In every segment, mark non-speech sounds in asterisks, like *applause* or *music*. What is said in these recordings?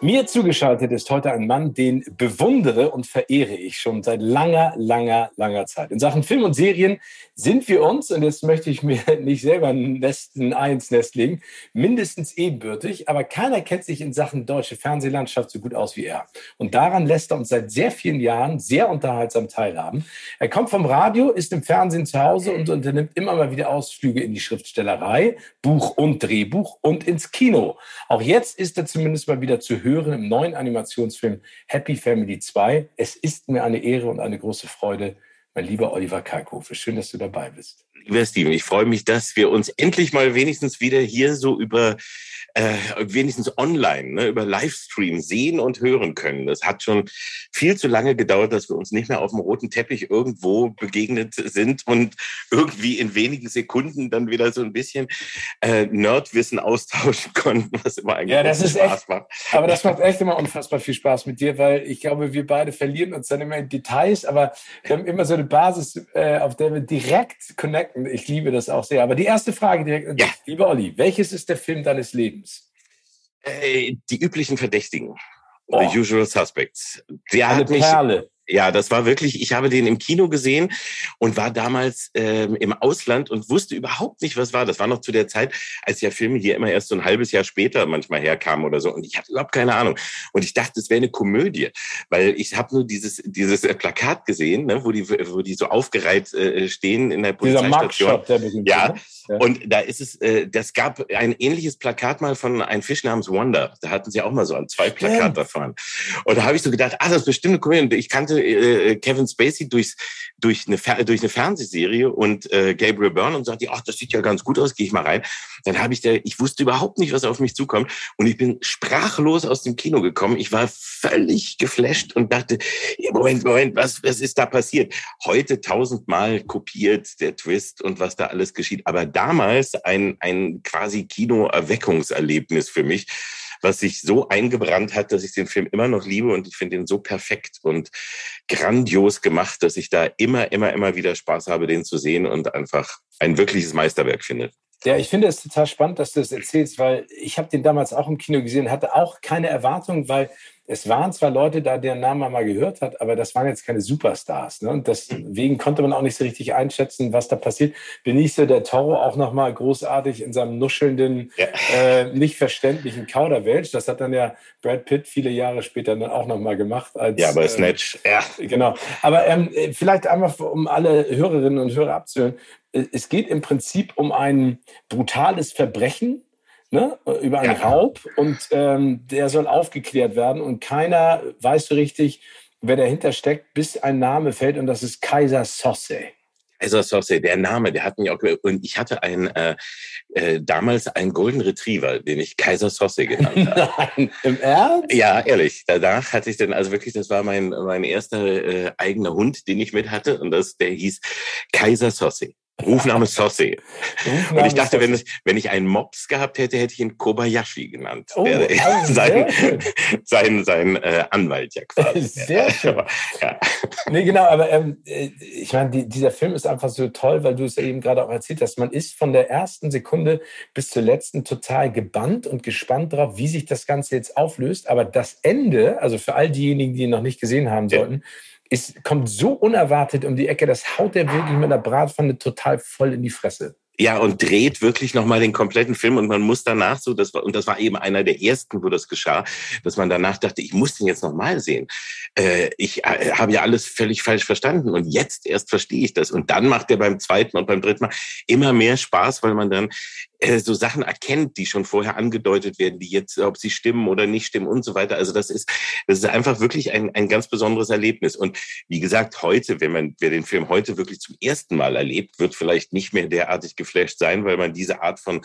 Mir zugeschaltet ist heute ein Mann, den bewundere und verehre ich schon seit langer, langer, langer Zeit. In Sachen Film und Serien sind wir uns, und jetzt möchte ich mir *laughs* nicht selber ein Nest, ein Eins Nest legen, mindestens ebenbürtig, aber keiner kennt sich in Sachen deutsche Fernsehlandschaft so gut aus wie er. Und daran lässt er uns seit sehr vielen Jahren sehr unterhaltsam teilhaben. Er kommt vom Radio, ist im Fernsehen zu Hause und unternimmt immer mal wieder Ausflüge in die Schriftstellerei, Buch und Drehbuch und ins Kino. Auch jetzt ist er zumindest mal wieder zu hören hören im neuen Animationsfilm Happy Family 2. Es ist mir eine Ehre und eine große Freude, mein lieber Oliver Kalkofe. Schön, dass du dabei bist. Lieber Steven, ich freue mich, dass wir uns endlich mal wenigstens wieder hier so über äh, wenigstens online, ne, über Livestream sehen und hören können. Das hat schon viel zu lange gedauert, dass wir uns nicht mehr auf dem roten Teppich irgendwo begegnet sind und irgendwie in wenigen Sekunden dann wieder so ein bisschen äh, Nerdwissen austauschen *laughs* konnten, was immer eigentlich ja, das ist Spaß echt, macht. Aber das macht echt immer unfassbar viel Spaß mit dir, weil ich glaube, wir beide verlieren uns dann immer in Details, aber wir haben immer so eine Basis, äh, auf der wir direkt connecten. Ich liebe das auch sehr. Aber die erste Frage direkt, ja. lieber Olli, welches ist der Film deines Lebens? Äh, die üblichen Verdächtigen. Oh. The Usual Suspects. Der Eine hat mich, Perle. Ja, das war wirklich, ich habe den im Kino gesehen und war damals ähm, im Ausland und wusste überhaupt nicht, was war. Das war noch zu der Zeit, als ja Filme hier immer erst so ein halbes Jahr später manchmal herkamen oder so. Und ich hatte überhaupt keine Ahnung. Und ich dachte, es wäre eine Komödie, weil ich habe nur dieses, dieses äh, Plakat gesehen, ne, wo, die, wo die so aufgereiht äh, stehen in der Polizeistation. Dieser der ja. Ja. Und da ist es, äh, das gab ein ähnliches Plakat mal von einem Fisch namens Wonder. Da hatten sie auch mal so ein zwei Plakat ja. davon. Und da habe ich so gedacht, ah, das ist bestimmt eine Komödie. Und ich kannte äh, Kevin Spacey durchs, durch, eine, durch eine Fernsehserie und äh, Gabriel Byrne und sagte, ach, das sieht ja ganz gut aus, gehe ich mal rein. Dann habe ich da, ich wusste überhaupt nicht, was auf mich zukommt und ich bin sprachlos aus dem Kino gekommen. Ich war völlig geflasht und dachte, Moment, Moment, was, was ist da passiert? Heute tausendmal kopiert der Twist und was da alles geschieht. Aber damals ein, ein quasi Kino-Erweckungserlebnis für mich was sich so eingebrannt hat, dass ich den Film immer noch liebe und ich finde ihn so perfekt und grandios gemacht, dass ich da immer, immer, immer wieder Spaß habe, den zu sehen und einfach ein wirkliches Meisterwerk finde. Ja, ich finde es total spannend, dass du das erzählst, weil ich habe den damals auch im Kino gesehen, hatte auch keine Erwartung, weil es waren zwar Leute da, deren Namen man mal gehört hat, aber das waren jetzt keine Superstars. Ne? Und deswegen konnte man auch nicht so richtig einschätzen, was da passiert. Benicio der Toro auch nochmal großartig in seinem nuschelnden, ja. äh, nicht verständlichen Kauderwelsch. Das hat dann ja Brad Pitt viele Jahre später dann auch nochmal gemacht. Als, ja, bei äh, Snatch. Äh, ja. Genau. Aber ähm, vielleicht einmal, um alle Hörerinnen und Hörer abzuhören. Es geht im Prinzip um ein brutales Verbrechen, ne, über einen ja. Raub und ähm, der soll aufgeklärt werden und keiner weiß so richtig, wer dahinter steckt, bis ein Name fällt und das ist Kaiser Sosse. Kaiser Sosse, der Name, der hat mich auch und ich hatte ein äh, äh, damals einen Golden Retriever, den ich Kaiser Sosse genannt *laughs* habe. Nein, im Ernst? Ja, ehrlich. Danach hatte ich dann also wirklich, das war mein mein erster äh, eigener Hund, den ich mit hatte und das der hieß Kaiser Sosse. Rufname Sosse. Und ich dachte, wenn, es, wenn ich einen Mops gehabt hätte, hätte ich ihn Kobayashi genannt. Oh, der, also *laughs* sein, sein, sein äh, Anwalt ja quasi. *laughs* Sehr schön. ja. Nee, genau, aber ähm, äh, ich meine, die, dieser Film ist einfach so toll, weil du es ja eben gerade auch erzählt hast. Man ist von der ersten Sekunde bis zur letzten total gebannt und gespannt drauf, wie sich das Ganze jetzt auflöst. Aber das Ende, also für all diejenigen, die ihn noch nicht gesehen haben sollten, ja ist, kommt so unerwartet um die Ecke, das haut der wirklich mit der Bratpfanne total voll in die Fresse. Ja, und dreht wirklich nochmal den kompletten Film und man muss danach so, das war, und das war eben einer der ersten, wo das geschah, dass man danach dachte, ich muss den jetzt nochmal sehen. Äh, ich äh, habe ja alles völlig falsch verstanden und jetzt erst verstehe ich das. Und dann macht er beim zweiten und beim dritten Mal immer mehr Spaß, weil man dann äh, so Sachen erkennt, die schon vorher angedeutet werden, die jetzt, ob sie stimmen oder nicht stimmen und so weiter. Also das ist, das ist einfach wirklich ein, ein ganz besonderes Erlebnis. Und wie gesagt, heute, wenn man, wer den Film heute wirklich zum ersten Mal erlebt, wird vielleicht nicht mehr derartig geflasht sein, weil man diese Art von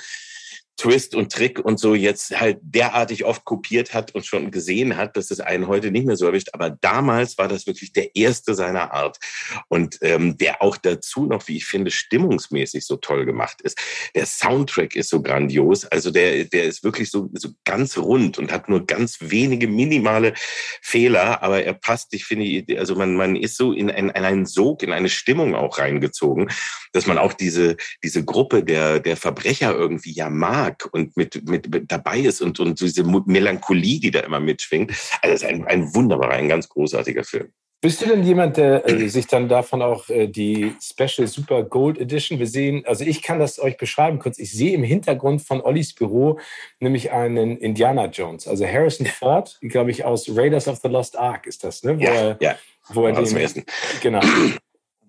Twist und Trick und so jetzt halt derartig oft kopiert hat und schon gesehen hat, dass es einen heute nicht mehr so erwischt. Aber damals war das wirklich der erste seiner Art und ähm, der auch dazu noch, wie ich finde, stimmungsmäßig so toll gemacht ist. Der Soundtrack ist so grandios, also der der ist wirklich so so ganz rund und hat nur ganz wenige minimale Fehler, aber er passt. Ich finde, also man man ist so in, in, in einen Sog, in eine Stimmung auch reingezogen, dass man auch diese diese Gruppe der der Verbrecher irgendwie ja mag mag und mit, mit, mit dabei ist und, und diese Melancholie, die da immer mitschwingt. Also es ist ein, ein wunderbarer, ein ganz großartiger Film. Bist du denn jemand, der äh, sich dann davon auch äh, die Special Super Gold Edition, wir sehen, also ich kann das euch beschreiben kurz, ich sehe im Hintergrund von Ollis Büro nämlich einen Indiana Jones, also Harrison Ford, glaube ich, aus Raiders of the Lost Ark ist das, ne? Wo ja, er, ja. Wo er den, Genau.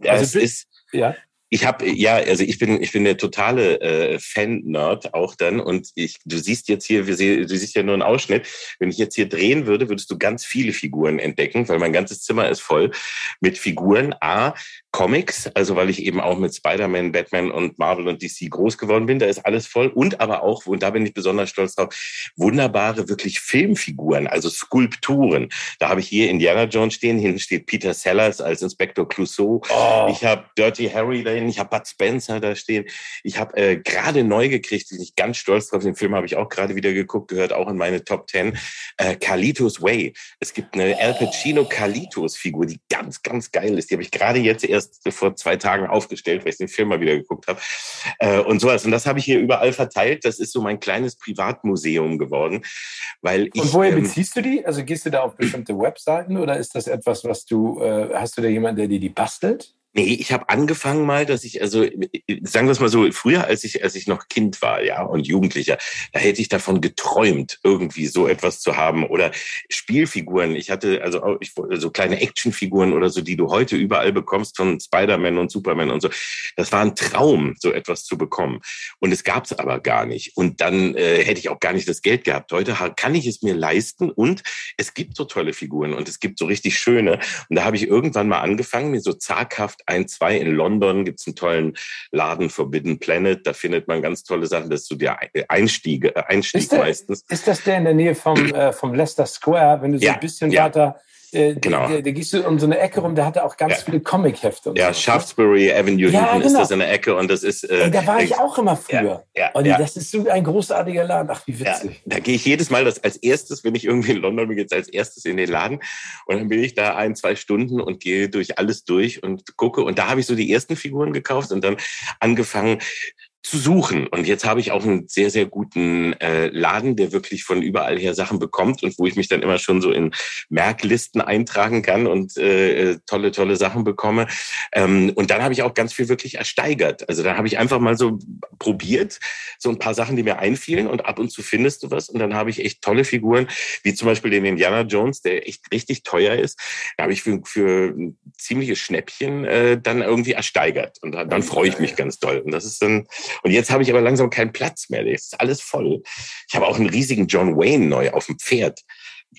Ja, also, es ist, ja ich habe ja, also ich bin ich bin der totale äh, Fan-Nerd auch dann und ich du siehst jetzt hier, wir sehen, du siehst ja nur einen Ausschnitt. Wenn ich jetzt hier drehen würde, würdest du ganz viele Figuren entdecken, weil mein ganzes Zimmer ist voll mit Figuren. A, Comics, also weil ich eben auch mit Spider-Man, Batman und Marvel und DC groß geworden bin, da ist alles voll. Und aber auch, und da bin ich besonders stolz drauf, wunderbare wirklich Filmfiguren, also Skulpturen. Da habe ich hier Indiana Jones stehen, hinten steht Peter Sellers als Inspektor Clouseau. Oh. Ich habe Dirty Harry dahin, ich habe Bud Spencer da stehen. Ich habe äh, gerade neu gekriegt, bin ich ganz stolz drauf, den Film habe ich auch gerade wieder geguckt, gehört auch in meine Top Ten, äh, Carlitos Way. Es gibt eine Al Pacino Carlitos Figur, die ganz, ganz geil ist. Die habe ich gerade jetzt erst erst vor zwei Tagen aufgestellt, weil ich den Film mal wieder geguckt habe. Äh, und sowas. Und das habe ich hier überall verteilt. Das ist so mein kleines Privatmuseum geworden. Weil ich, und woher ähm, beziehst du die? Also gehst du da auf bestimmte Webseiten oder ist das etwas, was du, äh, hast du da jemanden, der dir die bastelt? Nee, ich habe angefangen mal, dass ich, also sagen wir es mal so, früher, als ich, als ich noch Kind war, ja, und Jugendlicher, da hätte ich davon geträumt, irgendwie so etwas zu haben. Oder Spielfiguren. Ich hatte also ich, so kleine Actionfiguren oder so, die du heute überall bekommst von Spider-Man und Superman und so. Das war ein Traum, so etwas zu bekommen. Und es gab es aber gar nicht. Und dann äh, hätte ich auch gar nicht das Geld gehabt. Heute kann ich es mir leisten und es gibt so tolle Figuren und es gibt so richtig schöne. Und da habe ich irgendwann mal angefangen, mir so zaghaft ein, zwei. In London gibt es einen tollen Laden, Forbidden Planet. Da findet man ganz tolle Sachen. Das ist so der Einstieg, äh, Einstieg ist der, meistens. Ist das der in der Nähe vom, äh, vom Leicester Square, wenn du so ja, ein bisschen ja. weiter äh, genau. Da, gehst du um so eine Ecke rum, der hatte auch ganz ja. viele Comic-Hefte. Ja, so, ne? Shaftesbury? Avenue ja, hinten genau. ist das in der Ecke und das ist. Äh, da war ich auch immer früher. Ja, und das ist so ein großartiger Laden. Ach, wie witzig. da gehe ich jedes Mal das als erstes, wenn ich irgendwie in London bin, jetzt als erstes in den Laden und dann bin ich da ein, zwei Stunden und gehe durch alles durch und gucke und da habe ich so die ersten Figuren gekauft und dann angefangen zu suchen. Und jetzt habe ich auch einen sehr, sehr guten äh, Laden, der wirklich von überall her Sachen bekommt und wo ich mich dann immer schon so in Merklisten eintragen kann und äh, äh, tolle, tolle Sachen bekomme. Ähm, und dann habe ich auch ganz viel wirklich ersteigert. Also da habe ich einfach mal so probiert, so ein paar Sachen, die mir einfielen und ab und zu findest du was. Und dann habe ich echt tolle Figuren, wie zum Beispiel den Indiana Jones, der echt richtig teuer ist. Da habe ich für, für ein ziemliches Schnäppchen äh, dann irgendwie ersteigert. Und dann, dann freue ich mich ganz doll. Und das ist dann und jetzt habe ich aber langsam keinen Platz mehr. Jetzt ist alles voll. Ich habe auch einen riesigen John Wayne neu auf dem Pferd.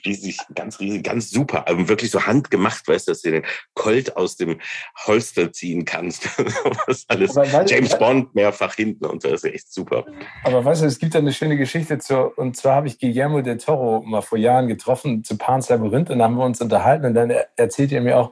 Riesig, ganz riesig, ganz super. Also wirklich so handgemacht, weißt du, dass du den Colt aus dem Holster ziehen kannst. *laughs* Was alles. Weil, James Bond mehrfach hinten und das ist echt super. Aber weißt du, es gibt da eine schöne Geschichte zu, und zwar habe ich Guillermo del Toro mal vor Jahren getroffen zu Pan's Labyrinth und dann haben wir uns unterhalten und dann erzählt er mir auch,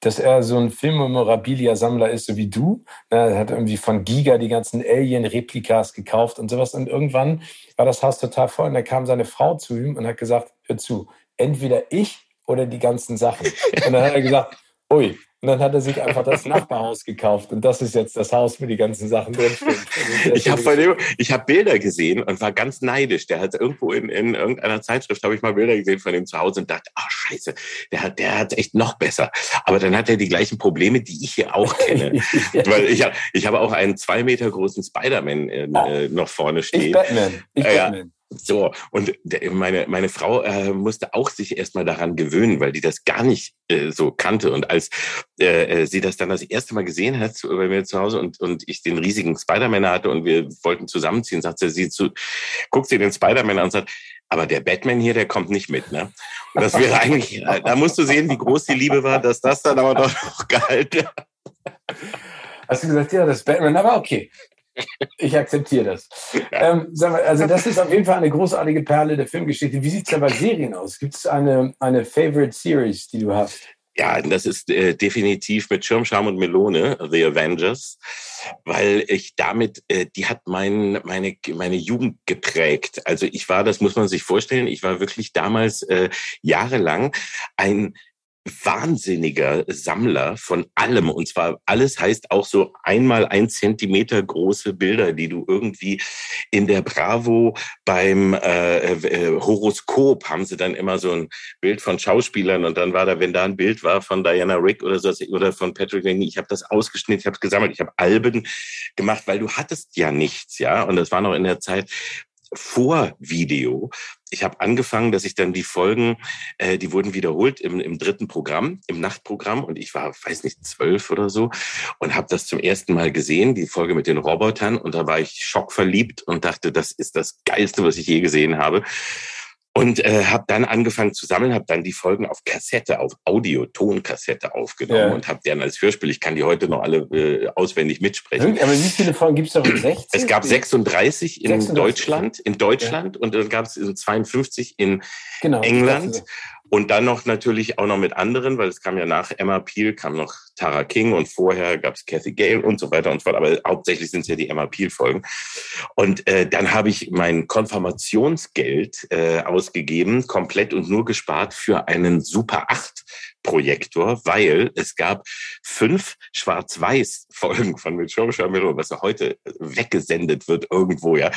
dass er so ein Filmmemorabilia-Sammler ist, so wie du. Er hat irgendwie von Giga die ganzen Alien-Replikas gekauft und sowas. Und irgendwann war das Haus total voll. Und da kam seine Frau zu ihm und hat gesagt, hör zu, entweder ich oder die ganzen Sachen. *laughs* Und dann hat er gesagt, ui, und dann hat er sich einfach das Nachbarhaus gekauft. Und das ist jetzt das Haus, wo die ganzen Sachen drinstehen. *laughs* Ich habe habe Bilder gesehen und war ganz neidisch. Der hat irgendwo in, in irgendeiner Zeitschrift, habe ich mal Bilder gesehen von dem zu Hause und dachte, ach oh, scheiße, der hat, der hat echt noch besser. Aber dann hat er die gleichen Probleme, die ich hier auch kenne. *laughs* Weil ich habe ich habe auch einen zwei Meter großen Spider-Man äh, oh. noch vorne stehen. Ich Batman. Ich äh, Batman. So, und meine, meine Frau äh, musste auch sich erstmal daran gewöhnen, weil die das gar nicht äh, so kannte. Und als äh, äh sie das dann das erste Mal gesehen hat bei mir zu Hause und, und ich den riesigen Spider-Man hatte und wir wollten zusammenziehen, sagte sie zu, guckt sie den Spider-Man an und sagt, aber der Batman hier, der kommt nicht mit, ne? Und das wäre eigentlich, *laughs* da musst du sehen, wie groß die Liebe war, dass das dann aber doch noch *laughs* gehalten hat. Hast du gesagt, ja, das Batman, aber okay. Ich akzeptiere das. Ähm, mal, also das ist auf jeden Fall eine großartige Perle der Filmgeschichte. Wie sieht es denn bei Serien aus? Gibt es eine, eine Favorite Series, die du hast? Ja, das ist äh, definitiv mit Schirmscham und Melone, The Avengers, weil ich damit, äh, die hat mein, meine, meine Jugend geprägt. Also ich war, das muss man sich vorstellen, ich war wirklich damals äh, jahrelang ein wahnsinniger Sammler von allem. Und zwar alles heißt auch so einmal ein Zentimeter große Bilder, die du irgendwie in der Bravo beim äh, äh, Horoskop haben sie dann immer so ein Bild von Schauspielern und dann war da, wenn da ein Bild war von Diana Rick oder so oder von Patrick Lenny, ich habe das ausgeschnitten, ich habe gesammelt, ich habe Alben gemacht, weil du hattest ja nichts, ja. Und das war noch in der Zeit, vor Video. Ich habe angefangen, dass ich dann die Folgen, äh, die wurden wiederholt im, im dritten Programm, im Nachtprogramm und ich war, weiß nicht, zwölf oder so und habe das zum ersten Mal gesehen, die Folge mit den Robotern und da war ich schockverliebt und dachte, das ist das Geilste, was ich je gesehen habe. Und äh, habe dann angefangen zu sammeln, habe dann die Folgen auf Kassette, auf Audio-Tonkassette aufgenommen ja. und habe dann als Hörspiel, ich kann die heute noch alle äh, auswendig mitsprechen. Aber wie viele Folgen gibt es noch? 60? Es gab 36 in 36. Deutschland, in Deutschland ja. und dann gab es 52 in genau, England. Und dann noch natürlich auch noch mit anderen, weil es kam ja nach Emma Peel, kam noch Tara King und vorher gab es Kathy Gale und so weiter und so fort. Aber hauptsächlich sind es ja die Emma Peel-Folgen. Und äh, dann habe ich mein Konfirmationsgeld äh, ausgegeben, komplett und nur gespart für einen Super 8 Projektor, weil es gab fünf Schwarz-Weiß-Folgen von Michel Chamero, was ja heute weggesendet wird irgendwo, ja.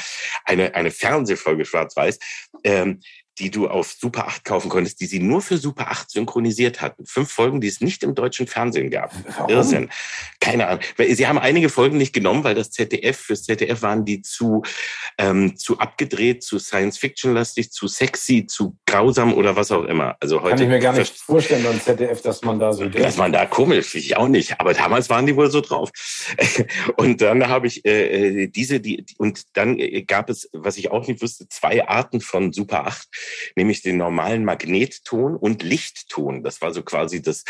Eine, eine Fernsehfolge Schwarz-Weiß. Ähm, die du auf Super 8 kaufen konntest, die sie nur für Super 8 synchronisiert hatten. Fünf Folgen, die es nicht im deutschen Fernsehen gab. Warum? Irrsinn. Keine Ahnung. Sie haben einige Folgen nicht genommen, weil das ZDF, fürs ZDF waren die zu, ähm, zu abgedreht, zu Science-Fiction-lastig, zu sexy, zu grausam oder was auch immer. Also heute. Kann ich mir gar nicht vorstellen beim ZDF, dass man da so. Dass man da komisch, ich auch nicht. Aber damals waren die wohl so drauf. *laughs* und dann habe ich äh, äh diese, die, und dann äh, gab es, was ich auch nicht wusste, zwei Arten von Super 8 nämlich den normalen Magnetton und Lichtton. Das war so quasi das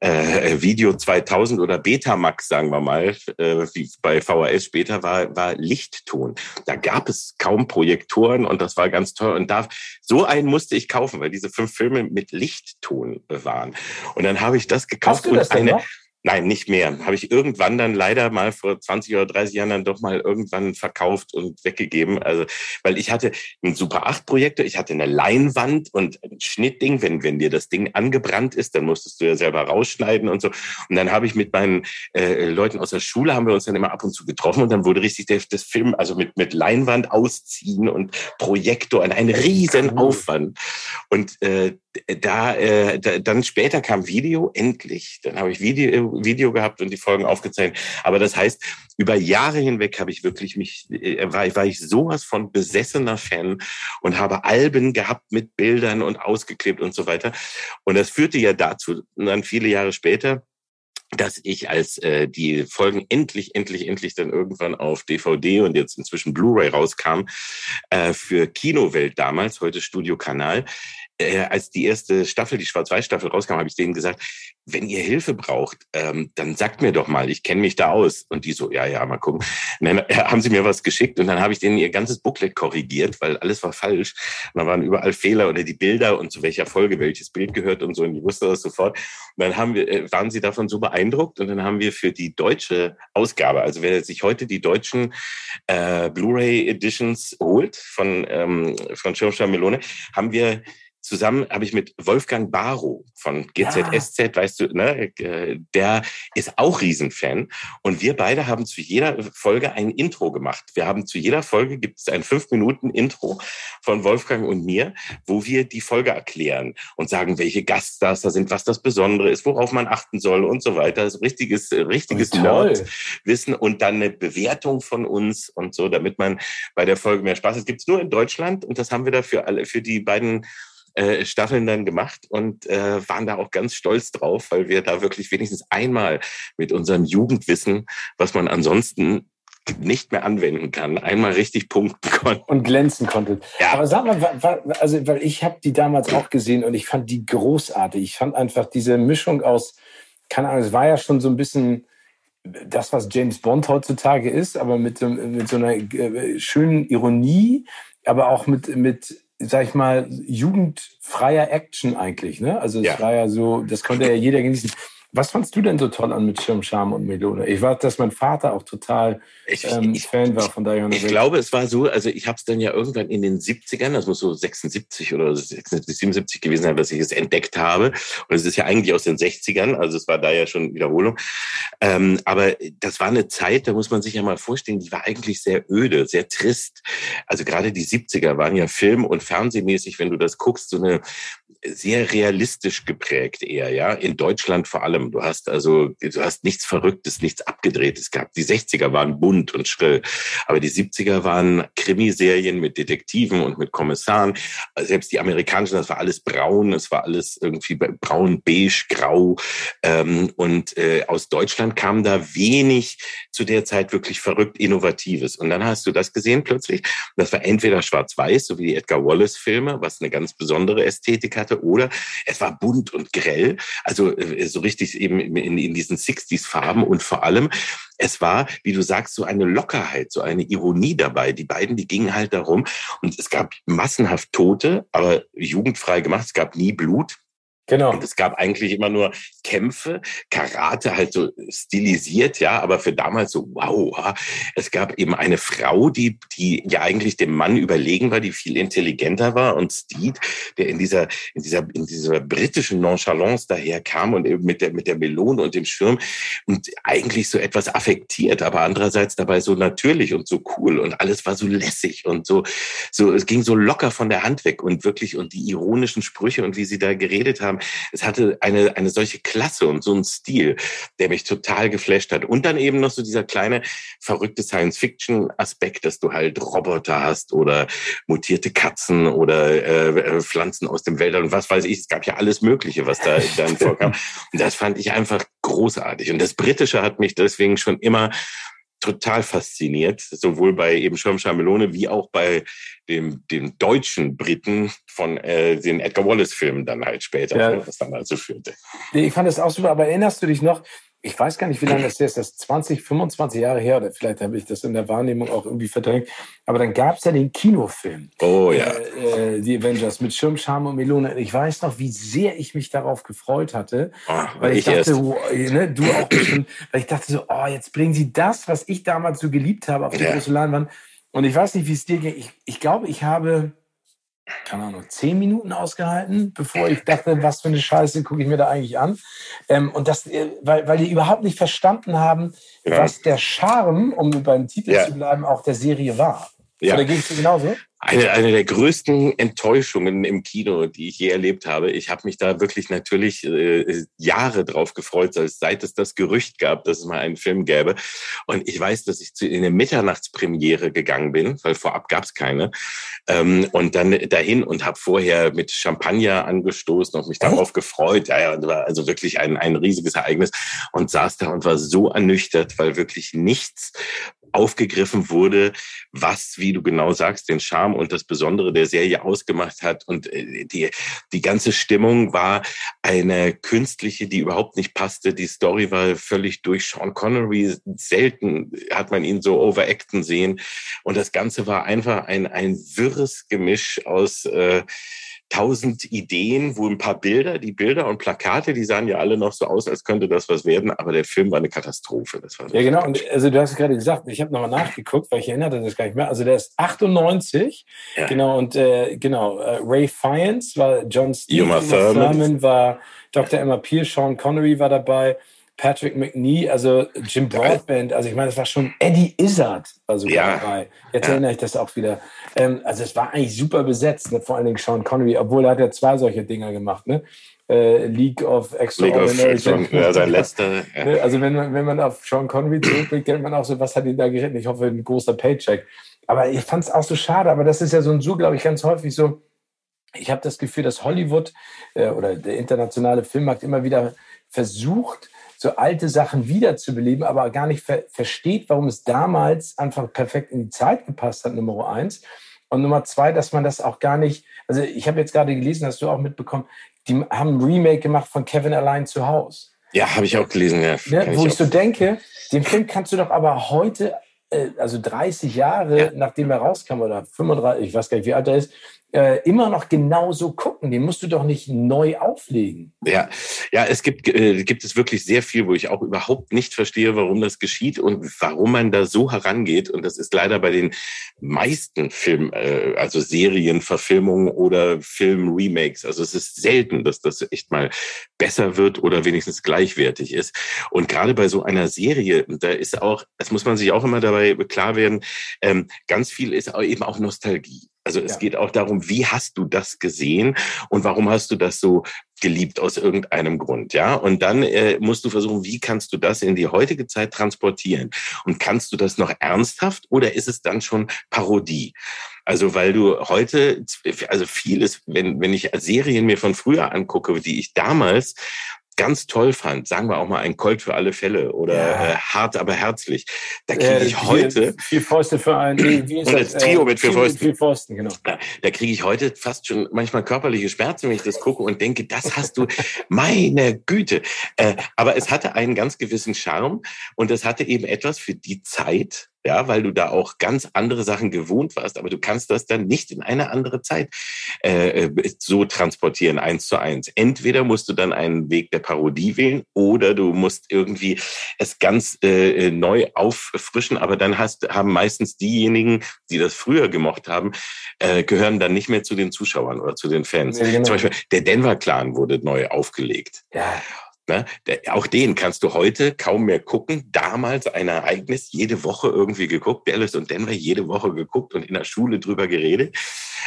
äh, Video 2000 oder Betamax, sagen wir mal, äh, wie bei VHS später war, war Lichtton. Da gab es kaum Projektoren und das war ganz toll. Und da, so einen musste ich kaufen, weil diese fünf Filme mit Lichtton waren. Und dann habe ich das gekauft und eine, noch? Nein, nicht mehr. Habe ich irgendwann dann leider mal vor 20 oder 30 Jahren dann doch mal irgendwann verkauft und weggegeben. Also, weil ich hatte einen Super 8 Projektor, ich hatte eine Leinwand und ein Schnittding. Wenn, wenn dir das Ding angebrannt ist, dann musstest du ja selber rausschneiden und so. Und dann habe ich mit meinen äh, Leuten aus der Schule, haben wir uns dann immer ab und zu getroffen und dann wurde richtig der, das Film, also mit, mit Leinwand ausziehen und Projektor, ein riesen Aufwand. Und äh, da, äh, da, dann später kam Video, endlich. Dann habe ich Video, Video gehabt und die Folgen aufgezeichnet. Aber das heißt, über Jahre hinweg habe ich wirklich mich, äh, war, war ich sowas von besessener Fan und habe Alben gehabt mit Bildern und ausgeklebt und so weiter. Und das führte ja dazu, dann viele Jahre später, dass ich als äh, die Folgen endlich, endlich, endlich dann irgendwann auf DVD und jetzt inzwischen Blu-ray rauskam, äh, für Kinowelt damals, heute Studio Kanal, äh, als die erste Staffel, die Schwarz-Weiß-Staffel rauskam, habe ich denen gesagt, wenn ihr Hilfe braucht, ähm, dann sagt mir doch mal, ich kenne mich da aus. Und die so, ja, ja, mal gucken. Dann äh, haben sie mir was geschickt und dann habe ich denen ihr ganzes Booklet korrigiert, weil alles war falsch. Und da waren überall Fehler oder die Bilder und zu welcher Folge welches Bild gehört und so. Und ich wusste das sofort. Und dann haben wir, äh, waren sie davon so beeindruckt und dann haben wir für die deutsche Ausgabe, also wer sich heute die deutschen äh, Blu-ray Editions holt von, ähm, von Schirmstein Melone, haben wir zusammen habe ich mit Wolfgang Barrow von GZSZ, ja. weißt du, ne, äh, der ist auch Riesenfan. Und wir beide haben zu jeder Folge ein Intro gemacht. Wir haben zu jeder Folge gibt es ein fünf Minuten Intro von Wolfgang und mir, wo wir die Folge erklären und sagen, welche Gaststars da sind, was das Besondere ist, worauf man achten soll und so weiter. Das richtiges, richtiges Nerd-Wissen und dann eine Bewertung von uns und so, damit man bei der Folge mehr Spaß hat. Das gibt's nur in Deutschland und das haben wir dafür alle, für die beiden äh, Staffeln dann gemacht und äh, waren da auch ganz stolz drauf, weil wir da wirklich wenigstens einmal mit unserem Jugendwissen, was man ansonsten nicht mehr anwenden kann, einmal richtig punkten *laughs* konnte. Und glänzen konnte. Ja. Aber sag mal, also, weil ich habe die damals auch gesehen und ich fand die großartig. Ich fand einfach diese Mischung aus, keine Ahnung, es war ja schon so ein bisschen das, was James Bond heutzutage ist, aber mit, mit so einer äh, schönen Ironie, aber auch mit, mit sag ich mal, jugendfreier Action eigentlich. Ne? Also es ja. war ja so, das konnte ja jeder genießen. Was fandst du denn so toll an mit Schirm, Scham und Melone? Ich weiß, dass mein Vater auch total ich, ähm, ich, Fan war von Diana Ich glaube, es war so, also ich habe es dann ja irgendwann in den 70ern, das muss so 76 oder 76, 77 gewesen sein, dass ich es entdeckt habe. Und es ist ja eigentlich aus den 60ern, also es war da ja schon Wiederholung. Ähm, aber das war eine Zeit, da muss man sich ja mal vorstellen, die war eigentlich sehr öde, sehr trist. Also gerade die 70er waren ja film- und fernsehmäßig, wenn du das guckst, so eine sehr realistisch geprägt eher, ja, in Deutschland vor allem. Du hast also, du hast nichts Verrücktes, nichts Abgedrehtes gehabt. Die 60er waren bunt und schrill, aber die 70er waren Krimiserien mit Detektiven und mit Kommissaren. Selbst die amerikanischen, das war alles braun, es war alles irgendwie braun, beige, grau. Ähm, und äh, aus Deutschland kam da wenig zu der Zeit wirklich verrückt Innovatives. Und dann hast du das gesehen plötzlich. Das war entweder schwarz-weiß, so wie die Edgar Wallace-Filme, was eine ganz besondere Ästhetik hatte, hatte oder es war bunt und grell, also äh, so richtig eben in, in diesen 60s-Farben und vor allem, es war, wie du sagst, so eine Lockerheit, so eine Ironie dabei. Die beiden, die gingen halt darum und es gab massenhaft Tote, aber jugendfrei gemacht, es gab nie Blut. Genau. Und es gab eigentlich immer nur Kämpfe, Karate halt so stilisiert, ja, aber für damals so, wow. Es gab eben eine Frau, die, die ja eigentlich dem Mann überlegen war, die viel intelligenter war und Steed, der in dieser, in dieser, in dieser britischen Nonchalance daherkam und eben mit der, mit der Melone und dem Schirm und eigentlich so etwas affektiert, aber andererseits dabei so natürlich und so cool und alles war so lässig und so, so, es ging so locker von der Hand weg und wirklich und die ironischen Sprüche und wie sie da geredet haben, haben. Es hatte eine, eine solche Klasse und so einen Stil, der mich total geflasht hat. Und dann eben noch so dieser kleine verrückte Science-Fiction-Aspekt, dass du halt Roboter hast oder mutierte Katzen oder äh, Pflanzen aus dem Wäldern und was weiß ich. Es gab ja alles Mögliche, was da *laughs* dann vorkam. Und das fand ich einfach großartig. Und das Britische hat mich deswegen schon immer total fasziniert, sowohl bei eben Schirmschar Melone wie auch bei dem, dem deutschen Briten von äh, den Edgar Wallace-Filmen dann halt später, ja. was dann also führte. Ich fand das auch super, aber erinnerst du dich noch, ich weiß gar nicht, wie lange das ist, das ist 20, 25 Jahre her, oder vielleicht habe ich das in der Wahrnehmung auch irgendwie verdrängt. Aber dann gab es ja den Kinofilm. Oh ja. Äh, äh, die Avengers mit Schirm, Scham und Melone. Ich weiß noch, wie sehr ich mich darauf gefreut hatte. Oh, weil ich, ich dachte, oh, ne, du auch bestimmt, weil ich dachte so, oh, jetzt bringen sie das, was ich damals so geliebt habe, auf die ja. große Leinwand. Und ich weiß nicht, wie es dir ging. Ich, ich glaube, ich habe keine Ahnung, zehn Minuten ausgehalten, bevor ich dachte, was für eine Scheiße gucke ich mir da eigentlich an. Ähm, und das, äh, weil, weil die überhaupt nicht verstanden haben, ja. was der Charme, um beim Titel ja. zu bleiben, auch der Serie war. Ja. Oder ging es dir genauso? Eine, eine der größten Enttäuschungen im Kino, die ich je erlebt habe. Ich habe mich da wirklich natürlich äh, Jahre drauf gefreut, seit es das Gerücht gab, dass es mal einen Film gäbe. Und ich weiß, dass ich zu, in eine Mitternachtspremiere gegangen bin, weil vorab gab es keine. Ähm, und dann dahin und habe vorher mit Champagner angestoßen und mich darauf gefreut. Ja, ja, war also wirklich ein, ein riesiges Ereignis und saß da und war so ernüchtert, weil wirklich nichts aufgegriffen wurde, was, wie du genau sagst, den Charme und das Besondere der Serie ausgemacht hat. Und äh, die, die ganze Stimmung war eine künstliche, die überhaupt nicht passte. Die Story war völlig durch Sean Connery. Selten hat man ihn so overacten sehen. Und das Ganze war einfach ein, ein wirres Gemisch aus äh, tausend Ideen, wo ein paar Bilder, die Bilder und Plakate, die sahen ja alle noch so aus, als könnte das was werden, aber der Film war eine Katastrophe. Das war ja, genau. Und also du hast gerade gesagt, ich habe nochmal nachgeguckt, weil ich erinnerte das gar nicht mehr. Also der ist 98, ja. genau, und äh, genau, äh, Ray Fiennes war John Stevens, Thurman war Dr. Emma Peel, Sean Connery war dabei. Patrick McNee, also Jim Broadbent, also ich meine, das war schon Eddie Izzard sogar ja. dabei. Jetzt ja. erinnere ich das auch wieder. Ähm, also es war eigentlich super besetzt, ne? vor allen Dingen Sean Connery, obwohl er hat ja zwei solche Dinger gemacht, ne? Äh, League of Extraordinary. League of ja, sein letzter. *laughs* Ja. Ne? Also wenn man, wenn man auf Sean Connery zurückblickt, denkt man auch so, was hat ihn da geritten? Ich hoffe, ein großer Paycheck. Aber ich fand es auch so schade, aber das ist ja so ein So, glaube ich, ganz häufig so. Ich habe das Gefühl, dass Hollywood äh, oder der internationale Filmmarkt immer wieder versucht, so alte Sachen wiederzubeleben, aber gar nicht ver versteht, warum es damals einfach perfekt in die Zeit gepasst hat, Nummer eins. Und Nummer zwei, dass man das auch gar nicht, also ich habe jetzt gerade gelesen, hast du auch mitbekommen, die haben ein Remake gemacht von Kevin allein zu Hause. Ja, habe ich auch gelesen, ja. ja wo ich, ich so denke, den Film kannst du doch aber heute, äh, also 30 Jahre ja. nachdem er rauskam oder 35, ich weiß gar nicht, wie alt er ist, äh, immer noch genauso gucken. Den musst du doch nicht neu auflegen. Ja, ja, es gibt, äh, gibt es wirklich sehr viel, wo ich auch überhaupt nicht verstehe, warum das geschieht und warum man da so herangeht. Und das ist leider bei den meisten Film, äh, also Serienverfilmungen oder Film-Remakes. Also es ist selten, dass das echt mal besser wird oder wenigstens gleichwertig ist. Und gerade bei so einer Serie, da ist auch, das muss man sich auch immer dabei klar werden, ähm, ganz viel ist eben auch Nostalgie. Also es ja. geht auch darum, wie hast du das gesehen und warum hast du das so geliebt aus irgendeinem Grund, ja? Und dann äh, musst du versuchen, wie kannst du das in die heutige Zeit transportieren? Und kannst du das noch ernsthaft oder ist es dann schon Parodie? Also weil du heute, also vieles, wenn, wenn ich Serien mir von früher angucke, die ich damals ganz toll fand, sagen wir auch mal ein Colt für alle Fälle oder ja. äh, hart aber herzlich, da kriege äh, ich heute vier Fäuste für ein wie, wie ist und das, das Trio mit vier Fäusten. Vier Fäusten genau. Da, da kriege ich heute fast schon manchmal körperliche Schmerzen, wenn ich das gucke und denke, das hast du, *laughs* meine Güte. Äh, aber es hatte einen ganz gewissen Charme und es hatte eben etwas für die Zeit, ja, weil du da auch ganz andere Sachen gewohnt warst, aber du kannst das dann nicht in eine andere Zeit äh, äh, so transportieren, eins zu eins. Entweder musst du dann einen Weg der Parodie wählen oder du musst irgendwie es ganz äh, neu auffrischen, aber dann hast, haben meistens diejenigen, die das früher gemocht haben, äh, gehören dann nicht mehr zu den Zuschauern oder zu den Fans. Ja, genau. Zum Beispiel der Denver Clan wurde neu aufgelegt. Ja. Ne? Auch den kannst du heute kaum mehr gucken. Damals ein Ereignis, jede Woche irgendwie geguckt, Dallas und Denver jede Woche geguckt und in der Schule drüber geredet.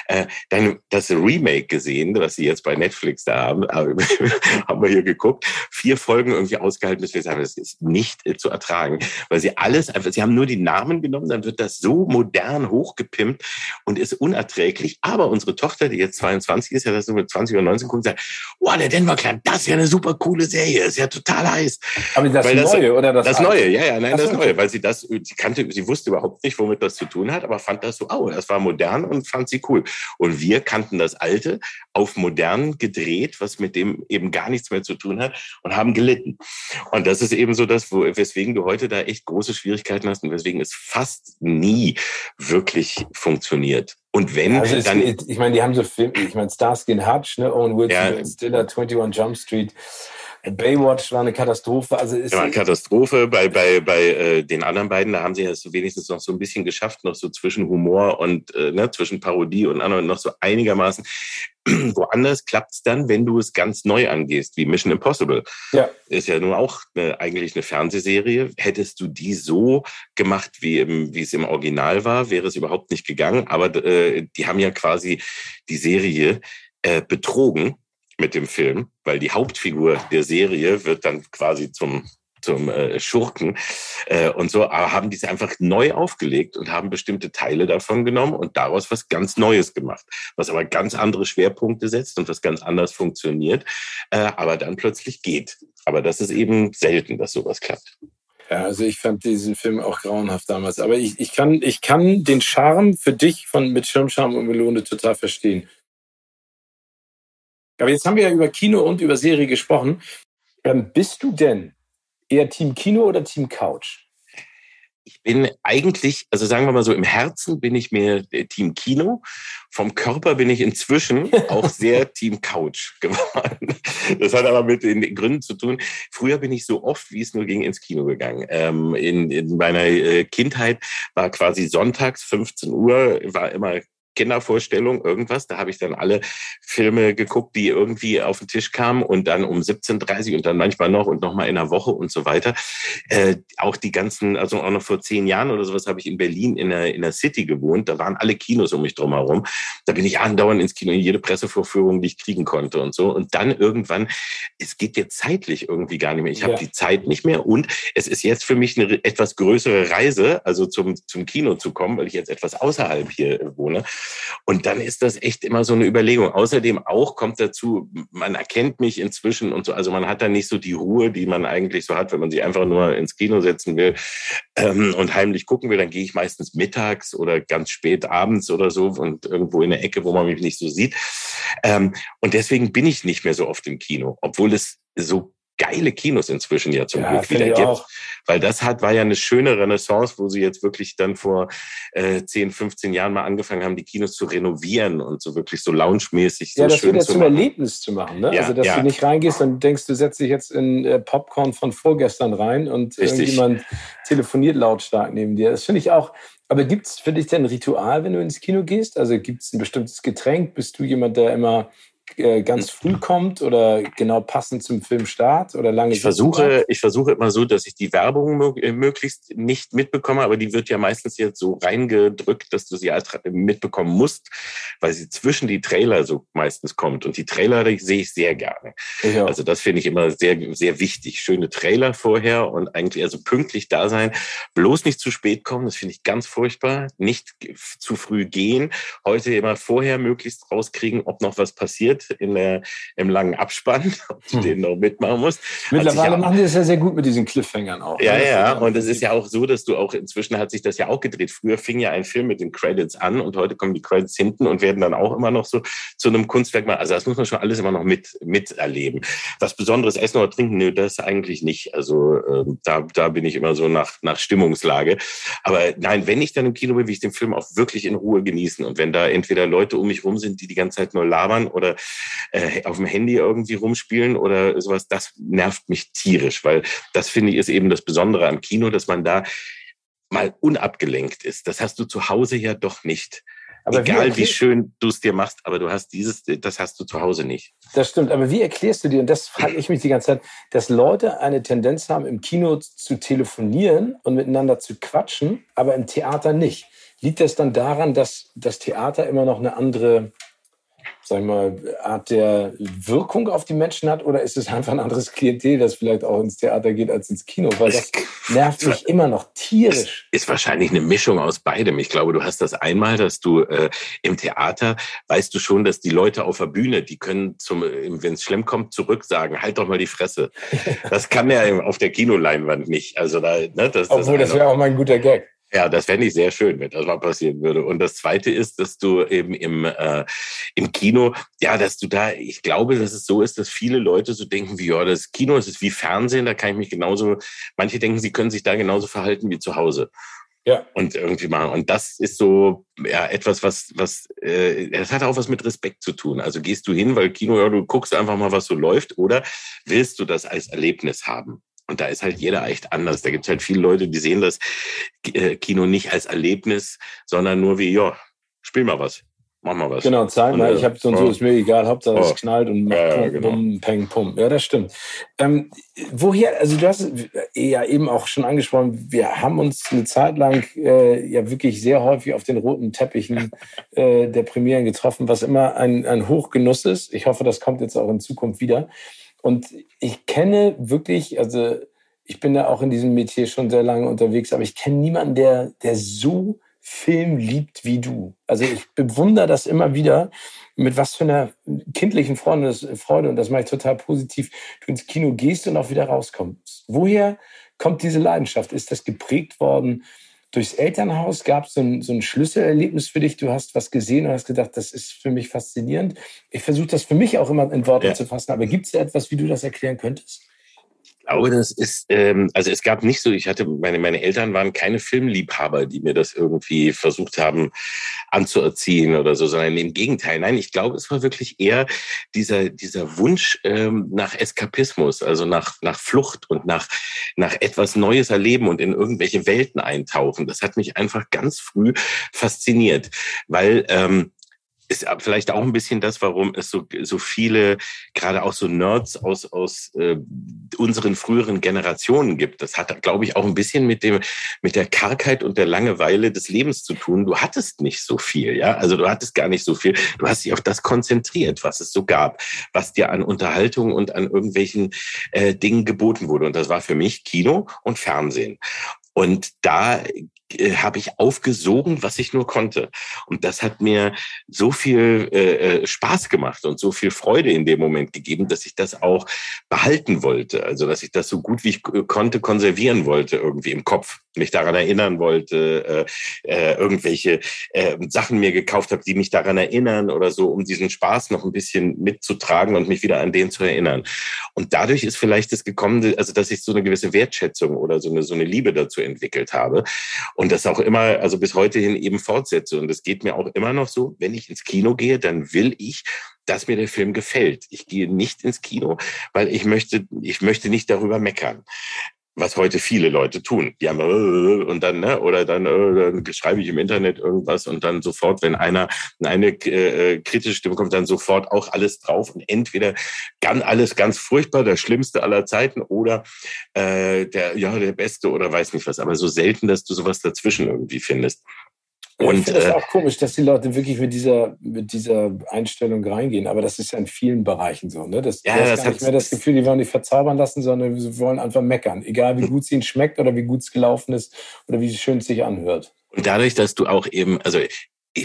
Äh, dann das Remake gesehen, was sie jetzt bei Netflix da haben, *laughs* haben wir hier geguckt. Vier Folgen irgendwie ausgehalten, bis wir sagen, das ist nicht äh, zu ertragen, weil sie alles einfach, sie haben nur die Namen genommen, dann wird das so modern hochgepimpt und ist unerträglich. Aber unsere Tochter, die jetzt 22 ist, ja das so mit 20 oder 19 guckt, sagt, oh, der Denver Clan, das ist ja eine super coole Serie, ist ja total heiß. Aber das weil Neue oder das Das Neue, ja, ja, nein, das, das Neue, weil sie das, sie kannte, sie wusste überhaupt nicht, womit das zu tun hat, aber fand das so, oh, das war modern und fand sie cool. Und wir kannten das Alte auf modern gedreht, was mit dem eben gar nichts mehr zu tun hat und haben gelitten. Und das ist eben so das, wo, weswegen du heute da echt große Schwierigkeiten hast und weswegen es fast nie wirklich funktioniert. Und wenn, also dann. ich meine, die haben so Filme, ich meine, Starsky Hutch, ne, Owen Wilson, ja, Stiller, 21 Jump Street. Baywatch war eine Katastrophe. Also ist ja, eine Katastrophe. Bei, bei, bei äh, den anderen beiden, da haben sie es wenigstens noch so ein bisschen geschafft, noch so zwischen Humor und äh, ne, zwischen Parodie und anderen noch so einigermaßen. *clears throat* Woanders klappt es dann, wenn du es ganz neu angehst, wie Mission Impossible. Ja. Ist ja nun auch eine, eigentlich eine Fernsehserie. Hättest du die so gemacht, wie, im, wie es im Original war, wäre es überhaupt nicht gegangen. Aber äh, die haben ja quasi die Serie äh, betrogen mit dem Film, weil die Hauptfigur der Serie wird dann quasi zum zum äh, Schurken äh, und so, aber haben diese einfach neu aufgelegt und haben bestimmte Teile davon genommen und daraus was ganz Neues gemacht, was aber ganz andere Schwerpunkte setzt und was ganz anders funktioniert, äh, aber dann plötzlich geht. Aber das ist eben selten, dass sowas klappt. Ja, also ich fand diesen Film auch grauenhaft damals. Aber ich, ich, kann, ich kann den Charme für dich von mit Schirmscham und Melone total verstehen. Aber jetzt haben wir ja über Kino und über Serie gesprochen. Ähm, bist du denn eher Team Kino oder Team Couch? Ich bin eigentlich, also sagen wir mal so, im Herzen bin ich mehr Team Kino. Vom Körper bin ich inzwischen *laughs* auch sehr Team Couch geworden. Das hat aber mit den Gründen zu tun. Früher bin ich so oft, wie es nur ging, ins Kino gegangen. Ähm, in, in meiner äh, Kindheit war quasi sonntags 15 Uhr, war immer Kindervorstellung, irgendwas. Da habe ich dann alle Filme geguckt, die irgendwie auf den Tisch kamen und dann um 17.30 und dann manchmal noch und nochmal in einer Woche und so weiter. Äh, auch die ganzen, also auch noch vor zehn Jahren oder sowas habe ich in Berlin in der, in der City gewohnt. Da waren alle Kinos um mich drum herum. Da bin ich andauernd ins Kino, in jede Pressevorführung, die ich kriegen konnte und so. Und dann irgendwann, es geht jetzt zeitlich irgendwie gar nicht mehr. Ich habe ja. die Zeit nicht mehr und es ist jetzt für mich eine etwas größere Reise, also zum, zum Kino zu kommen, weil ich jetzt etwas außerhalb hier wohne. Und dann ist das echt immer so eine Überlegung. Außerdem auch kommt dazu, man erkennt mich inzwischen und so. Also man hat da nicht so die Ruhe, die man eigentlich so hat, wenn man sich einfach nur ins Kino setzen will ähm, und heimlich gucken will. Dann gehe ich meistens mittags oder ganz spät abends oder so und irgendwo in der Ecke, wo man mich nicht so sieht. Ähm, und deswegen bin ich nicht mehr so oft im Kino, obwohl es so geile Kinos inzwischen ja zum ja, Glück wieder gibt. Auch. Weil das hat, war ja eine schöne Renaissance, wo sie jetzt wirklich dann vor äh, 10, 15 Jahren mal angefangen haben, die Kinos zu renovieren und so wirklich so loungemäßig so ja, das schön wieder zu zum Erlebnis zu machen. Ne? Ja, also, dass ja. du nicht reingehst und denkst, du setzt dich jetzt in äh, Popcorn von vorgestern rein und Richtig. irgendjemand telefoniert lautstark neben dir. Das finde ich auch, aber gibt es für dich denn ein Ritual, wenn du ins Kino gehst? Also gibt es ein bestimmtes Getränk? Bist du jemand, der immer ganz früh kommt oder genau passend zum Filmstart oder lange? Ich versuche, ich versuche immer so, dass ich die Werbung äh, möglichst nicht mitbekomme, aber die wird ja meistens jetzt so reingedrückt, dass du sie mitbekommen musst, weil sie zwischen die Trailer so meistens kommt. Und die Trailer die sehe ich sehr gerne. Ja. Also das finde ich immer sehr, sehr wichtig. Schöne Trailer vorher und eigentlich also pünktlich da sein. Bloß nicht zu spät kommen, das finde ich ganz furchtbar. Nicht zu früh gehen. Heute immer vorher möglichst rauskriegen, ob noch was passiert in der, im langen Abspann, *laughs* ob du hm. den noch mitmachen musst. Mittlerweile auch, machen die das ja sehr gut mit diesen Cliffhangern auch. Ja, ne? ja, und es ist ja auch so, dass du auch inzwischen hat sich das ja auch gedreht. Früher fing ja ein Film mit den Credits an und heute kommen die Credits hinten und werden dann auch immer noch so zu einem Kunstwerk. Also das muss man schon alles immer noch mit miterleben. Was Besonderes essen oder trinken, nö, das eigentlich nicht. Also äh, da, da bin ich immer so nach, nach Stimmungslage. Aber nein, wenn ich dann im Kino bin, will ich den Film auch wirklich in Ruhe genießen. Und wenn da entweder Leute um mich rum sind, die die ganze Zeit nur labern oder äh, auf dem Handy irgendwie rumspielen oder sowas, das nervt mich tierisch, weil das finde ich ist eben das Besondere am Kino, dass man da mal unabgelenkt ist. Das hast du zu Hause ja doch nicht. Aber Egal wie, wie schön du es dir machst, aber du hast dieses, das hast du zu Hause nicht. Das stimmt. Aber wie erklärst du dir, und das frage ich mich die ganze Zeit, dass Leute eine Tendenz haben, im Kino zu telefonieren und miteinander zu quatschen, aber im Theater nicht? Liegt das dann daran, dass das Theater immer noch eine andere sag ich mal, Art der Wirkung auf die Menschen hat? Oder ist es einfach ein anderes Klientel, das vielleicht auch ins Theater geht als ins Kino? Weil das nervt mich immer noch tierisch. Ist, ist wahrscheinlich eine Mischung aus beidem. Ich glaube, du hast das einmal, dass du äh, im Theater weißt du schon, dass die Leute auf der Bühne, die können zum, wenn es schlimm kommt, zurück sagen, halt doch mal die Fresse. *laughs* Das kann ja auf der Kinoleinwand nicht. Also da, ne, das, Obwohl, das, das wäre auch mal ein guter Gag. Ja, das fände ich sehr schön, wenn das mal passieren würde. Und das Zweite ist, dass du eben im, äh, im Kino, ja, dass du da, ich glaube, dass es so ist, dass viele Leute so denken wie, ja, das Kino das ist wie Fernsehen, da kann ich mich genauso, manche denken, sie können sich da genauso verhalten wie zu Hause. Ja. Und irgendwie machen. Und das ist so ja etwas, was, was, äh, das hat auch was mit Respekt zu tun. Also gehst du hin, weil Kino, ja, du guckst einfach mal, was so läuft, oder willst du das als Erlebnis haben? Und da ist halt jeder echt anders. Da gibt es halt viele Leute, die sehen das äh, Kino nicht als Erlebnis, sondern nur wie, ja, spiel mal was. Mach mal was. Genau, zeig mal, ich habe so und so, ist mir egal, Hauptsache oh. es knallt und macht ja, genau. Pum, Peng, Pum. Ja, das stimmt. Ähm, woher, also du hast ja eben auch schon angesprochen, wir haben uns eine Zeit lang äh, ja wirklich sehr häufig auf den roten Teppichen äh, der Premieren getroffen, was immer ein, ein Hochgenuss ist. Ich hoffe, das kommt jetzt auch in Zukunft wieder. Und ich kenne wirklich, also ich bin da auch in diesem Metier schon sehr lange unterwegs, aber ich kenne niemanden, der, der so Film liebt wie du. Also ich bewundere das immer wieder, mit was für einer kindlichen Freude, Freude, und das mache ich total positiv, du ins Kino gehst und auch wieder rauskommst. Woher kommt diese Leidenschaft? Ist das geprägt worden durchs Elternhaus? Gab es so ein, so ein Schlüsselerlebnis für dich? Du hast was gesehen und hast gedacht, das ist für mich faszinierend. Ich versuche das für mich auch immer in Worte ja. zu fassen, aber gibt es da etwas, wie du das erklären könntest? Glaube, das ist, ähm, also es gab nicht so, ich hatte, meine, meine Eltern waren keine Filmliebhaber, die mir das irgendwie versucht haben anzuerziehen oder so, sondern im Gegenteil. Nein, ich glaube, es war wirklich eher dieser, dieser Wunsch ähm, nach Eskapismus, also nach, nach Flucht und nach, nach etwas Neues erleben und in irgendwelche Welten eintauchen. Das hat mich einfach ganz früh fasziniert, weil ähm, ist vielleicht auch ein bisschen das, warum es so, so viele, gerade auch so Nerds aus, aus äh, unseren früheren Generationen gibt. Das hat, glaube ich, auch ein bisschen mit dem, mit der Kargheit und der Langeweile des Lebens zu tun. Du hattest nicht so viel, ja. Also du hattest gar nicht so viel. Du hast dich auf das konzentriert, was es so gab, was dir an Unterhaltung und an irgendwelchen äh, Dingen geboten wurde. Und das war für mich Kino und Fernsehen. Und da äh, habe ich aufgesogen, was ich nur konnte. Und das hat mir so viel äh, äh, Spaß gemacht und so viel Freude in dem Moment gegeben, dass ich das auch behalten wollte. Also dass ich das so gut wie ich konnte konservieren wollte irgendwie im Kopf, mich daran erinnern wollte, äh, äh, irgendwelche äh, Sachen mir gekauft habe, die mich daran erinnern oder so, um diesen Spaß noch ein bisschen mitzutragen und mich wieder an den zu erinnern. Und dadurch ist vielleicht das gekommen, also dass ich so eine gewisse Wertschätzung oder so eine so eine Liebe dazu entwickelt habe und das auch immer, also bis heute hin eben fortsetze. Und es geht mir auch immer noch so, wenn ich ins Kino gehe, dann will ich, dass mir der Film gefällt. Ich gehe nicht ins Kino, weil ich möchte, ich möchte nicht darüber meckern was heute viele Leute tun. Die haben äh, und dann ne, oder dann, äh, dann schreibe ich im Internet irgendwas und dann sofort, wenn einer eine äh, kritische Stimme kommt, dann sofort auch alles drauf und entweder ganz alles ganz furchtbar, das Schlimmste aller Zeiten oder äh, der ja der Beste oder weiß nicht was. Aber so selten, dass du sowas dazwischen irgendwie findest. Und, ich finde es äh, auch komisch, dass die Leute wirklich mit dieser, mit dieser Einstellung reingehen. Aber das ist ja in vielen Bereichen so. Ne? Das, ja, du hast das gar nicht mehr das Gefühl, die wollen dich verzaubern lassen, sondern sie wollen einfach meckern. Egal wie *laughs* gut es ihnen schmeckt oder wie gut es gelaufen ist oder wie schön es sich anhört. Und dadurch, dass du auch eben, also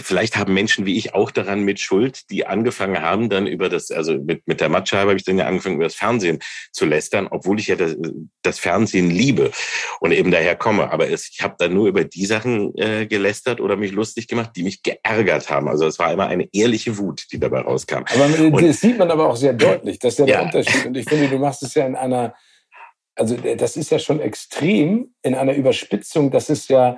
vielleicht haben Menschen wie ich auch daran mit Schuld, die angefangen haben, dann über das, also mit, mit der Matscheibe habe ich dann ja angefangen, über das Fernsehen zu lästern, obwohl ich ja das, das Fernsehen liebe und eben daher komme. Aber es, ich habe dann nur über die Sachen äh, gelästert oder mich lustig gemacht, die mich geärgert haben. Also es war immer eine ehrliche Wut, die dabei rauskam. Aber und, das sieht man aber auch sehr deutlich. Das ist ja der ja. Unterschied. Und ich finde, du machst es ja in einer also äh, das ist ja schon extrem in einer Überspitzung. Das ist ja,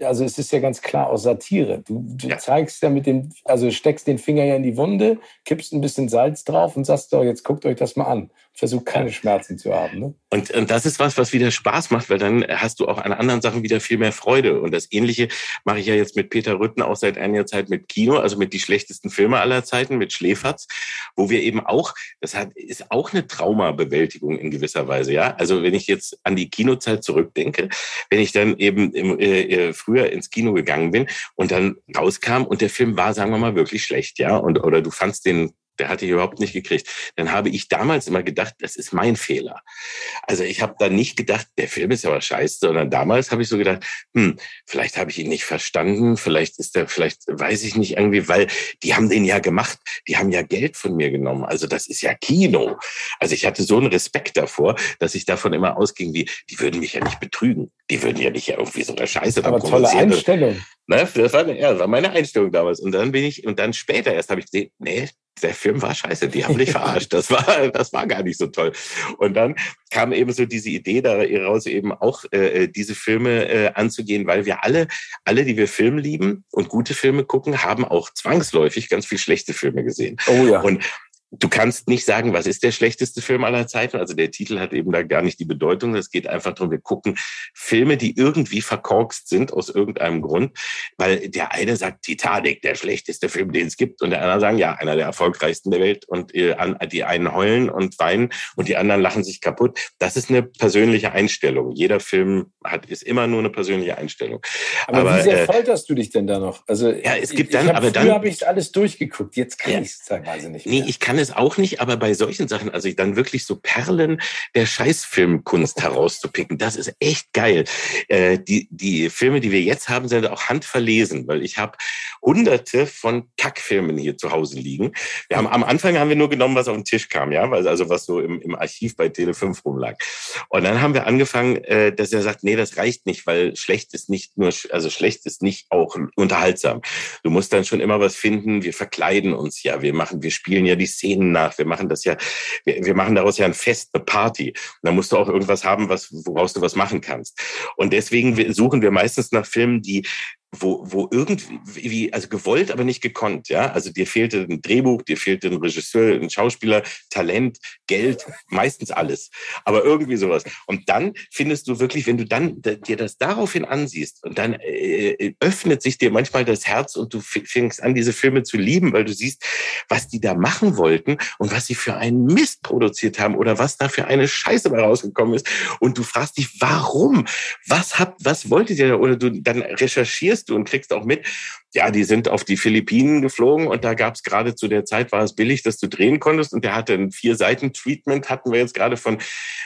also es ist ja ganz klar aus Satire. Du, du ja. zeigst ja mit dem, also steckst den Finger ja in die Wunde, kippst ein bisschen Salz drauf und sagst doch, jetzt guckt euch das mal an. Versucht keine Schmerzen zu haben. Ne? Und, und das ist was, was wieder Spaß macht, weil dann hast du auch an anderen Sachen wieder viel mehr Freude. Und das Ähnliche mache ich ja jetzt mit Peter Rütten auch seit einiger Zeit mit Kino, also mit die schlechtesten Filme aller Zeiten, mit Schläferz, wo wir eben auch, das hat, ist auch eine Traumabewältigung in gewisser Weise, ja. Also wenn ich jetzt an die Kinozeit zurückdenke, wenn ich dann eben im, äh, äh, früher ins Kino gegangen bin und dann rauskam und der Film war, sagen wir mal, wirklich schlecht, ja, und oder du fandst den der hatte ich überhaupt nicht gekriegt. Dann habe ich damals immer gedacht, das ist mein Fehler. Also ich habe dann nicht gedacht, der Film ist aber scheiße, sondern damals habe ich so gedacht, hm, vielleicht habe ich ihn nicht verstanden, vielleicht ist der, vielleicht weiß ich nicht irgendwie, weil die haben den ja gemacht, die haben ja Geld von mir genommen. Also das ist ja Kino. Also ich hatte so einen Respekt davor, dass ich davon immer ausging, wie, die würden mich ja nicht betrügen. Die würden ja nicht irgendwie so eine Scheiße aber tolle Einstellung. Ne, das war, ja, das war meine Einstellung damals. Und dann bin ich, und dann später erst habe ich gesehen, nee, der Film war scheiße, die haben dich *laughs* verarscht. Das war, das war gar nicht so toll. Und dann kam eben so diese Idee daraus, eben auch äh, diese Filme äh, anzugehen, weil wir alle, alle, die wir Film lieben und gute Filme gucken, haben auch zwangsläufig ganz viel schlechte Filme gesehen. Oh ja. Und du kannst nicht sagen, was ist der schlechteste Film aller Zeiten. Also der Titel hat eben da gar nicht die Bedeutung. Es geht einfach darum, wir gucken Filme, die irgendwie verkorkst sind aus irgendeinem Grund, weil der eine sagt Titanic, der schlechteste Film, den es gibt, und der andere sagen, ja, einer der erfolgreichsten der Welt. Und äh, die einen heulen und weinen und die anderen lachen sich kaputt. Das ist eine persönliche Einstellung. Jeder Film hat ist immer nur eine persönliche Einstellung. Aber, aber wie sehr äh, folterst du dich denn da noch? Also ja, es gibt dann, aber dann habe ich alles durchgeguckt. Jetzt kann ja, ich es teilweise nicht mehr. Nee, ich kann es es auch nicht, aber bei solchen Sachen, also dann wirklich so Perlen der Scheißfilmkunst herauszupicken, das ist echt geil. Äh, die, die Filme, die wir jetzt haben, sind auch handverlesen, weil ich habe hunderte von Kackfilmen hier zu Hause liegen. Wir haben, am Anfang haben wir nur genommen, was auf den Tisch kam, ja, also was so im, im Archiv bei Tele5 rumlag. Und dann haben wir angefangen, äh, dass er sagt, nee, das reicht nicht, weil schlecht ist nicht nur, also schlecht ist nicht auch unterhaltsam. Du musst dann schon immer was finden, wir verkleiden uns ja, wir machen, wir spielen ja die Szene Szenen nach. Wir machen das ja, wir, wir machen daraus ja ein Fest, eine Party. Und da musst du auch irgendwas haben, was, woraus du was machen kannst. Und deswegen suchen wir meistens nach Filmen, die wo, wo irgendwie, also gewollt, aber nicht gekonnt, ja. Also dir fehlte ein Drehbuch, dir fehlte ein Regisseur, ein Schauspieler, Talent, Geld, meistens alles. Aber irgendwie sowas. Und dann findest du wirklich, wenn du dann dir das daraufhin ansiehst und dann äh, äh, öffnet sich dir manchmal das Herz und du fängst an, diese Filme zu lieben, weil du siehst, was die da machen wollten und was sie für einen Mist produziert haben oder was da für eine Scheiße bei rausgekommen ist. Und du fragst dich, warum? Was habt, was wolltet ihr da? Oder du dann recherchierst du und kriegst auch mit, ja, die sind auf die Philippinen geflogen und da gab es gerade zu der Zeit, war es billig, dass du drehen konntest. Und der hatte ein Vier-Seiten-Treatment, hatten wir jetzt gerade von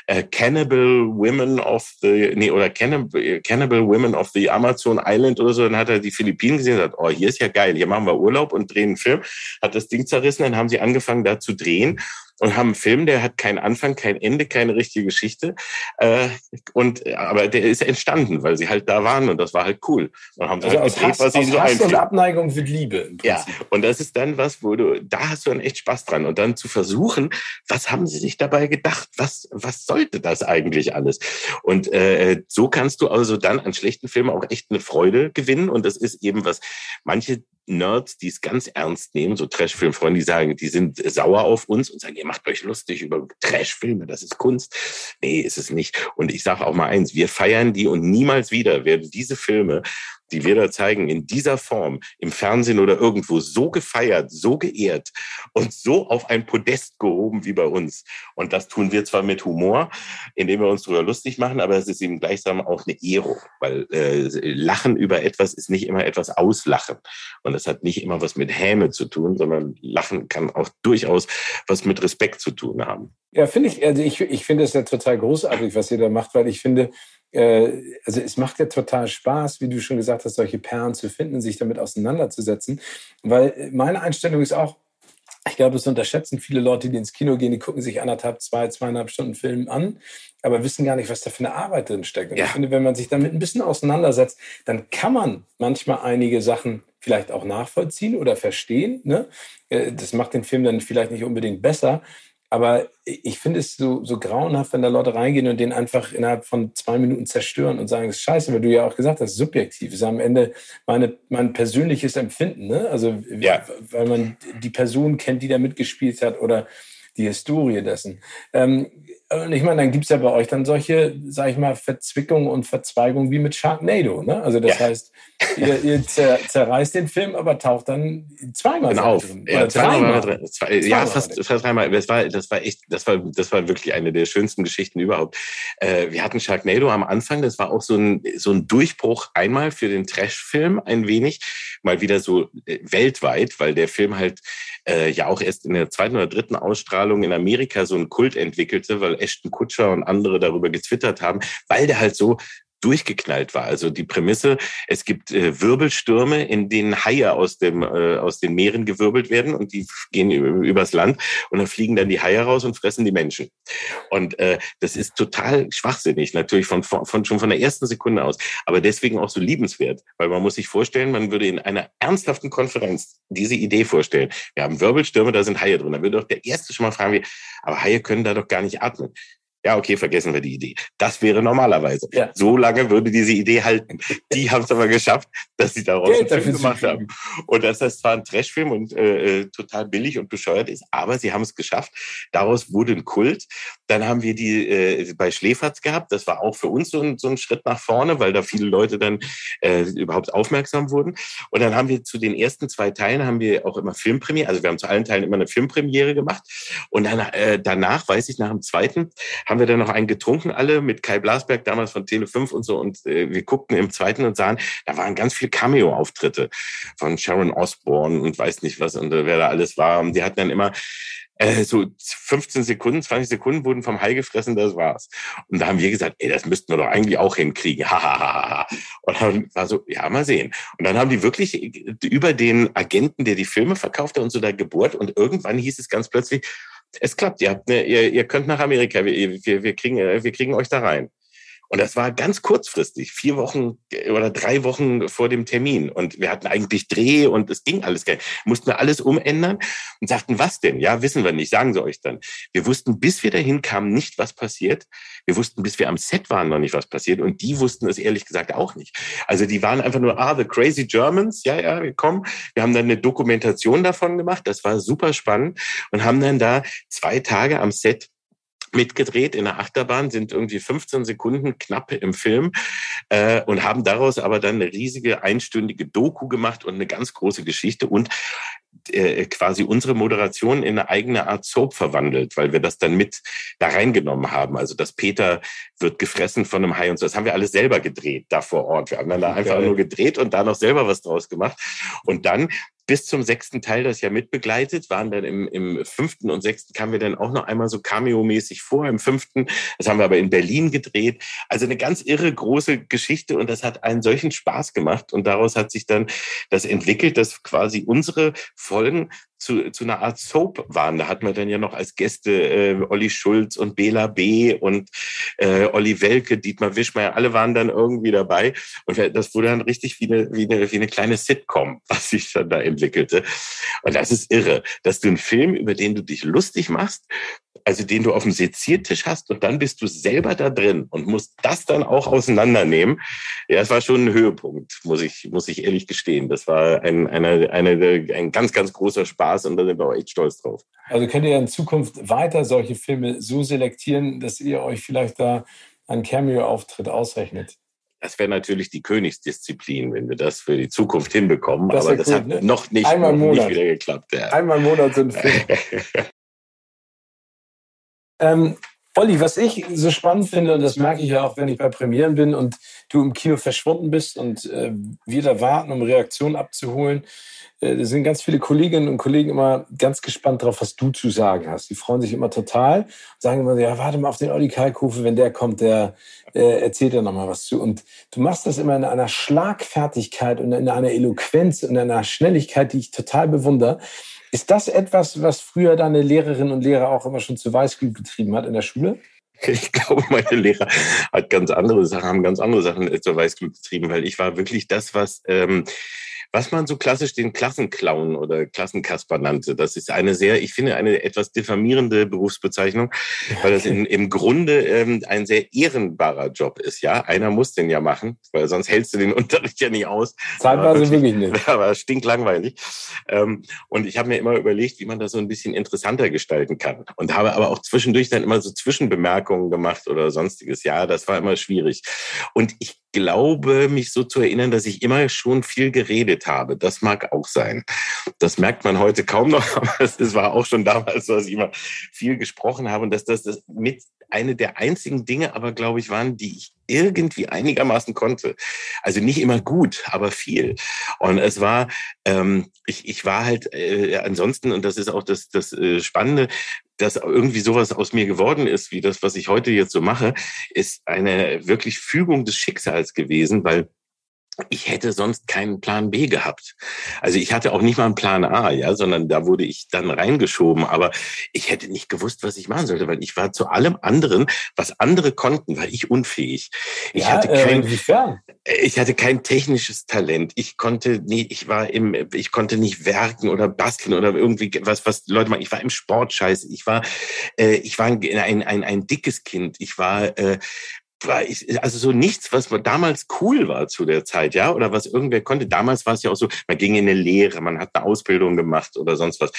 äh, Cannibal Women of the, nee, oder Cannibal, Cannibal Women of the Amazon Island oder so, dann hat er die Philippinen gesehen und sagt, oh, hier ist ja geil, hier machen wir Urlaub und drehen einen Film, hat das Ding zerrissen, dann haben sie angefangen da zu drehen und haben einen Film, der hat keinen Anfang, kein Ende, keine richtige Geschichte. Äh, und aber der ist entstanden, weil sie halt da waren und das war halt cool. Und haben also halt gedreht, Hass, was sie so Hass und Abneigung wird Liebe. Ja, und das ist dann was, wo du, da hast du dann echt Spaß dran. Und dann zu versuchen, was haben sie sich dabei gedacht? Was, was sollte das eigentlich alles? Und äh, so kannst du also dann an schlechten Filmen auch echt eine Freude gewinnen. Und das ist eben was, manche Nerds, die es ganz ernst nehmen, so Trashfilmfreunde, die sagen, die sind sauer auf uns und sagen, ihr macht euch lustig über Trashfilme, das ist Kunst. Nee, ist es nicht. Und ich sage auch mal eins, wir feiern die und niemals wieder werden diese Filme die wir da zeigen, in dieser Form im Fernsehen oder irgendwo so gefeiert, so geehrt und so auf ein Podest gehoben wie bei uns. Und das tun wir zwar mit Humor, indem wir uns darüber lustig machen, aber es ist eben gleichsam auch eine Ehrung, weil äh, Lachen über etwas ist nicht immer etwas auslachen. Und das hat nicht immer was mit Häme zu tun, sondern Lachen kann auch durchaus was mit Respekt zu tun haben. Ja, finde ich, also ich, ich finde es ja total großartig, was ihr da macht, weil ich finde, äh, also es macht ja total Spaß, wie du schon gesagt hast, solche Perlen zu finden, sich damit auseinanderzusetzen. Weil meine Einstellung ist auch, ich glaube, es unterschätzen viele Leute, die ins Kino gehen, die gucken sich anderthalb, zwei, zweieinhalb Stunden Film an, aber wissen gar nicht, was da für eine Arbeit drin steckt. Und ja. ich finde, wenn man sich damit ein bisschen auseinandersetzt, dann kann man manchmal einige Sachen vielleicht auch nachvollziehen oder verstehen. Ne? Äh, das macht den Film dann vielleicht nicht unbedingt besser, aber ich finde es so, so grauenhaft, wenn da Leute reingehen und den einfach innerhalb von zwei Minuten zerstören und sagen, es ist scheiße, weil du ja auch gesagt hast, subjektiv ist am Ende meine, mein persönliches Empfinden. Ne? Also, ja. weil man die Person kennt, die da mitgespielt hat oder die Historie dessen. Ähm, und ich meine, dann gibt es ja bei euch dann solche, sag ich mal, Verzwickungen und Verzweigungen wie mit Sharknado. Ne? Also das ja. heißt, ihr, ihr zer, zerreißt den Film, aber taucht dann zweimal genau auf. Drin. Ja, zweimal drin. Zwei, ja, fast, fast dreimal. Das war, das war echt, das war, das war wirklich eine der schönsten Geschichten überhaupt. Äh, wir hatten Sharknado am Anfang, das war auch so ein, so ein Durchbruch einmal für den Trash-Film ein wenig, mal wieder so äh, weltweit, weil der Film halt äh, ja auch erst in der zweiten oder dritten Ausstrahlung in Amerika so einen Kult entwickelte, weil Ashton Kutscher und andere darüber getwittert haben, weil der halt so durchgeknallt war. Also die Prämisse, es gibt äh, Wirbelstürme, in denen Haie aus, dem, äh, aus den Meeren gewirbelt werden und die gehen übers Land und dann fliegen dann die Haie raus und fressen die Menschen. Und äh, das ist total schwachsinnig, natürlich von, von, schon von der ersten Sekunde aus, aber deswegen auch so liebenswert, weil man muss sich vorstellen, man würde in einer ernsthaften Konferenz diese Idee vorstellen. Wir haben Wirbelstürme, da sind Haie drin. Da würde doch der Erste schon mal fragen, wie, aber Haie können da doch gar nicht atmen. Ja, okay, vergessen wir die Idee. Das wäre normalerweise. Ja. So lange würde diese Idee halten. Die haben es aber geschafft, dass sie daraus Geld einen Film gemacht haben. Und dass das zwar ein Trashfilm und äh, äh, total billig und bescheuert ist, aber sie haben es geschafft. Daraus wurde ein Kult. Dann haben wir die äh, bei Schläferz gehabt. Das war auch für uns so ein, so ein Schritt nach vorne, weil da viele Leute dann äh, überhaupt aufmerksam wurden. Und dann haben wir zu den ersten zwei Teilen haben wir auch immer Filmpremiere. Also wir haben zu allen Teilen immer eine Filmpremiere gemacht. Und dann äh, danach, weiß ich, nach dem zweiten, haben wir dann noch einen getrunken, alle mit Kai Blasberg, damals von Tele5 und so. Und äh, wir guckten im zweiten und sahen, da waren ganz viele Cameo-Auftritte von Sharon Osbourne und weiß nicht was und äh, wer da alles war. Und die hatten dann immer äh, so 15 Sekunden, 20 Sekunden wurden vom Hai gefressen, das war's. Und da haben wir gesagt, ey, das müssten wir doch eigentlich auch hinkriegen. und dann war so, ja, mal sehen. Und dann haben die wirklich über den Agenten, der die Filme verkaufte und so da gebohrt. Und irgendwann hieß es ganz plötzlich, es klappt, ihr, habt eine, ihr, ihr könnt nach Amerika, wir, wir, wir, kriegen, wir kriegen euch da rein. Und das war ganz kurzfristig, vier Wochen oder drei Wochen vor dem Termin. Und wir hatten eigentlich Dreh und es ging alles. Mussten wir alles umändern und sagten, was denn? Ja, wissen wir nicht, sagen sie euch dann. Wir wussten, bis wir dahin kamen, nicht, was passiert. Wir wussten, bis wir am Set waren, noch nicht, was passiert. Und die wussten es ehrlich gesagt auch nicht. Also die waren einfach nur, ah, the crazy Germans. Ja, ja, wir kommen. Wir haben dann eine Dokumentation davon gemacht. Das war super spannend und haben dann da zwei Tage am Set mitgedreht in der Achterbahn, sind irgendwie 15 Sekunden knapp im Film äh, und haben daraus aber dann eine riesige einstündige Doku gemacht und eine ganz große Geschichte und äh, quasi unsere Moderation in eine eigene Art Soap verwandelt, weil wir das dann mit da reingenommen haben. Also dass Peter wird gefressen von einem Hai und so. Das haben wir alles selber gedreht da vor Ort. Wir haben dann da einfach nur gedreht und da noch selber was draus gemacht. Und dann bis zum sechsten Teil das ja mitbegleitet, waren dann im, im fünften und sechsten kamen wir dann auch noch einmal so cameo-mäßig vor. Im fünften, das haben wir aber in Berlin gedreht. Also eine ganz irre große Geschichte und das hat einen solchen Spaß gemacht und daraus hat sich dann das entwickelt, dass quasi unsere Folgen zu, zu einer Art Soap waren. Da hatten wir dann ja noch als Gäste äh, Olli Schulz und Bela B. und äh, Olli Welke, Dietmar Wischmeier, alle waren dann irgendwie dabei. Und das wurde dann richtig wie eine, wie eine, wie eine kleine Sitcom, *laughs* was sich dann da entwickelte. Und das ist irre, dass du einen Film, über den du dich lustig machst, also den du auf dem Seziertisch hast und dann bist du selber da drin und musst das dann auch auseinandernehmen. Ja, es war schon ein Höhepunkt, muss ich, muss ich ehrlich gestehen. Das war ein, eine, eine, ein ganz, ganz großer Spaß und da sind wir auch echt stolz drauf. Also könnt ihr in Zukunft weiter solche Filme so selektieren, dass ihr euch vielleicht da einen Cameo-Auftritt ausrechnet? Das wäre natürlich die Königsdisziplin, wenn wir das für die Zukunft hinbekommen. Das aber das hat ne? noch nicht, Einmal noch nicht wieder geklappt. Ja. Einmal im Monat sind Film. *laughs* Ähm, Olli, was ich so spannend finde, und das merke ich ja auch, wenn ich bei Premieren bin und du im Kino verschwunden bist und äh, wir da warten, um Reaktionen abzuholen, äh, sind ganz viele Kolleginnen und Kollegen immer ganz gespannt drauf, was du zu sagen hast. Die freuen sich immer total, sagen immer, ja, warte mal auf den Olli Kalkofe, wenn der kommt, der äh, erzählt ja nochmal was zu. Und du machst das immer in einer Schlagfertigkeit und in einer Eloquenz und in einer Schnelligkeit, die ich total bewundere. Ist das etwas, was früher deine Lehrerinnen und Lehrer auch immer schon zu Weißglut getrieben hat in der Schule? Ich glaube, meine Lehrer hat ganz andere Sachen, haben ganz andere Sachen zur Weißglut getrieben, weil ich war wirklich das, was ähm, was man so klassisch den Klassenclown oder Klassenkasper nannte. Das ist eine sehr, ich finde, eine etwas diffamierende Berufsbezeichnung, weil das in, im Grunde ähm, ein sehr ehrenbarer Job ist. Ja, einer muss den ja machen, weil sonst hältst du den *laughs* Unterricht ja nicht aus. Zeitweise wirklich nicht. *laughs* Aber stinklangweilig. Ähm, und ich habe mir immer überlegt, wie man das so ein bisschen interessanter gestalten kann. Und habe aber auch zwischendurch dann immer so Zwischenbemerkungen gemacht oder sonstiges. Ja, das war immer schwierig. Und ich glaube, mich so zu erinnern, dass ich immer schon viel geredet habe. Das mag auch sein. Das merkt man heute kaum noch, *laughs* aber es war auch schon damals so, dass ich immer viel gesprochen habe und dass das, das mit eine der einzigen Dinge aber, glaube ich, waren, die ich irgendwie einigermaßen konnte. Also nicht immer gut, aber viel. Und es war, ähm, ich, ich war halt äh, ansonsten, und das ist auch das, das äh, Spannende, dass irgendwie sowas aus mir geworden ist, wie das, was ich heute jetzt so mache, ist eine wirklich Fügung des Schicksals gewesen, weil ich hätte sonst keinen Plan B gehabt. Also ich hatte auch nicht mal einen Plan A, ja, sondern da wurde ich dann reingeschoben. Aber ich hätte nicht gewusst, was ich machen sollte, weil ich war zu allem anderen, was andere konnten, war ich unfähig. Ich ja, hatte kein, äh, ich hatte kein technisches Talent. Ich konnte nie, ich war im, ich konnte nicht werken oder basteln oder irgendwie was, was Leute machen. Ich war im Sportscheiß. Ich war, äh, ich war ein, ein, ein, ein dickes Kind. Ich war äh, also so nichts, was damals cool war zu der Zeit, ja, oder was irgendwer konnte. Damals war es ja auch so, man ging in eine Lehre, man hat eine Ausbildung gemacht oder sonst was.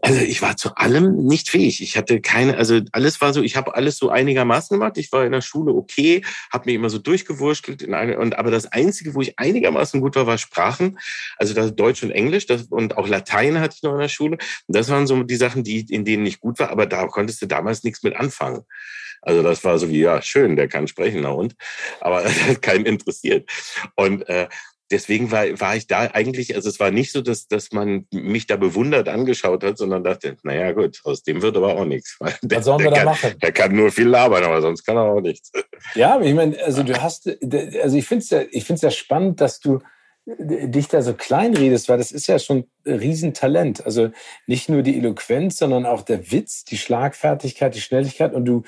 Also ich war zu allem nicht fähig. Ich hatte keine, also alles war so, ich habe alles so einigermaßen gemacht. Ich war in der Schule okay, habe mir immer so durchgewurschtelt. In eine, und aber das Einzige, wo ich einigermaßen gut war, war Sprachen. Also das Deutsch und Englisch das, und auch Latein hatte ich noch in der Schule. Und das waren so die Sachen, die, in denen ich gut war, aber da konntest du damals nichts mit anfangen. Also das war so wie, ja, schön, der kann sprechen, na und? Aber *laughs* das hat keinen interessiert. Und äh, deswegen war, war ich da eigentlich, also es war nicht so, dass, dass man mich da bewundert angeschaut hat, sondern dachte, naja gut, aus dem wird aber auch nichts. Der, Was sollen wir da kann, machen? Der kann nur viel labern, aber sonst kann er auch nichts. Ja, ich meine, also du hast, also ich finde es ja, ich ja spannend, dass du dich da so klein redest, weil das ist ja schon ein Riesentalent. Also nicht nur die Eloquenz, sondern auch der Witz, die Schlagfertigkeit, die Schnelligkeit und du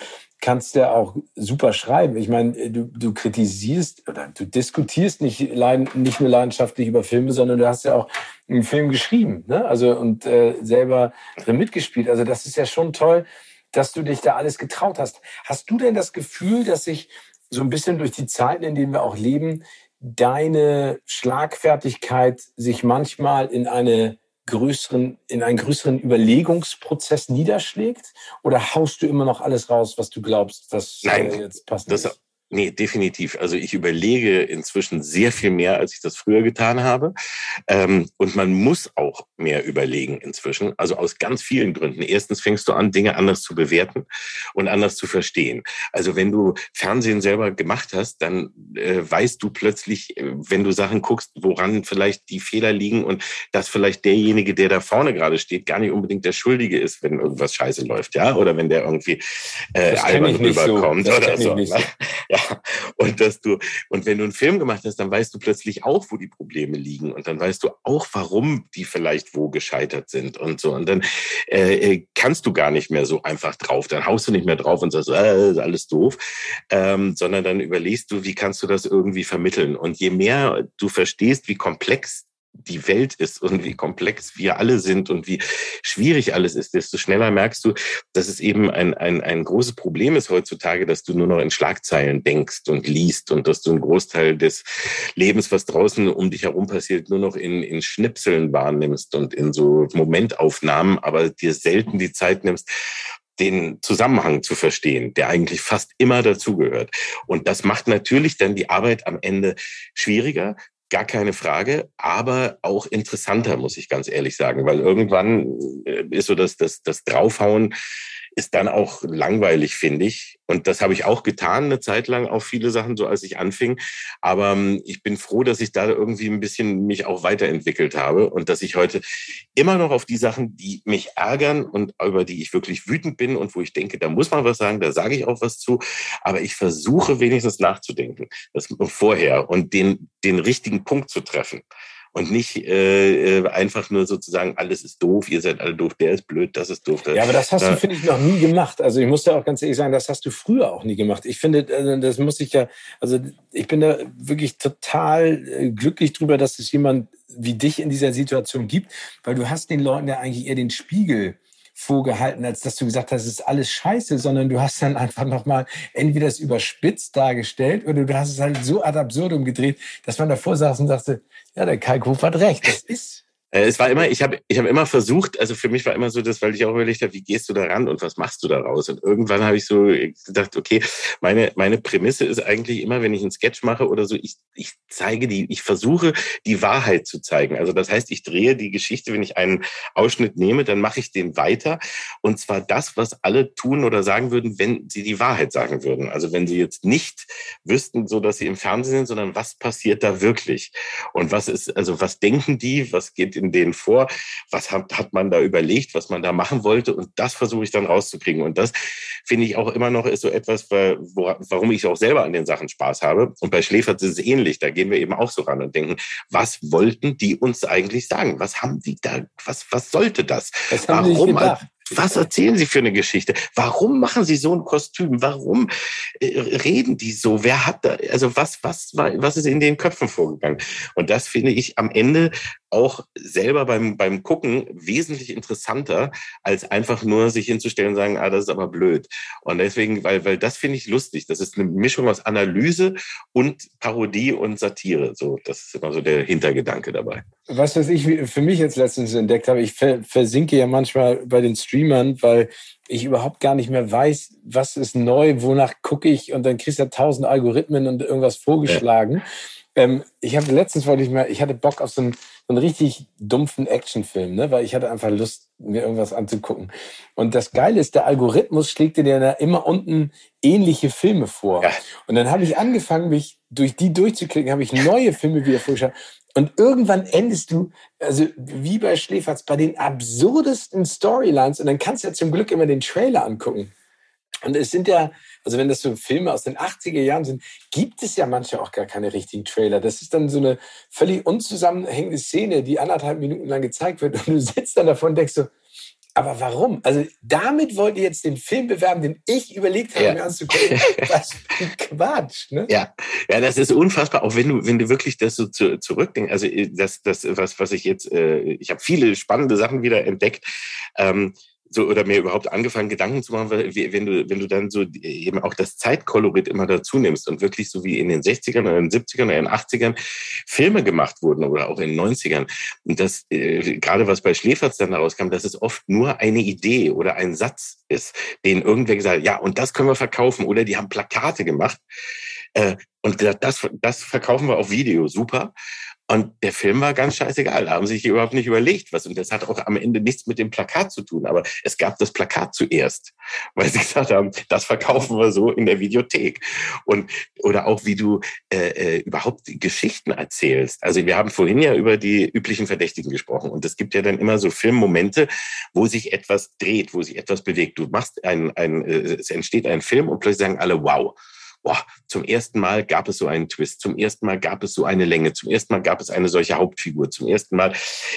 kannst ja auch super schreiben. Ich meine, du, du kritisierst oder du diskutierst nicht, nicht nur leidenschaftlich über Filme, sondern du hast ja auch einen Film geschrieben, ne? Also und äh, selber drin mitgespielt. Also das ist ja schon toll, dass du dich da alles getraut hast. Hast du denn das Gefühl, dass sich so ein bisschen durch die Zeiten, in denen wir auch leben, deine Schlagfertigkeit sich manchmal in eine größeren, in einen größeren Überlegungsprozess niederschlägt? Oder haust du immer noch alles raus, was du glaubst, dass Nein, äh, jetzt passt? Das, Nee, definitiv. Also ich überlege inzwischen sehr viel mehr, als ich das früher getan habe. Ähm, und man muss auch mehr überlegen inzwischen. Also aus ganz vielen Gründen. Erstens fängst du an, Dinge anders zu bewerten und anders zu verstehen. Also wenn du Fernsehen selber gemacht hast, dann äh, weißt du plötzlich, äh, wenn du Sachen guckst, woran vielleicht die Fehler liegen und dass vielleicht derjenige, der da vorne gerade steht, gar nicht unbedingt der Schuldige ist, wenn irgendwas scheiße läuft, ja, oder wenn der irgendwie äh, albern rüberkommt so. oder so. so. Ja, *laughs* und dass du, und wenn du einen Film gemacht hast, dann weißt du plötzlich auch, wo die Probleme liegen und dann weißt du auch, warum die vielleicht wo gescheitert sind und so. Und dann äh, äh kannst du gar nicht mehr so einfach drauf. Dann haust du nicht mehr drauf und sagst, äh, alles doof, ähm, sondern dann überlegst du, wie kannst du das irgendwie vermitteln. Und je mehr du verstehst, wie komplex die Welt ist und wie komplex wir alle sind und wie schwierig alles ist, desto schneller merkst du, dass es eben ein, ein, ein großes Problem ist heutzutage, dass du nur noch in Schlagzeilen denkst und liest und dass du einen Großteil des Lebens, was draußen um dich herum passiert, nur noch in, in Schnipseln wahrnimmst und in so Momentaufnahmen, aber dir selten die Zeit nimmst, den Zusammenhang zu verstehen, der eigentlich fast immer dazugehört. Und das macht natürlich dann die Arbeit am Ende schwieriger, gar keine Frage, aber auch interessanter, muss ich ganz ehrlich sagen, weil irgendwann äh, ist so das, das, das Draufhauen ist dann auch langweilig, finde ich. Und das habe ich auch getan, eine Zeit lang, auch viele Sachen, so als ich anfing. Aber ähm, ich bin froh, dass ich da irgendwie ein bisschen mich auch weiterentwickelt habe und dass ich heute immer noch auf die Sachen, die mich ärgern und über die ich wirklich wütend bin und wo ich denke, da muss man was sagen, da sage ich auch was zu. Aber ich versuche wenigstens nachzudenken, das vorher und den, den richtigen Punkt zu treffen und nicht äh, äh, einfach nur sozusagen, alles ist doof, ihr seid alle doof, der ist blöd, das ist doof. Das, ja, aber das hast da, du, finde ich, noch nie gemacht. Also ich muss da auch ganz ehrlich sagen, das hast du früher auch nie gemacht. Ich finde, äh, das muss ich ja, also ich bin da wirklich total äh, glücklich drüber, dass es jemand wie dich in dieser Situation gibt, weil du hast den Leuten ja eigentlich eher den Spiegel vorgehalten, als dass du gesagt hast, es ist alles scheiße, sondern du hast dann einfach nochmal entweder das überspitzt dargestellt oder du hast es halt so ad absurdum gedreht, dass man davor saß und sagte, ja, der Kalkhof hat recht, das ist es war immer, ich habe ich hab immer versucht, also für mich war immer so das, weil ich auch überlegt habe, wie gehst du da ran und was machst du daraus? Und irgendwann habe ich so gedacht, okay, meine, meine Prämisse ist eigentlich immer, wenn ich einen Sketch mache oder so, ich, ich zeige die, ich versuche die Wahrheit zu zeigen. Also das heißt, ich drehe die Geschichte, wenn ich einen Ausschnitt nehme, dann mache ich den weiter. Und zwar das, was alle tun oder sagen würden, wenn sie die Wahrheit sagen würden. Also wenn sie jetzt nicht wüssten, so dass sie im Fernsehen sind, sondern was passiert da wirklich? Und was ist, also was denken die, was geht in in denen vor? Was hat, hat man da überlegt, was man da machen wollte? Und das versuche ich dann rauszukriegen. Und das finde ich auch immer noch ist so etwas, wo, warum ich auch selber an den Sachen Spaß habe. Und bei Schläfert ist es ähnlich. Da gehen wir eben auch so ran und denken, was wollten die uns eigentlich sagen? Was haben die da, was, was sollte das? Warum? Was erzählen Sie für eine Geschichte? Warum machen Sie so ein Kostüm? Warum äh, reden die so? Wer hat da, also was, was, was ist in den Köpfen vorgegangen? Und das finde ich am Ende auch selber beim, beim Gucken wesentlich interessanter, als einfach nur sich hinzustellen und sagen, ah, das ist aber blöd. Und deswegen, weil, weil das finde ich lustig. Das ist eine Mischung aus Analyse und Parodie und Satire. So, das ist immer so der Hintergedanke dabei. Was, was ich für mich jetzt letztens entdeckt habe, ich versinke ja manchmal bei den Streamern, weil ich überhaupt gar nicht mehr weiß, was ist neu, wonach gucke ich und dann kriegst du ja tausend Algorithmen und irgendwas vorgeschlagen. Ja. Ähm, ich habe letztens wollte ich mal, ich hatte Bock auf so einen, so einen richtig dumpfen Actionfilm, ne? weil ich hatte einfach Lust, mir irgendwas anzugucken. Und das Geile ist, der Algorithmus schlägt dir ja immer unten ähnliche Filme vor. Ja. Und dann habe ich angefangen, mich durch die durchzuklicken, habe ich neue Filme wieder vorgeschaut. Und irgendwann endest du, also wie bei Schläferz, bei den absurdesten Storylines. Und dann kannst du ja zum Glück immer den Trailer angucken. Und es sind ja, also wenn das so Filme aus den 80er Jahren sind, gibt es ja manchmal auch gar keine richtigen Trailer. Das ist dann so eine völlig unzusammenhängende Szene, die anderthalb Minuten lang gezeigt wird. Und du sitzt dann davon und denkst so, Aber warum? Also damit wollt ihr jetzt den Film bewerben, den ich überlegt habe, ja. mir anzugucken. *laughs* Was für Quatsch, ne? Ja. ja, das ist unfassbar. Auch wenn du, wenn du wirklich das so zu, zurückdenkst. Also äh, das, das, was, was ich jetzt, äh, ich habe viele spannende Sachen wieder entdeckt. Ähm, so oder mir überhaupt angefangen, Gedanken zu machen, wenn du, wenn du dann so eben auch das Zeitkolorit immer dazu nimmst und wirklich so wie in den 60ern oder in den 70ern oder in den 80ern Filme gemacht wurden oder auch in den 90ern. Und das, äh, gerade was bei Schläferz dann herauskam, dass es oft nur eine Idee oder ein Satz ist, den irgendwer gesagt hat, ja, und das können wir verkaufen oder die haben Plakate gemacht. Äh, und das, das verkaufen wir auf Video, super. Und der Film war ganz scheißegal. Da haben sich überhaupt nicht überlegt, was. Und das hat auch am Ende nichts mit dem Plakat zu tun. Aber es gab das Plakat zuerst, *laughs* weil sie gesagt haben, das verkaufen wir so in der Videothek. Und, oder auch wie du äh, äh überhaupt Geschichten erzählst. Also wir haben vorhin ja über die üblichen Verdächtigen gesprochen. Und es gibt ja dann immer so Filmmomente, wo sich etwas dreht, wo sich etwas bewegt. Du machst ein, ein, äh, es entsteht ein Film und plötzlich sagen alle, wow boah, zum ersten Mal gab es so einen Twist, zum ersten Mal gab es so eine Länge, zum ersten Mal gab es eine solche Hauptfigur, zum ersten Mal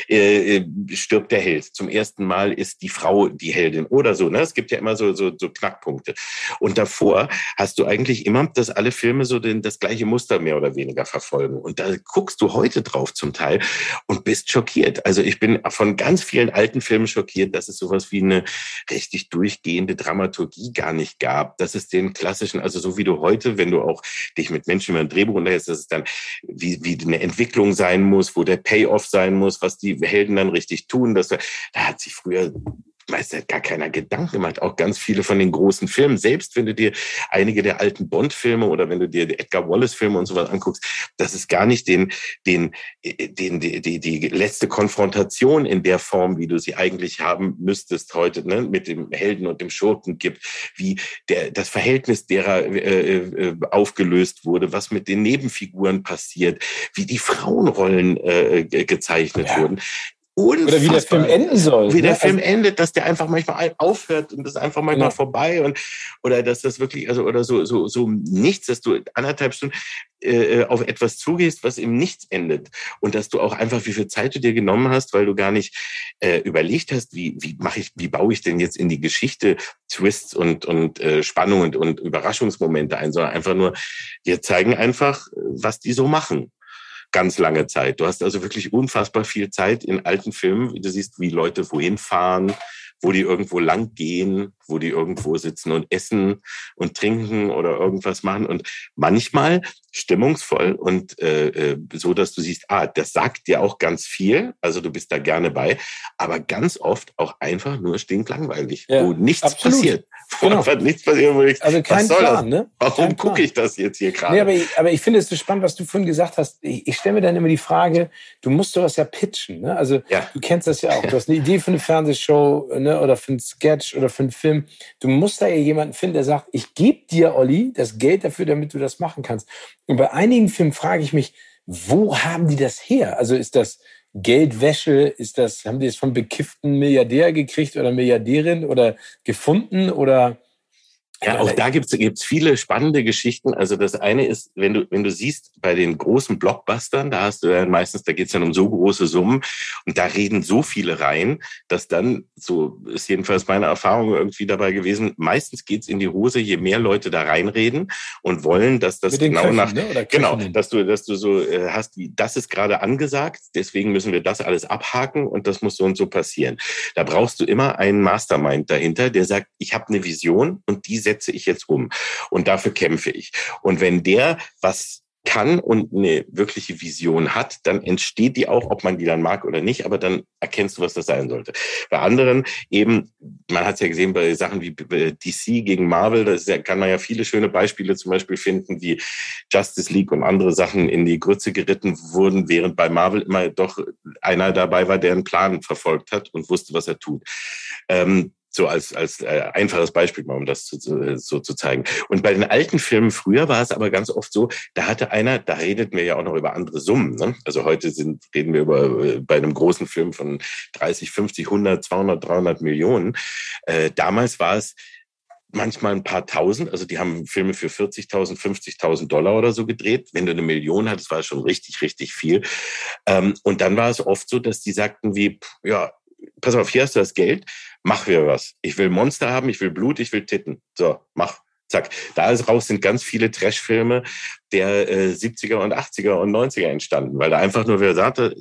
äh, äh, stirbt der Held, zum ersten Mal ist die Frau die Heldin oder so. Ne? Es gibt ja immer so, so, so Knackpunkte. Und davor hast du eigentlich immer, dass alle Filme so den, das gleiche Muster mehr oder weniger verfolgen. Und da guckst du heute drauf zum Teil und bist schockiert. Also ich bin von ganz vielen alten Filmen schockiert, dass es sowas wie eine richtig durchgehende Dramaturgie gar nicht gab, dass es den klassischen, also so wie du heute heute, wenn du auch dich mit Menschen über ein Drehbuch unterhältst, dass es dann wie, wie eine Entwicklung sein muss, wo der Payoff sein muss, was die Helden dann richtig tun. Dass, da hat sich früher meist gar keiner Gedanken gemacht. Auch ganz viele von den großen Filmen, selbst wenn du dir einige der alten Bond-Filme oder wenn du dir die Edgar Wallace-Filme und sowas anguckst, das ist gar nicht den, den, den, die, die, die letzte Konfrontation in der Form, wie du sie eigentlich haben müsstest heute, ne, mit dem Helden und dem Schurken gibt, wie der, das Verhältnis derer äh, äh, aufgelöst wurde, was mit den Nebenfiguren passiert, wie die Frauenrollen äh, gezeichnet ja. wurden. Unfassbar. Oder wie der Film enden soll. Wie ne? der Film also, endet, dass der einfach manchmal aufhört und das ist einfach manchmal ja. vorbei und oder dass das wirklich also oder so so so nichts, dass du anderthalb Stunden äh, auf etwas zugehst, was im Nichts endet und dass du auch einfach wie viel Zeit du dir genommen hast, weil du gar nicht äh, überlegt hast, wie wie mache ich, wie baue ich denn jetzt in die Geschichte Twists und und äh, Spannung und, und Überraschungsmomente ein, sondern einfach nur wir zeigen einfach, was die so machen ganz lange Zeit. Du hast also wirklich unfassbar viel Zeit in alten Filmen, wie du siehst, wie Leute wohin fahren, wo die irgendwo lang gehen, wo die irgendwo sitzen und essen und trinken oder irgendwas machen. Und manchmal stimmungsvoll und äh, äh, so, dass du siehst, ah, das sagt dir auch ganz viel, also du bist da gerne bei, aber ganz oft auch einfach nur stinklangweilig, ja, wo nichts absolut. passiert. Wo genau. einfach nichts passiert, wo ich, also kein was Plan, das? Ne? Warum gucke ich das jetzt hier gerade? Nee, aber, ich, aber ich finde es so spannend, was du vorhin gesagt hast. Ich, ich stelle mir dann immer die Frage, du musst sowas ja pitchen. Ne? Also ja. du kennst das ja auch. *laughs* Du hast eine Idee für eine Fernsehshow ne? oder für einen Sketch oder für einen Film. Du musst da ja jemanden finden, der sagt, ich gebe dir, Olli, das Geld dafür, damit du das machen kannst. Und bei einigen Filmen frage ich mich, wo haben die das her? Also ist das Geldwäsche? Ist das, haben die es vom bekifften Milliardär gekriegt oder Milliardärin oder gefunden oder ja, auch da gibt's gibt's viele spannende Geschichten. Also das eine ist, wenn du, wenn du siehst, bei den großen Blockbustern, da hast du ja meistens, da geht's dann um so große Summen und da reden so viele rein, dass dann, so ist jedenfalls meine Erfahrung irgendwie dabei gewesen, meistens geht's in die Hose, je mehr Leute da reinreden und wollen, dass das genau Köchen, nach, ne? genau, dass du, dass du so äh, hast, wie, das ist gerade angesagt, deswegen müssen wir das alles abhaken und das muss so und so passieren. Da brauchst du immer einen Mastermind dahinter, der sagt, ich habe eine Vision und die setze ich jetzt um. Und dafür kämpfe ich. Und wenn der was kann und eine wirkliche Vision hat, dann entsteht die auch, ob man die dann mag oder nicht, aber dann erkennst du, was das sein sollte. Bei anderen eben, man hat es ja gesehen bei Sachen wie DC gegen Marvel, da kann man ja viele schöne Beispiele zum Beispiel finden, wie Justice League und andere Sachen in die Grütze geritten wurden, während bei Marvel immer doch einer dabei war, der einen Plan verfolgt hat und wusste, was er tut. Ähm, so als, als äh, einfaches Beispiel mal, um das zu, so zu zeigen. Und bei den alten Filmen früher war es aber ganz oft so, da hatte einer, da redeten wir ja auch noch über andere Summen. Ne? Also heute sind, reden wir über äh, bei einem großen Film von 30, 50, 100, 200, 300 Millionen. Äh, damals war es manchmal ein paar tausend. Also die haben Filme für 40.000, 50.000 Dollar oder so gedreht. Wenn du eine Million hattest, war es schon richtig, richtig viel. Ähm, und dann war es oft so, dass die sagten wie, ja, pass auf, hier hast du das Geld, mach wir was. Ich will Monster haben, ich will Blut, ich will Titten. So, mach. Zack. Da raus sind ganz viele Trashfilme der äh, 70er und 80er und 90er entstanden, weil da einfach nur wer sagte,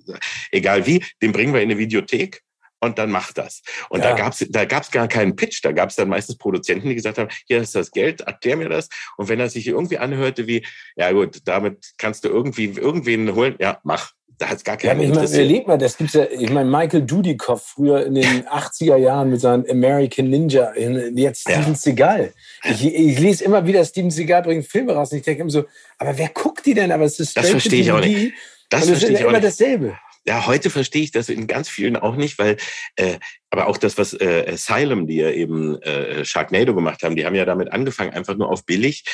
egal wie, den bringen wir in eine Videothek und dann macht das. Und ja. da gab's da gab's gar keinen Pitch. Da gab's dann meistens Produzenten, die gesagt haben, hier ist das Geld, erklär mir das. Und wenn er sich irgendwie anhörte wie, ja gut, damit kannst du irgendwie irgendwen holen, ja, mach. Da hat's gar keinen ja, ich meine, überleg mal, das gibt's ja, ich meine, Michael Dudikoff früher in den *laughs* 80er Jahren mit seinem American Ninja, jetzt Steven ja. Seagal. Ich, ich lese immer wieder, Steven Seagal bringt Filme raus und ich denke immer so, aber wer guckt die denn? Aber es ist Das verstehe ich auch nicht. Das verstehe ich auch immer nicht. dasselbe ja, heute verstehe ich das in ganz vielen auch nicht, weil, äh, aber auch das, was äh, Asylum, die ja eben äh, Sharknado gemacht haben, die haben ja damit angefangen, einfach nur auf billig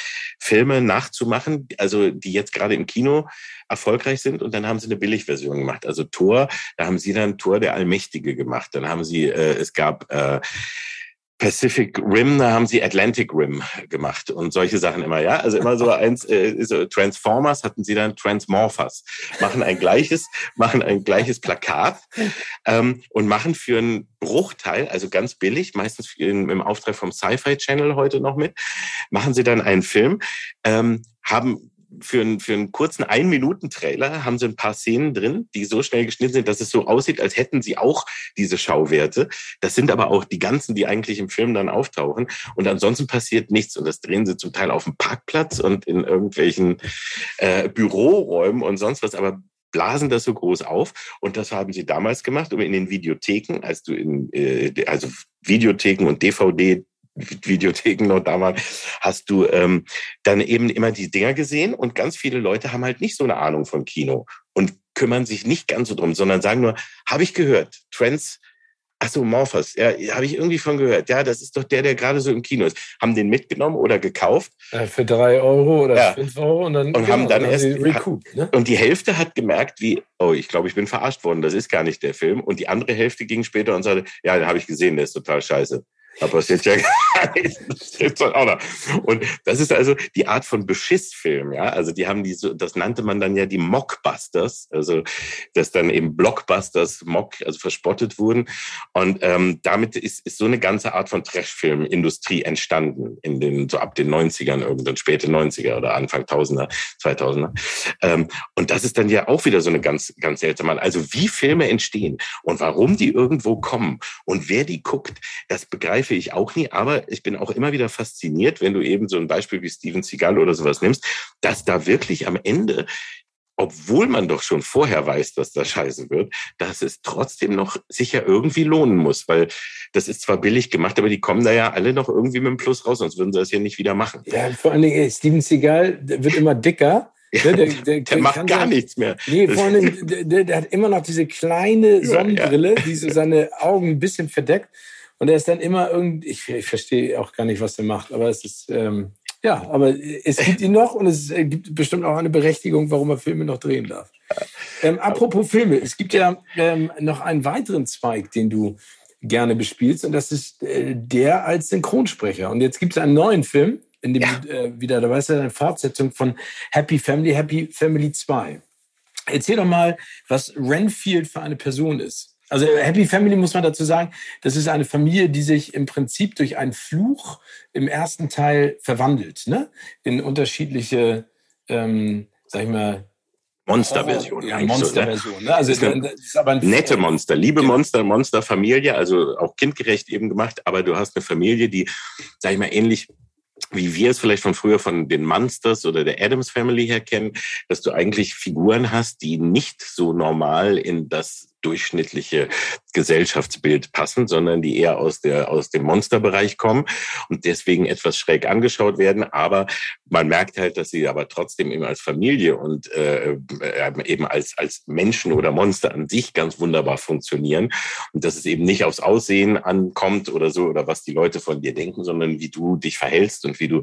Filme nachzumachen, also die jetzt gerade im Kino erfolgreich sind und dann haben sie eine Billigversion gemacht. Also Thor, da haben sie dann Thor der Allmächtige gemacht. Dann haben sie, äh, es gab äh, Pacific Rim, da haben sie Atlantic Rim gemacht und solche Sachen immer, ja. Also immer so eins, äh, so Transformers hatten sie dann Transmorphers, machen ein gleiches, machen ein gleiches Plakat ähm, und machen für einen Bruchteil, also ganz billig, meistens in, im Auftrag vom Sci-Fi Channel heute noch mit, machen sie dann einen Film, ähm, haben für einen, für einen kurzen Ein-Minuten-Trailer haben sie ein paar Szenen drin, die so schnell geschnitten sind, dass es so aussieht, als hätten sie auch diese Schauwerte. Das sind aber auch die ganzen, die eigentlich im Film dann auftauchen. Und ansonsten passiert nichts. Und das drehen sie zum Teil auf dem Parkplatz und in irgendwelchen äh, Büroräumen und sonst was. Aber blasen das so groß auf. Und das haben sie damals gemacht, um in den Videotheken, als du in, äh, also Videotheken und DVD Videotheken noch damals, hast du ähm, dann eben immer die Dinger gesehen und ganz viele Leute haben halt nicht so eine Ahnung von Kino und kümmern sich nicht ganz so drum, sondern sagen nur, habe ich gehört, Trends, ach so, Morphos, ja, habe ich irgendwie von gehört. Ja, das ist doch der, der gerade so im Kino ist. Haben den mitgenommen oder gekauft. Ja, für drei Euro oder ja. fünf Euro und dann, und genau, haben dann, dann erst recouped, ne? und die Hälfte hat gemerkt, wie, oh, ich glaube, ich bin verarscht worden, das ist gar nicht der Film. Und die andere Hälfte ging später und sagte, ja, den habe ich gesehen, der ist total scheiße. Da passiert ja *laughs* gar. Und das ist also die Art von Beschissfilm, ja. Also die haben die so, das nannte man dann ja die Mockbusters, also dass dann eben Blockbusters, Mock, also verspottet wurden. Und ähm, damit ist, ist so eine ganze Art von Trashfilmindustrie entstanden in den, so ab den 90ern, irgendwann späte 90er oder Anfang 1000er, 2000er. Ähm, und das ist dann ja auch wieder so eine ganz, ganz seltsame, also wie Filme entstehen und warum die irgendwo kommen und wer die guckt, das begreife begreife ich auch nie, aber ich bin auch immer wieder fasziniert, wenn du eben so ein Beispiel wie Steven Seagal oder sowas nimmst, dass da wirklich am Ende obwohl man doch schon vorher weiß, dass das scheiße wird, dass es trotzdem noch sicher irgendwie lohnen muss, weil das ist zwar billig gemacht, aber die kommen da ja alle noch irgendwie mit dem Plus raus, sonst würden sie das ja nicht wieder machen. Ja, vor allen Dingen, Steven Seagal wird immer dicker. *laughs* Ja, der, der, der, macht gar nichts mehr. Nee, vor allem, der, der, hat immer noch diese kleine Sonnenbrille, ja. die so seine Augen ein bisschen verdeckt. Und er ist dann immer irgendwie, ich, ich verstehe auch gar nicht, was er macht, aber es ist, ähm, ja, aber es gibt ihn noch und es gibt bestimmt auch eine Berechtigung, warum er Filme noch drehen darf. Ähm, apropos Filme, es gibt ja ähm, noch einen weiteren Zweig, den du gerne bespielst und das ist äh, der als Synchronsprecher. Und jetzt gibt es einen neuen Film, in dem ja. äh, wieder, da es ja eine Fortsetzung von Happy Family, Happy Family 2. Erzähl doch mal, was Renfield für eine Person ist. Also Happy Family muss man dazu sagen, das ist eine Familie, die sich im Prinzip durch einen Fluch im ersten Teil verwandelt, ne? In unterschiedliche, ähm, sag ich mal, Monsterversion. Ja, Monsterversion. So, ne? Also ist, eine, ist aber ein nette Monster, liebe genau. Monster, Monsterfamilie, also auch kindgerecht eben gemacht, aber du hast eine Familie, die, sag ich mal, ähnlich wie wir es vielleicht von früher von den Monsters oder der Adams Family her kennen, dass du eigentlich Figuren hast, die nicht so normal in das durchschnittliche Gesellschaftsbild passen, sondern die eher aus der aus dem Monsterbereich kommen und deswegen etwas schräg angeschaut werden. Aber man merkt halt, dass sie aber trotzdem eben als Familie und äh, eben als als Menschen oder Monster an sich ganz wunderbar funktionieren und dass es eben nicht aufs Aussehen ankommt oder so oder was die Leute von dir denken, sondern wie du dich verhältst und wie du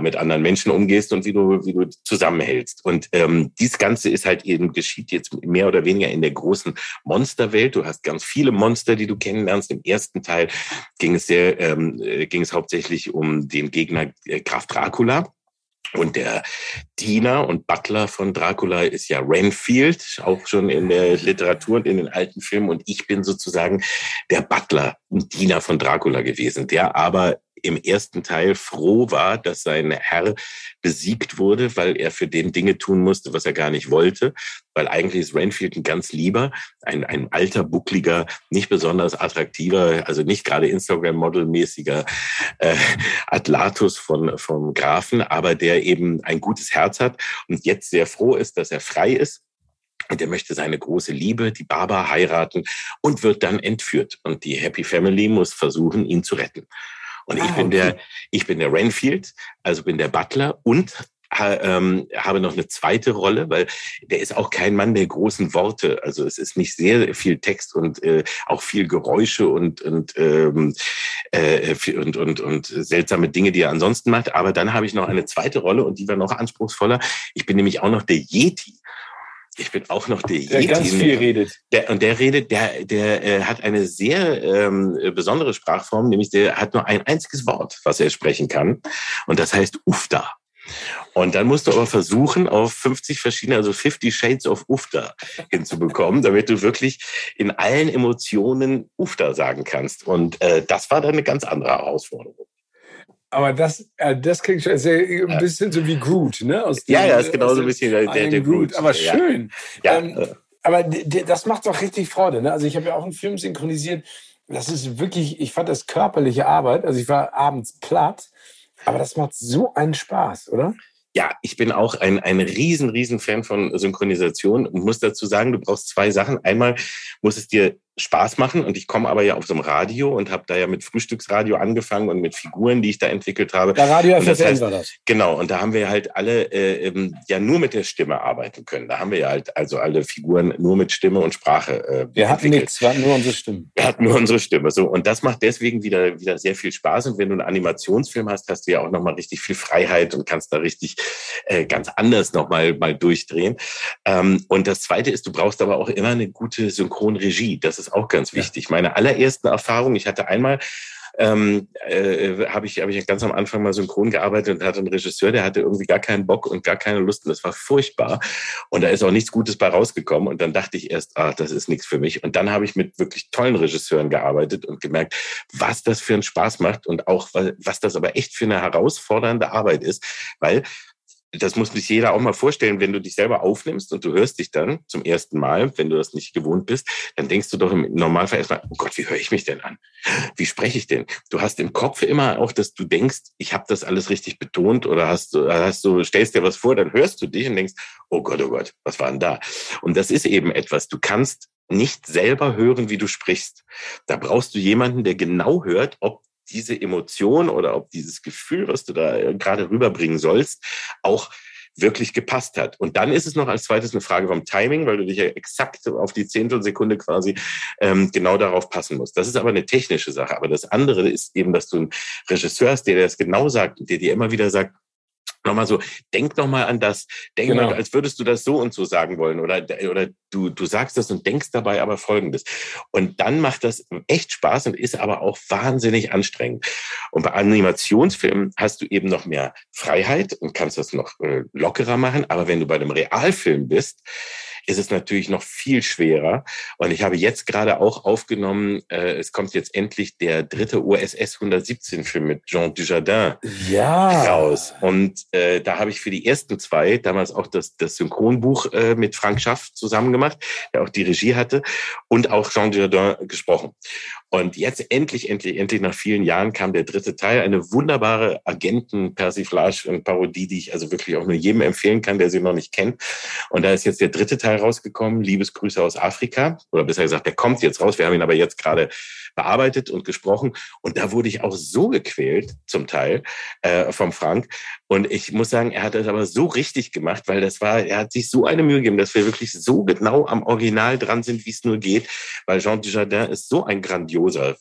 mit anderen Menschen umgehst und wie du wie du zusammenhältst. Und ähm, dies Ganze ist halt eben geschieht jetzt mehr oder weniger in der großen Monsterwelt. Du hast ganz viele Monster, die du kennenlernst. Im ersten Teil ging es sehr, ähm, äh, ging es hauptsächlich um den Gegner äh, Graf Dracula. Und der Diener und Butler von Dracula ist ja Renfield, auch schon in der Literatur und in den alten Filmen. Und ich bin sozusagen der Butler, ein Diener von Dracula gewesen, der aber im ersten Teil froh war, dass sein Herr besiegt wurde, weil er für den Dinge tun musste, was er gar nicht wollte. Weil eigentlich ist Renfield ein ganz lieber, ein, ein alter, buckliger, nicht besonders attraktiver, also nicht gerade Instagram-Model-mäßiger äh, Atlatus von, vom Grafen, aber der eben ein gutes Herz hat und jetzt sehr froh ist, dass er frei ist und er möchte seine große Liebe, die Baba, heiraten und wird dann entführt. Und die Happy Family muss versuchen, ihn zu retten. Und ah, ich bin okay. der, ich bin der Renfield, also bin der Butler und ähm, habe noch eine zweite Rolle, weil der ist auch kein Mann der großen Worte. Also es ist nicht sehr viel Text und äh, auch viel Geräusche und und, ähm, äh, und und und seltsame Dinge, die er ansonsten macht. Aber dann habe ich noch eine zweite Rolle und die war noch anspruchsvoller. Ich bin nämlich auch noch der Yeti. Ich bin auch noch der, der Yeti. ganz viel redet. Der, und der redet, der, der äh, hat eine sehr ähm, besondere Sprachform, nämlich der hat nur ein einziges Wort, was er sprechen kann. Und das heißt Ufta. Und dann musst du aber versuchen, auf 50 verschiedene, also 50 Shades of Ufta hinzubekommen, damit du wirklich in allen Emotionen Ufta sagen kannst. Und äh, das war dann eine ganz andere Herausforderung. Aber das, äh, das klingt schon sehr, ein bisschen so wie Groot, ne? Aus dem, ja, ja, ist genauso ein bisschen der, der, der Groot. Aber schön. Ja. Ähm, aber das macht doch richtig Freude. Ne? Also ich habe ja auch einen Film synchronisiert. Das ist wirklich, ich fand das körperliche Arbeit. Also ich war abends platt, aber das macht so einen Spaß, oder? Ja, ich bin auch ein, ein riesen, riesen Fan von Synchronisation und muss dazu sagen, du brauchst zwei Sachen. Einmal muss es dir Spaß machen. Und ich komme aber ja auf so einem Radio und habe da ja mit Frühstücksradio angefangen und mit Figuren, die ich da entwickelt habe. Der Radio FFN das heißt, war das. Genau, und da haben wir halt alle äh, ähm, ja nur mit der Stimme arbeiten können. Da haben wir ja halt also alle Figuren nur mit Stimme und Sprache. Äh, wir hatten entwickelt. nichts, wir hatten nur unsere Stimme. Wir hatten nur unsere Stimme. So, und das macht deswegen wieder, wieder sehr viel Spaß. Und wenn du einen Animationsfilm hast, hast du ja auch nochmal richtig viel Freiheit und kannst da richtig äh, ganz anders nochmal mal durchdrehen. Ähm, und das zweite ist, du brauchst aber auch immer eine gute Synchronregie. Das ist auch ganz wichtig. Ja. Meine allerersten Erfahrungen, ich hatte einmal ähm, äh, habe ich, hab ich ganz am Anfang mal synchron gearbeitet und hatte einen Regisseur, der hatte irgendwie gar keinen Bock und gar keine Lust und das war furchtbar. Und da ist auch nichts Gutes bei rausgekommen. Und dann dachte ich erst, ah, das ist nichts für mich. Und dann habe ich mit wirklich tollen Regisseuren gearbeitet und gemerkt, was das für einen Spaß macht und auch, was das aber echt für eine herausfordernde Arbeit ist, weil das muss sich jeder auch mal vorstellen, wenn du dich selber aufnimmst und du hörst dich dann zum ersten Mal, wenn du das nicht gewohnt bist, dann denkst du doch im Normalfall erstmal, oh Gott, wie höre ich mich denn an? Wie spreche ich denn? Du hast im Kopf immer auch, dass du denkst, ich habe das alles richtig betont oder hast du, hast du, stellst dir was vor, dann hörst du dich und denkst, oh Gott, oh Gott, was war denn da? Und das ist eben etwas, du kannst nicht selber hören, wie du sprichst. Da brauchst du jemanden, der genau hört, ob diese Emotion oder ob dieses Gefühl, was du da äh, gerade rüberbringen sollst, auch wirklich gepasst hat. Und dann ist es noch als zweites eine Frage vom Timing, weil du dich ja exakt auf die Zehntelsekunde quasi ähm, genau darauf passen musst. Das ist aber eine technische Sache. Aber das andere ist eben, dass du einen Regisseur hast, der das genau sagt und der dir immer wieder sagt, nochmal so, denk nochmal an das, denk genau. mal, als würdest du das so und so sagen wollen oder, oder du, du sagst das und denkst dabei aber Folgendes. Und dann macht das echt Spaß und ist aber auch wahnsinnig anstrengend. Und bei Animationsfilmen hast du eben noch mehr Freiheit und kannst das noch äh, lockerer machen. Aber wenn du bei einem Realfilm bist, ist es natürlich noch viel schwerer. Und ich habe jetzt gerade auch aufgenommen, äh, es kommt jetzt endlich der dritte USS 117 Film mit Jean Dujardin ja. raus. Und äh, da habe ich für die ersten zwei damals auch das, das Synchronbuch äh, mit Frank Schaff zusammen gemacht, der auch die Regie hatte und auch Jean Dujardin gesprochen. Und jetzt endlich, endlich, endlich nach vielen Jahren kam der dritte Teil, eine wunderbare Agenten-Persiflage und Parodie, die ich also wirklich auch nur jedem empfehlen kann, der sie noch nicht kennt. Und da ist jetzt der dritte Teil rausgekommen, Liebesgrüße aus Afrika, oder besser gesagt, der kommt jetzt raus. Wir haben ihn aber jetzt gerade bearbeitet und gesprochen. Und da wurde ich auch so gequält, zum Teil, äh, vom Frank. Und ich muss sagen, er hat das aber so richtig gemacht, weil das war, er hat sich so eine Mühe gegeben, dass wir wirklich so genau am Original dran sind, wie es nur geht, weil Jean Dujardin ist so ein grandioser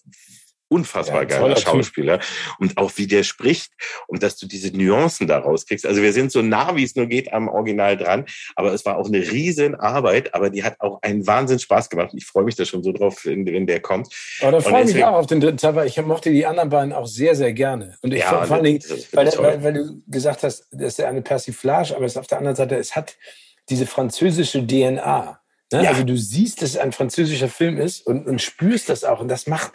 unfassbar ja, geiler Schauspieler. Und auch wie der spricht und dass du diese Nuancen da rauskriegst. Also wir sind so nah, wie es nur geht, am Original dran. Aber es war auch eine riesen Arbeit, aber die hat auch einen Wahnsinn Spaß gemacht. Ich freue mich da schon so drauf, wenn, wenn der kommt. Aber da freue ich mich auch auf den dritten Teil, weil ich mochte die anderen beiden auch sehr, sehr gerne. Und ich ja, vor allen Dingen, weil, weil, weil, du gesagt hast, das ist eine Persiflage, aber es ist auf der anderen Seite, es hat diese französische DNA. Ne? Ja. Also du siehst, dass es ein französischer Film ist und, und spürst das auch. Und das macht,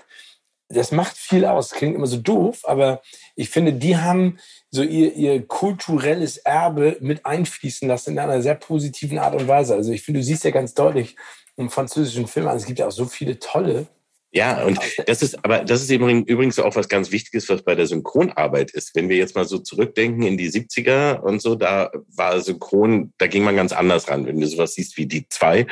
das macht viel aus. Klingt immer so doof, aber ich finde, die haben so ihr, ihr kulturelles Erbe mit einfließen lassen in einer sehr positiven Art und Weise. Also ich finde, du siehst ja ganz deutlich im französischen Film, also es gibt ja auch so viele tolle ja, und das ist, aber das ist eben übrigens auch was ganz Wichtiges, was bei der Synchronarbeit ist. Wenn wir jetzt mal so zurückdenken in die 70er und so, da war Synchron, da ging man ganz anders ran. Wenn du sowas siehst wie die zwei,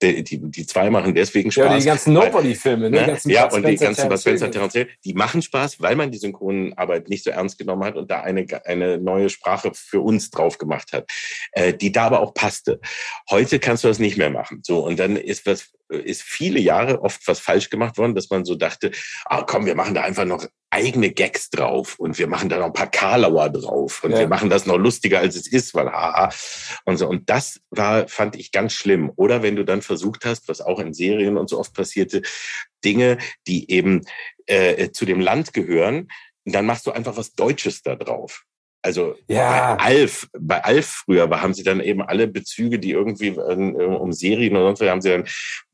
die, die, die zwei machen deswegen Spaß. Ja, die ganzen Nobody-Filme, ne? ne? Ja, und die ganzen Bud Spencer, Terence die machen Spaß, weil man die Synchronarbeit nicht so ernst genommen hat und da eine, eine neue Sprache für uns drauf gemacht hat, äh, die da aber auch passte. Heute kannst du das nicht mehr machen. So, und dann ist was, ist viele Jahre oft was falsch gemacht worden, dass man so dachte, ah komm, wir machen da einfach noch eigene Gags drauf und wir machen da noch ein paar Karlauer drauf und ja. wir machen das noch lustiger, als es ist, weil haha und so. Und das war, fand ich ganz schlimm. Oder wenn du dann versucht hast, was auch in Serien und so oft passierte, Dinge, die eben äh, zu dem Land gehören, dann machst du einfach was Deutsches da drauf. Also ja. bei Alf, bei Alf früher haben sie dann eben alle Bezüge, die irgendwie ähm, um Serien oder sonst was, haben sie dann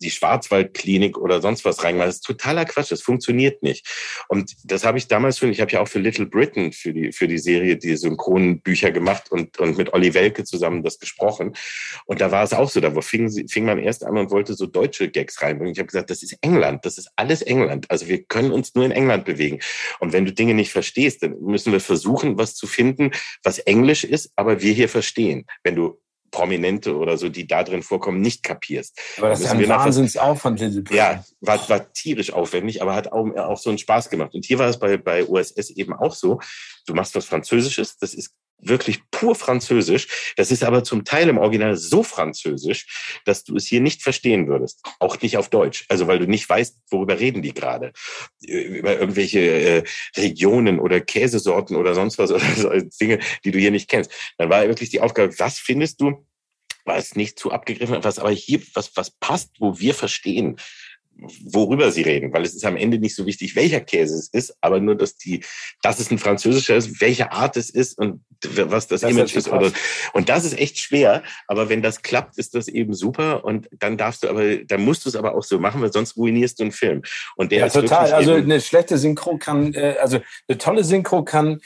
die Schwarzwaldklinik oder sonst was reingemacht. Das ist totaler Quatsch, das funktioniert nicht. Und das habe ich damals schon, ich habe ja auch für Little Britain für die, für die Serie die Synchronbücher gemacht und, und mit Olli Welke zusammen das gesprochen. Und da war es auch so, da fing, fing man erst an und wollte so deutsche Gags reinbringen. Ich habe gesagt, das ist England, das ist alles England. Also wir können uns nur in England bewegen. Und wenn du Dinge nicht verstehst, dann müssen wir versuchen, was zu finden, finden, was Englisch ist, aber wir hier verstehen. Wenn du Prominente oder so, die da drin vorkommen, nicht kapierst. Aber das ist ein Wahnsinnsaufwand, Little Ja, war, war tierisch aufwendig, aber hat auch, auch so einen Spaß gemacht. Und hier war es bei, bei USS eben auch so. Du machst was Französisches, das ist wirklich pur Französisch. Das ist aber zum Teil im Original so französisch, dass du es hier nicht verstehen würdest. Auch nicht auf Deutsch. Also weil du nicht weißt, worüber reden die gerade. Über irgendwelche äh, Regionen oder Käsesorten oder sonst was oder so Dinge, die du hier nicht kennst. Dann war wirklich die Aufgabe, was findest du, was nicht zu abgegriffen, was aber hier, was, was passt, wo wir verstehen, worüber sie reden, weil es ist am Ende nicht so wichtig, welcher Käse es ist, aber nur, dass die, dass es ein französischer ist, welche Art es ist und was das, das Image ist. Oder, und das ist echt schwer, aber wenn das klappt, ist das eben super und dann darfst du aber, dann musst du es aber auch so machen, weil sonst ruinierst du einen Film. Und der ja, total. Also eine schlechte Synchro kann, äh, also eine tolle Synchro kann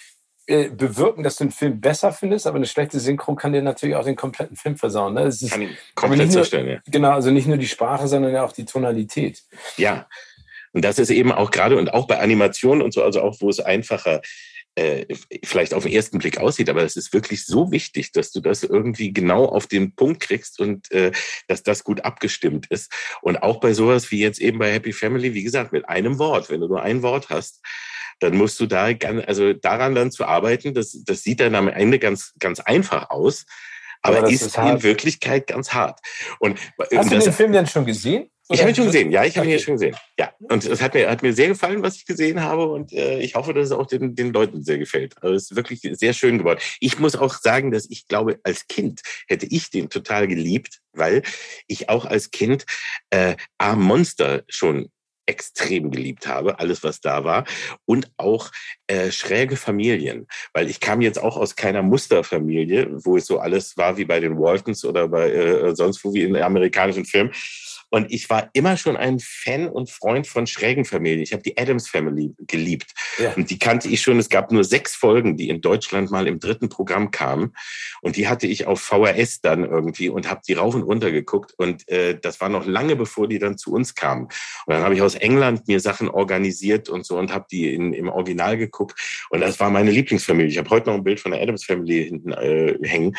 äh, bewirken, dass du einen Film besser findest, aber eine schlechte Synchro kann dir natürlich auch den kompletten Film versauen. Ne? Das ist, kann ihn komplett zerstören, ja. Genau, also nicht nur die Sprache, sondern ja auch die Tonalität. Ja, und das ist eben auch gerade und auch bei Animationen und so, also auch wo es einfacher äh, vielleicht auf den ersten Blick aussieht, aber es ist wirklich so wichtig, dass du das irgendwie genau auf den Punkt kriegst und äh, dass das gut abgestimmt ist. Und auch bei sowas wie jetzt eben bei Happy Family, wie gesagt, mit einem Wort, wenn du nur ein Wort hast, dann musst du da also daran dann zu arbeiten, das, das sieht dann am Ende ganz, ganz einfach aus. Aber, aber ist, ist in Wirklichkeit ganz hart. Und, Hast und du den Film denn schon gesehen? Ich habe ihn schon gesehen, ja, ich habe okay. ihn schon gesehen. Ja, und es hat mir, hat mir sehr gefallen, was ich gesehen habe und äh, ich hoffe, dass es auch den, den Leuten sehr gefällt. Also es ist wirklich sehr schön geworden. Ich muss auch sagen, dass ich glaube, als Kind hätte ich den total geliebt, weil ich auch als Kind äh, A Monster schon extrem geliebt habe, alles was da war. Und auch äh, schräge Familien, weil ich kam jetzt auch aus keiner Musterfamilie, wo es so alles war wie bei den Waltons oder bei äh, sonst wo wie in amerikanischen Filmen, und ich war immer schon ein Fan und Freund von schrägen Familien. Ich habe die Adams Family geliebt. Ja. Und die kannte ich schon. Es gab nur sechs Folgen, die in Deutschland mal im dritten Programm kamen. Und die hatte ich auf VHS dann irgendwie und habe die rauf und runter geguckt. Und äh, das war noch lange, bevor die dann zu uns kamen. Und dann habe ich aus England mir Sachen organisiert und so und habe die in, im Original geguckt. Und das war meine Lieblingsfamilie. Ich habe heute noch ein Bild von der Adams Family hinten äh, hängen,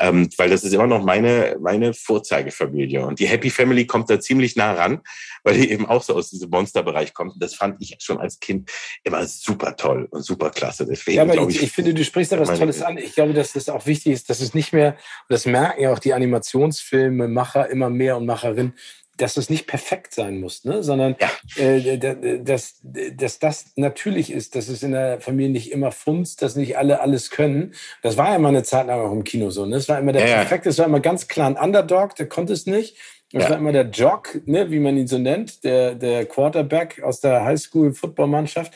ähm, weil das ist immer noch meine, meine Vorzeigefamilie. Und die Happy Family kommt da ziemlich nah ran, weil die eben auch so aus diesem Monsterbereich kommt. Und das fand ich schon als Kind immer super toll und super klasse. Deswegen, ja, aber ich, ich, finde, du sprichst da was Tolles an. Ich glaube, dass das auch wichtig ist, dass es nicht mehr, und das merken ja auch die Animationsfilmemacher immer mehr und Macherinnen, dass das nicht perfekt sein muss, ne? sondern ja. äh, dass, dass das natürlich ist, dass es in der Familie nicht immer funzt, dass nicht alle alles können. Das war ja mal eine Zeit lang auch im Kino so. Ne? Es war immer der ja, Perfekte, es war immer ganz klar ein Underdog, der konnte es nicht. Das ja. war immer der Jock, ne, wie man ihn so nennt, der, der Quarterback aus der Highschool-Football-Mannschaft.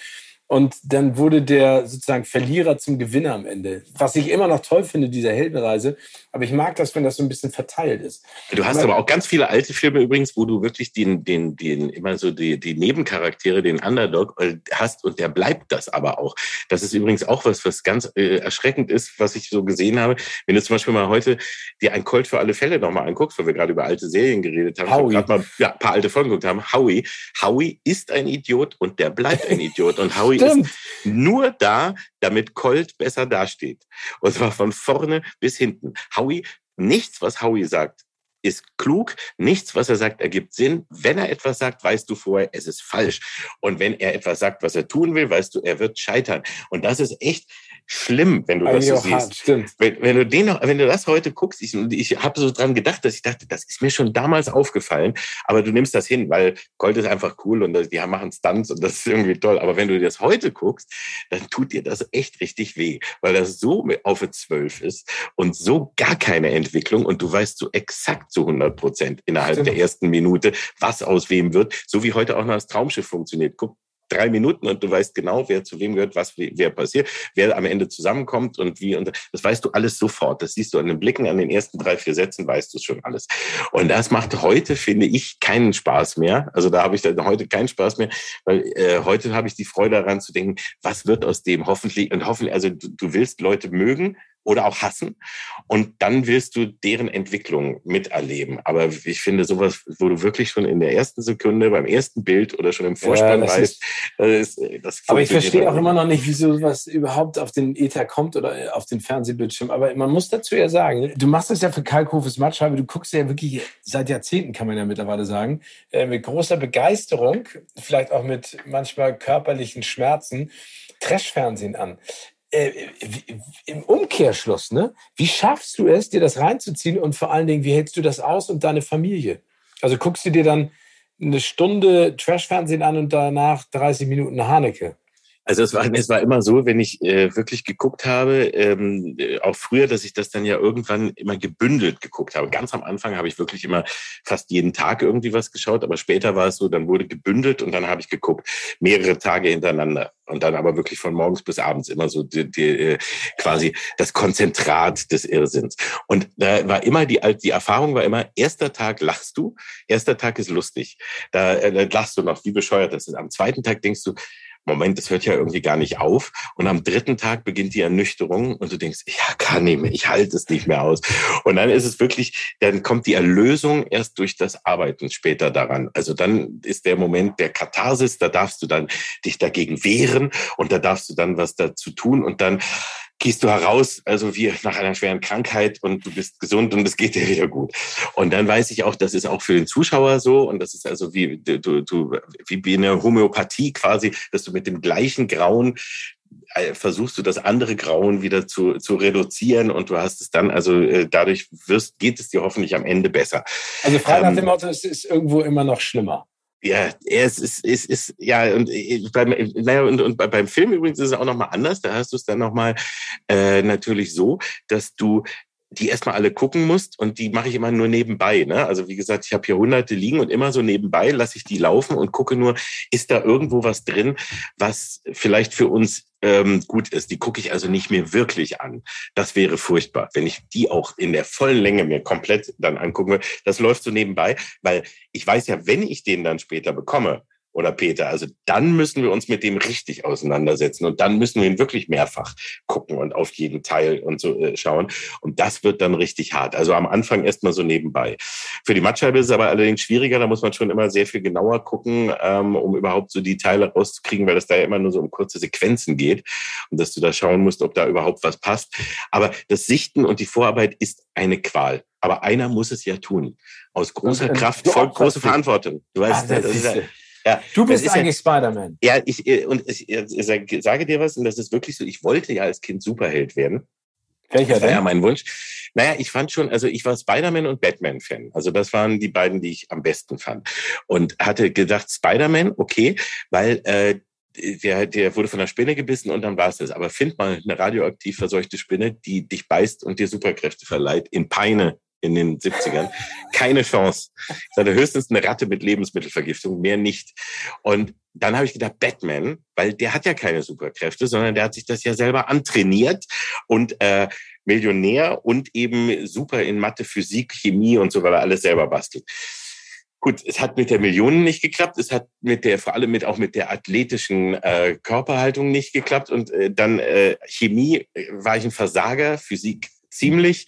Und dann wurde der sozusagen Verlierer zum Gewinner am Ende. Was ich immer noch toll finde, diese Heldenreise. Aber ich mag das, wenn das so ein bisschen verteilt ist. Du hast aber, aber auch ganz viele alte Filme übrigens, wo du wirklich den, den, den, immer so die, die Nebencharaktere, den Underdog äh, hast und der bleibt das aber auch. Das ist übrigens auch was, was ganz äh, erschreckend ist, was ich so gesehen habe. Wenn du zum Beispiel mal heute dir ein Colt für alle Fälle nochmal anguckst, weil wir gerade über alte Serien geredet haben, Howie. mal ja, ein paar alte Folgen geguckt haben. Howie, Howie ist ein Idiot und der bleibt ein Idiot. Und Howie Stimmt. ist nur da, damit Colt besser dasteht. Und zwar von vorne bis hinten. Howie, nichts, was Howie sagt, ist klug. Nichts, was er sagt, ergibt Sinn. Wenn er etwas sagt, weißt du vorher, es ist falsch. Und wenn er etwas sagt, was er tun will, weißt du, er wird scheitern. Und das ist echt, schlimm, wenn du das so siehst. Wenn, wenn, du den noch, wenn du das heute guckst, ich, ich habe so dran gedacht, dass ich dachte, das ist mir schon damals aufgefallen, aber du nimmst das hin, weil Gold ist einfach cool und die machen Stunts und das ist irgendwie toll. Aber wenn du das heute guckst, dann tut dir das echt richtig weh, weil das so auf zwölf ist und so gar keine Entwicklung und du weißt so exakt zu 100 Prozent innerhalb Stimmt. der ersten Minute, was aus wem wird, so wie heute auch noch das Traumschiff funktioniert. Guck drei Minuten und du weißt genau, wer zu wem gehört, was wer passiert, wer am Ende zusammenkommt und wie. Und das weißt du alles sofort. Das siehst du an den Blicken, an den ersten drei, vier Sätzen weißt du schon alles. Und das macht heute, finde ich, keinen Spaß mehr. Also da habe ich dann heute keinen Spaß mehr, weil äh, heute habe ich die Freude daran zu denken, was wird aus dem hoffentlich und hoffentlich, also du, du willst Leute mögen, oder auch hassen. Und dann willst du deren Entwicklung miterleben. Aber ich finde sowas, wo du wirklich schon in der ersten Sekunde, beim ersten Bild oder schon im Vorspann ja, weißt, das ist, das Aber ich verstehe auch immer noch nicht, wieso sowas überhaupt auf den Ether kommt oder auf den Fernsehbildschirm. Aber man muss dazu ja sagen, du machst das ja für Kalkhofes Matscheibe, du guckst ja wirklich seit Jahrzehnten, kann man ja mittlerweile sagen, äh, mit großer Begeisterung, vielleicht auch mit manchmal körperlichen Schmerzen, Trash-Fernsehen an äh, im Umkehrschluss, ne? Wie schaffst du es, dir das reinzuziehen und vor allen Dingen, wie hältst du das aus und deine Familie? Also guckst du dir dann eine Stunde Trash-Fernsehen an und danach 30 Minuten Haneke? Also es war, es war immer so, wenn ich äh, wirklich geguckt habe, ähm, auch früher, dass ich das dann ja irgendwann immer gebündelt geguckt habe. Ganz am Anfang habe ich wirklich immer fast jeden Tag irgendwie was geschaut, aber später war es so, dann wurde gebündelt und dann habe ich geguckt, mehrere Tage hintereinander. Und dann aber wirklich von morgens bis abends immer so die, die, äh, quasi das Konzentrat des Irrsinns. Und da war immer die, die Erfahrung war immer, erster Tag lachst du, erster Tag ist lustig. Da, äh, da lachst du noch, wie bescheuert das ist. Am zweiten Tag denkst du, Moment, das hört ja irgendwie gar nicht auf. Und am dritten Tag beginnt die Ernüchterung und du denkst, ja, kann nicht mehr, ich halte es nicht mehr aus. Und dann ist es wirklich, dann kommt die Erlösung erst durch das Arbeiten später daran. Also dann ist der Moment der Katharsis, da darfst du dann dich dagegen wehren und da darfst du dann was dazu tun und dann gehst du heraus, also wie nach einer schweren Krankheit und du bist gesund und es geht dir wieder gut. Und dann weiß ich auch, das ist auch für den Zuschauer so und das ist also wie du, du wie eine Homöopathie quasi, dass du mit dem gleichen Grauen äh, versuchst du das andere Grauen wieder zu, zu reduzieren und du hast es dann, also äh, dadurch wirst, geht es dir hoffentlich am Ende besser. Also frei nach ähm, dem Motto, es ist irgendwo immer noch schlimmer. Ja, es ist, es ist, ja, und äh, beim, naja, und, und beim Film übrigens ist es auch nochmal anders. Da hast du es dann nochmal äh, natürlich so, dass du die erstmal alle gucken musst und die mache ich immer nur nebenbei. Ne? Also wie gesagt, ich habe hier hunderte liegen und immer so nebenbei lasse ich die laufen und gucke nur, ist da irgendwo was drin, was vielleicht für uns ähm, gut ist. Die gucke ich also nicht mehr wirklich an. Das wäre furchtbar, wenn ich die auch in der vollen Länge mir komplett dann angucken will. Das läuft so nebenbei, weil ich weiß ja, wenn ich den dann später bekomme, oder Peter. Also dann müssen wir uns mit dem richtig auseinandersetzen und dann müssen wir ihn wirklich mehrfach gucken und auf jeden Teil und so äh, schauen. Und das wird dann richtig hart. Also am Anfang erstmal so nebenbei. Für die Mattscheibe ist es aber allerdings schwieriger. Da muss man schon immer sehr viel genauer gucken, ähm, um überhaupt so die Teile rauszukriegen, weil es da ja immer nur so um kurze Sequenzen geht und dass du da schauen musst, ob da überhaupt was passt. Aber das Sichten und die Vorarbeit ist eine Qual. Aber einer muss es ja tun. Aus großer Kraft folgt große Verantwortung. Du weißt, ah, das, das ist ja, ja, du bist eigentlich ja, Spider-Man. Ja, ich, äh, und ich, ich, sage dir was, und das ist wirklich so, ich wollte ja als Kind Superheld werden. Welcher das war denn? ja mein Wunsch. Naja, ich fand schon, also ich war Spider-Man und Batman-Fan. Also das waren die beiden, die ich am besten fand. Und hatte gedacht, Spider-Man, okay, weil äh, der, der wurde von einer Spinne gebissen und dann war es das. Aber find mal eine radioaktiv verseuchte Spinne, die dich beißt und dir Superkräfte verleiht, in Peine in den 70ern. Keine Chance. Ich hatte höchstens eine Ratte mit Lebensmittelvergiftung, mehr nicht. Und dann habe ich gedacht, Batman, weil der hat ja keine Superkräfte, sondern der hat sich das ja selber antrainiert und äh, Millionär und eben super in Mathe, Physik, Chemie und so, weil er alles selber bastelt. Gut, es hat mit der Millionen nicht geklappt, es hat mit der, vor allem mit auch mit der athletischen äh, Körperhaltung nicht geklappt und äh, dann äh, Chemie äh, war ich ein Versager, Physik ziemlich.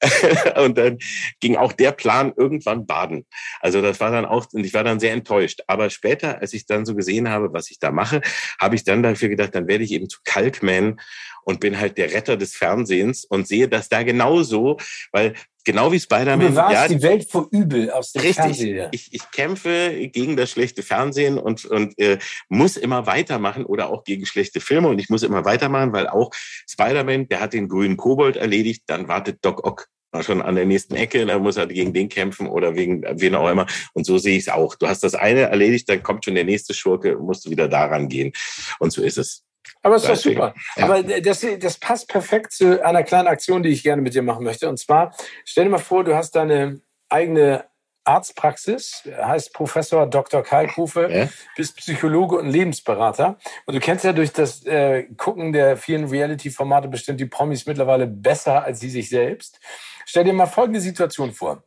*laughs* und dann ging auch der Plan irgendwann baden. Also das war dann auch, und ich war dann sehr enttäuscht. Aber später, als ich dann so gesehen habe, was ich da mache, habe ich dann dafür gedacht, dann werde ich eben zu Kalkman und bin halt der Retter des Fernsehens und sehe das da genauso, weil genau wie Spider-Man. Du bewahrst ja, die Welt vor Übel aus dem richtig, Fernsehen. Ich, ich kämpfe gegen das schlechte Fernsehen und, und äh, muss immer weitermachen oder auch gegen schlechte Filme und ich muss immer weitermachen, weil auch Spider-Man, der hat den grünen Kobold erledigt, dann wartet Doc Ock schon an der nächsten Ecke, dann muss er gegen den kämpfen oder wegen wen auch immer. Und so sehe ich es auch. Du hast das eine erledigt, dann kommt schon der nächste Schurke, musst du wieder daran gehen. Und so ist es. Aber ist doch super. Ja. Aber das, das passt perfekt zu einer kleinen Aktion, die ich gerne mit dir machen möchte. Und zwar, stell dir mal vor, du hast deine eigene Arztpraxis, heißt Professor Dr. Kalkhufe, ja. bist Psychologe und Lebensberater. Und du kennst ja durch das äh, Gucken der vielen Reality-Formate bestimmt die Promis mittlerweile besser als sie sich selbst. Stell dir mal folgende Situation vor.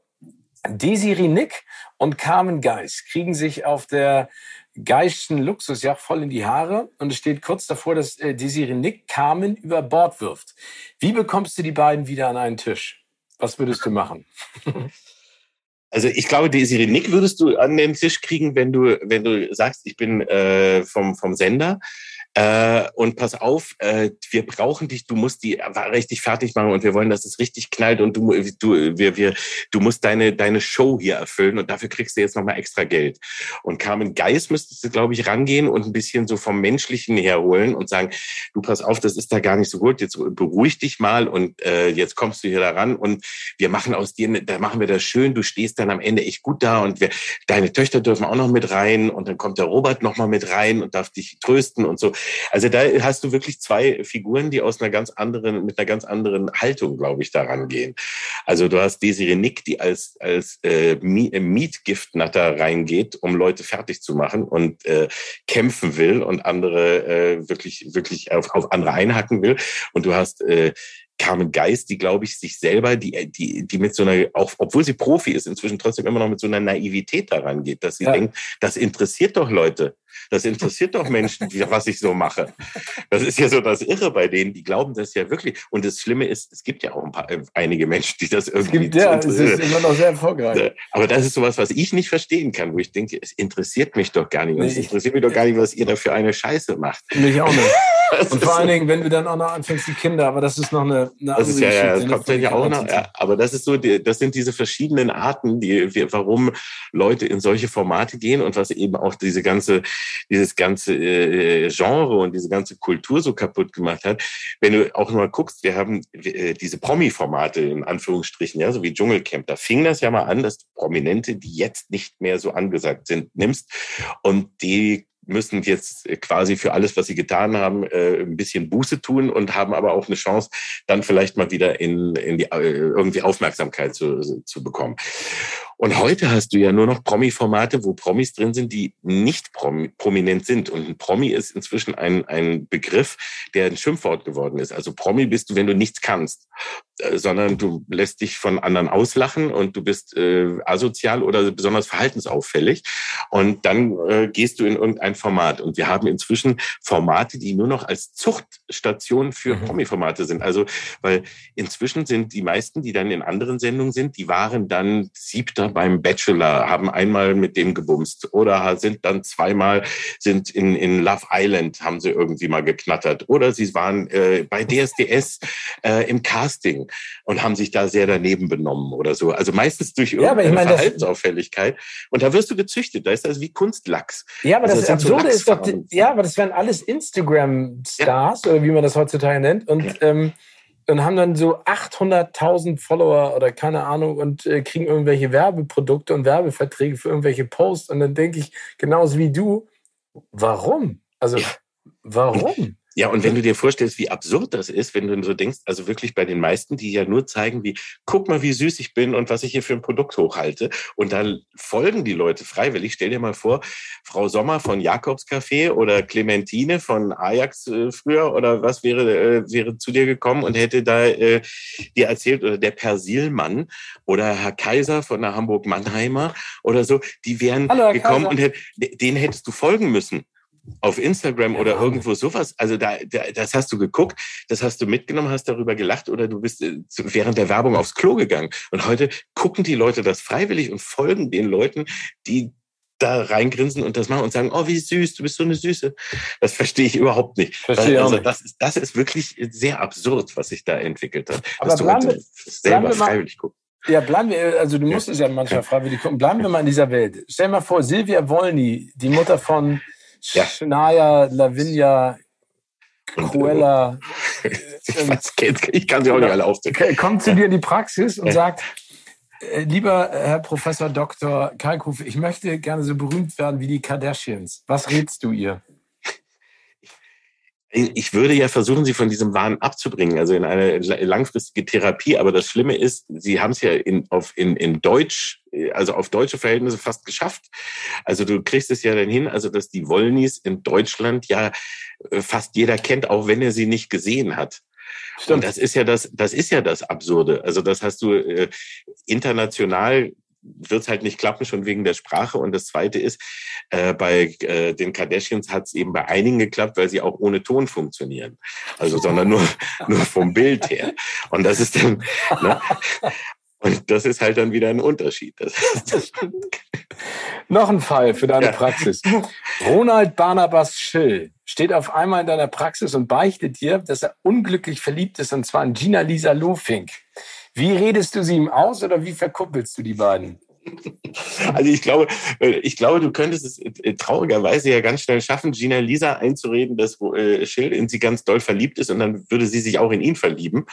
Desiree Nick und Carmen Geis kriegen sich auf der geischen Luxusjacht voll in die Haare und es steht kurz davor, dass äh, Desiree Nick Carmen über Bord wirft. Wie bekommst du die beiden wieder an einen Tisch? Was würdest du machen? *laughs* Also ich glaube, Desiree Nick würdest du an den Tisch kriegen, wenn du, wenn du sagst, ich bin äh, vom, vom Sender äh, und pass auf, äh, wir brauchen dich, du musst die richtig fertig machen und wir wollen, dass es richtig knallt und du, du, wir, wir, du musst deine, deine Show hier erfüllen und dafür kriegst du jetzt nochmal extra Geld. Und Carmen Geis müsstest du, glaube ich, rangehen und ein bisschen so vom Menschlichen herholen und sagen, du pass auf, das ist da gar nicht so gut, jetzt beruhig dich mal und äh, jetzt kommst du hier da ran und wir machen aus dir, da machen wir das schön, du stehst dann am Ende echt gut da und wir, deine Töchter dürfen auch noch mit rein und dann kommt der Robert nochmal mit rein und darf dich trösten und so. Also da hast du wirklich zwei Figuren, die aus einer ganz anderen, mit einer ganz anderen Haltung, glaube ich, daran gehen. Also du hast Desiree Nick, die als, als äh, Mietgiftnatter reingeht, um Leute fertig zu machen und äh, kämpfen will und andere äh, wirklich, wirklich auf, auf andere einhacken will. Und du hast äh, Carmen Geist, die, glaube ich, sich selber, die, die, die mit so einer, auch, obwohl sie Profi ist, inzwischen trotzdem immer noch mit so einer Naivität daran geht, dass sie ja. denkt, das interessiert doch Leute. Das interessiert doch Menschen, was ich so mache. Das ist ja so das Irre bei denen, die glauben das ja wirklich. Und das Schlimme ist, es gibt ja auch ein paar, äh, einige Menschen, die das irgendwie. Es gibt, ja, es ist immer noch sehr erfolgreich. Aber das ist sowas, was ich nicht verstehen kann, wo ich denke, es interessiert mich doch gar nicht. Nee, es interessiert mich doch gar nicht, was ihr da für eine Scheiße macht. Mich auch nicht. *laughs* Und vor allen Dingen, wenn du dann auch noch anfängst, die Kinder, aber das ist noch eine, eine das ist ja, ja, das ne, kommt dann ja auch noch. Ja, aber das ist so, die, das sind diese verschiedenen Arten, die, warum Leute in solche Formate gehen und was eben auch diese ganze, dieses ganze äh, Genre und diese ganze Kultur so kaputt gemacht hat. Wenn du auch mal guckst, wir haben äh, diese Promi-Formate in Anführungsstrichen, ja, so wie Dschungelcamp. Da fing das ja mal an, dass Prominente, die jetzt nicht mehr so angesagt sind, nimmst und die müssen jetzt quasi für alles, was sie getan haben, äh, ein bisschen Buße tun und haben aber auch eine Chance, dann vielleicht mal wieder in, in die, äh, irgendwie Aufmerksamkeit zu, zu bekommen. Und heute hast du ja nur noch Promi-Formate, wo Promis drin sind, die nicht prominent sind. Und ein Promi ist inzwischen ein, ein Begriff, der ein Schimpfwort geworden ist. Also Promi bist du, wenn du nichts kannst, äh, sondern du lässt dich von anderen auslachen und du bist äh, asozial oder besonders verhaltensauffällig. Und dann äh, gehst du in irgendein Format. Und wir haben inzwischen Formate, die nur noch als Zuchtstation für mhm. Promi-Formate sind. Also, weil inzwischen sind die meisten, die dann in anderen Sendungen sind, die waren dann siebter beim Bachelor, haben einmal mit dem gebumst oder sind dann zweimal sind in, in Love Island, haben sie irgendwie mal geknattert oder sie waren äh, bei DSDS äh, im Casting und haben sich da sehr daneben benommen oder so. Also meistens durch irgendeine ja, ich mein, Verhaltensauffälligkeit. Und da wirst du gezüchtet. Da ist das wie Kunstlachs. Ja, aber also das, das Absurde so ist doch, ja, aber das wären alles Instagram-Stars ja. oder wie man das heutzutage nennt. Und ja. ähm, und haben dann so 800.000 Follower oder keine Ahnung und äh, kriegen irgendwelche Werbeprodukte und Werbeverträge für irgendwelche Posts. Und dann denke ich, genauso wie du, warum? Also, warum? Ja, und wenn du dir vorstellst, wie absurd das ist, wenn du so denkst, also wirklich bei den meisten, die ja nur zeigen, wie, guck mal, wie süß ich bin und was ich hier für ein Produkt hochhalte. Und dann folgen die Leute freiwillig. Stell dir mal vor, Frau Sommer von Jakobs Café oder Clementine von Ajax äh, früher oder was wäre, äh, wäre zu dir gekommen und hätte da äh, dir erzählt, oder der Persilmann oder Herr Kaiser von der Hamburg-Mannheimer oder so, die wären Hallo, gekommen Kaiser. und hätt, denen hättest du folgen müssen auf Instagram oder ja. irgendwo sowas. Also da, da, das hast du geguckt, das hast du mitgenommen, hast darüber gelacht oder du bist äh, während der Werbung aufs Klo gegangen. Und heute gucken die Leute das freiwillig und folgen den Leuten, die da reingrinsen und das machen und sagen, oh, wie süß, du bist so eine Süße. Das verstehe ich überhaupt nicht. Verstehe also, das, ist, das ist wirklich sehr absurd, was sich da entwickelt hat. Aber dass du heute selber freiwillig guckst. Ja, bleiben wir, also du musst es ja manchmal freiwillig gucken. Bleiben wir mal in dieser Welt. Stell dir mal vor, Silvia Wolny, die Mutter von ja. Schnaya, Lavinia, Cruella. *laughs* ich kann sie auch nicht alle aufzählen. Kommt zu dir in die Praxis und sagt, äh, lieber Herr Professor Dr. Kalkuf, ich möchte gerne so berühmt werden wie die Kardashians. Was rätst du ihr? Ich würde ja versuchen, sie von diesem Wahn abzubringen, also in eine langfristige Therapie. Aber das Schlimme ist, sie haben es ja in, auf, in, in Deutsch, also auf deutsche Verhältnisse fast geschafft. Also du kriegst es ja dann hin, also dass die Wollnis in Deutschland ja äh, fast jeder kennt, auch wenn er sie nicht gesehen hat. Stimmt. Und das ist ja das, das ist ja das Absurde. Also das hast du äh, international wird es halt nicht klappen, schon wegen der Sprache. Und das Zweite ist, äh, bei äh, den Kardashians hat es eben bei einigen geklappt, weil sie auch ohne Ton funktionieren. Also, sondern nur, *laughs* nur vom Bild her. Und das ist dann, ne? Und das ist halt dann wieder ein Unterschied. Noch ein Fall für deine ja. Praxis. Ronald Barnabas Schill steht auf einmal in deiner Praxis und beichtet dir, dass er unglücklich verliebt ist, und zwar in Gina Lisa Lofink. Wie redest du sie ihm aus oder wie verkuppelst du die beiden? Also ich glaube, ich glaube, du könntest es äh, traurigerweise ja ganz schnell schaffen, Gina Lisa einzureden, dass äh, Schill in sie ganz doll verliebt ist und dann würde sie sich auch in ihn verlieben.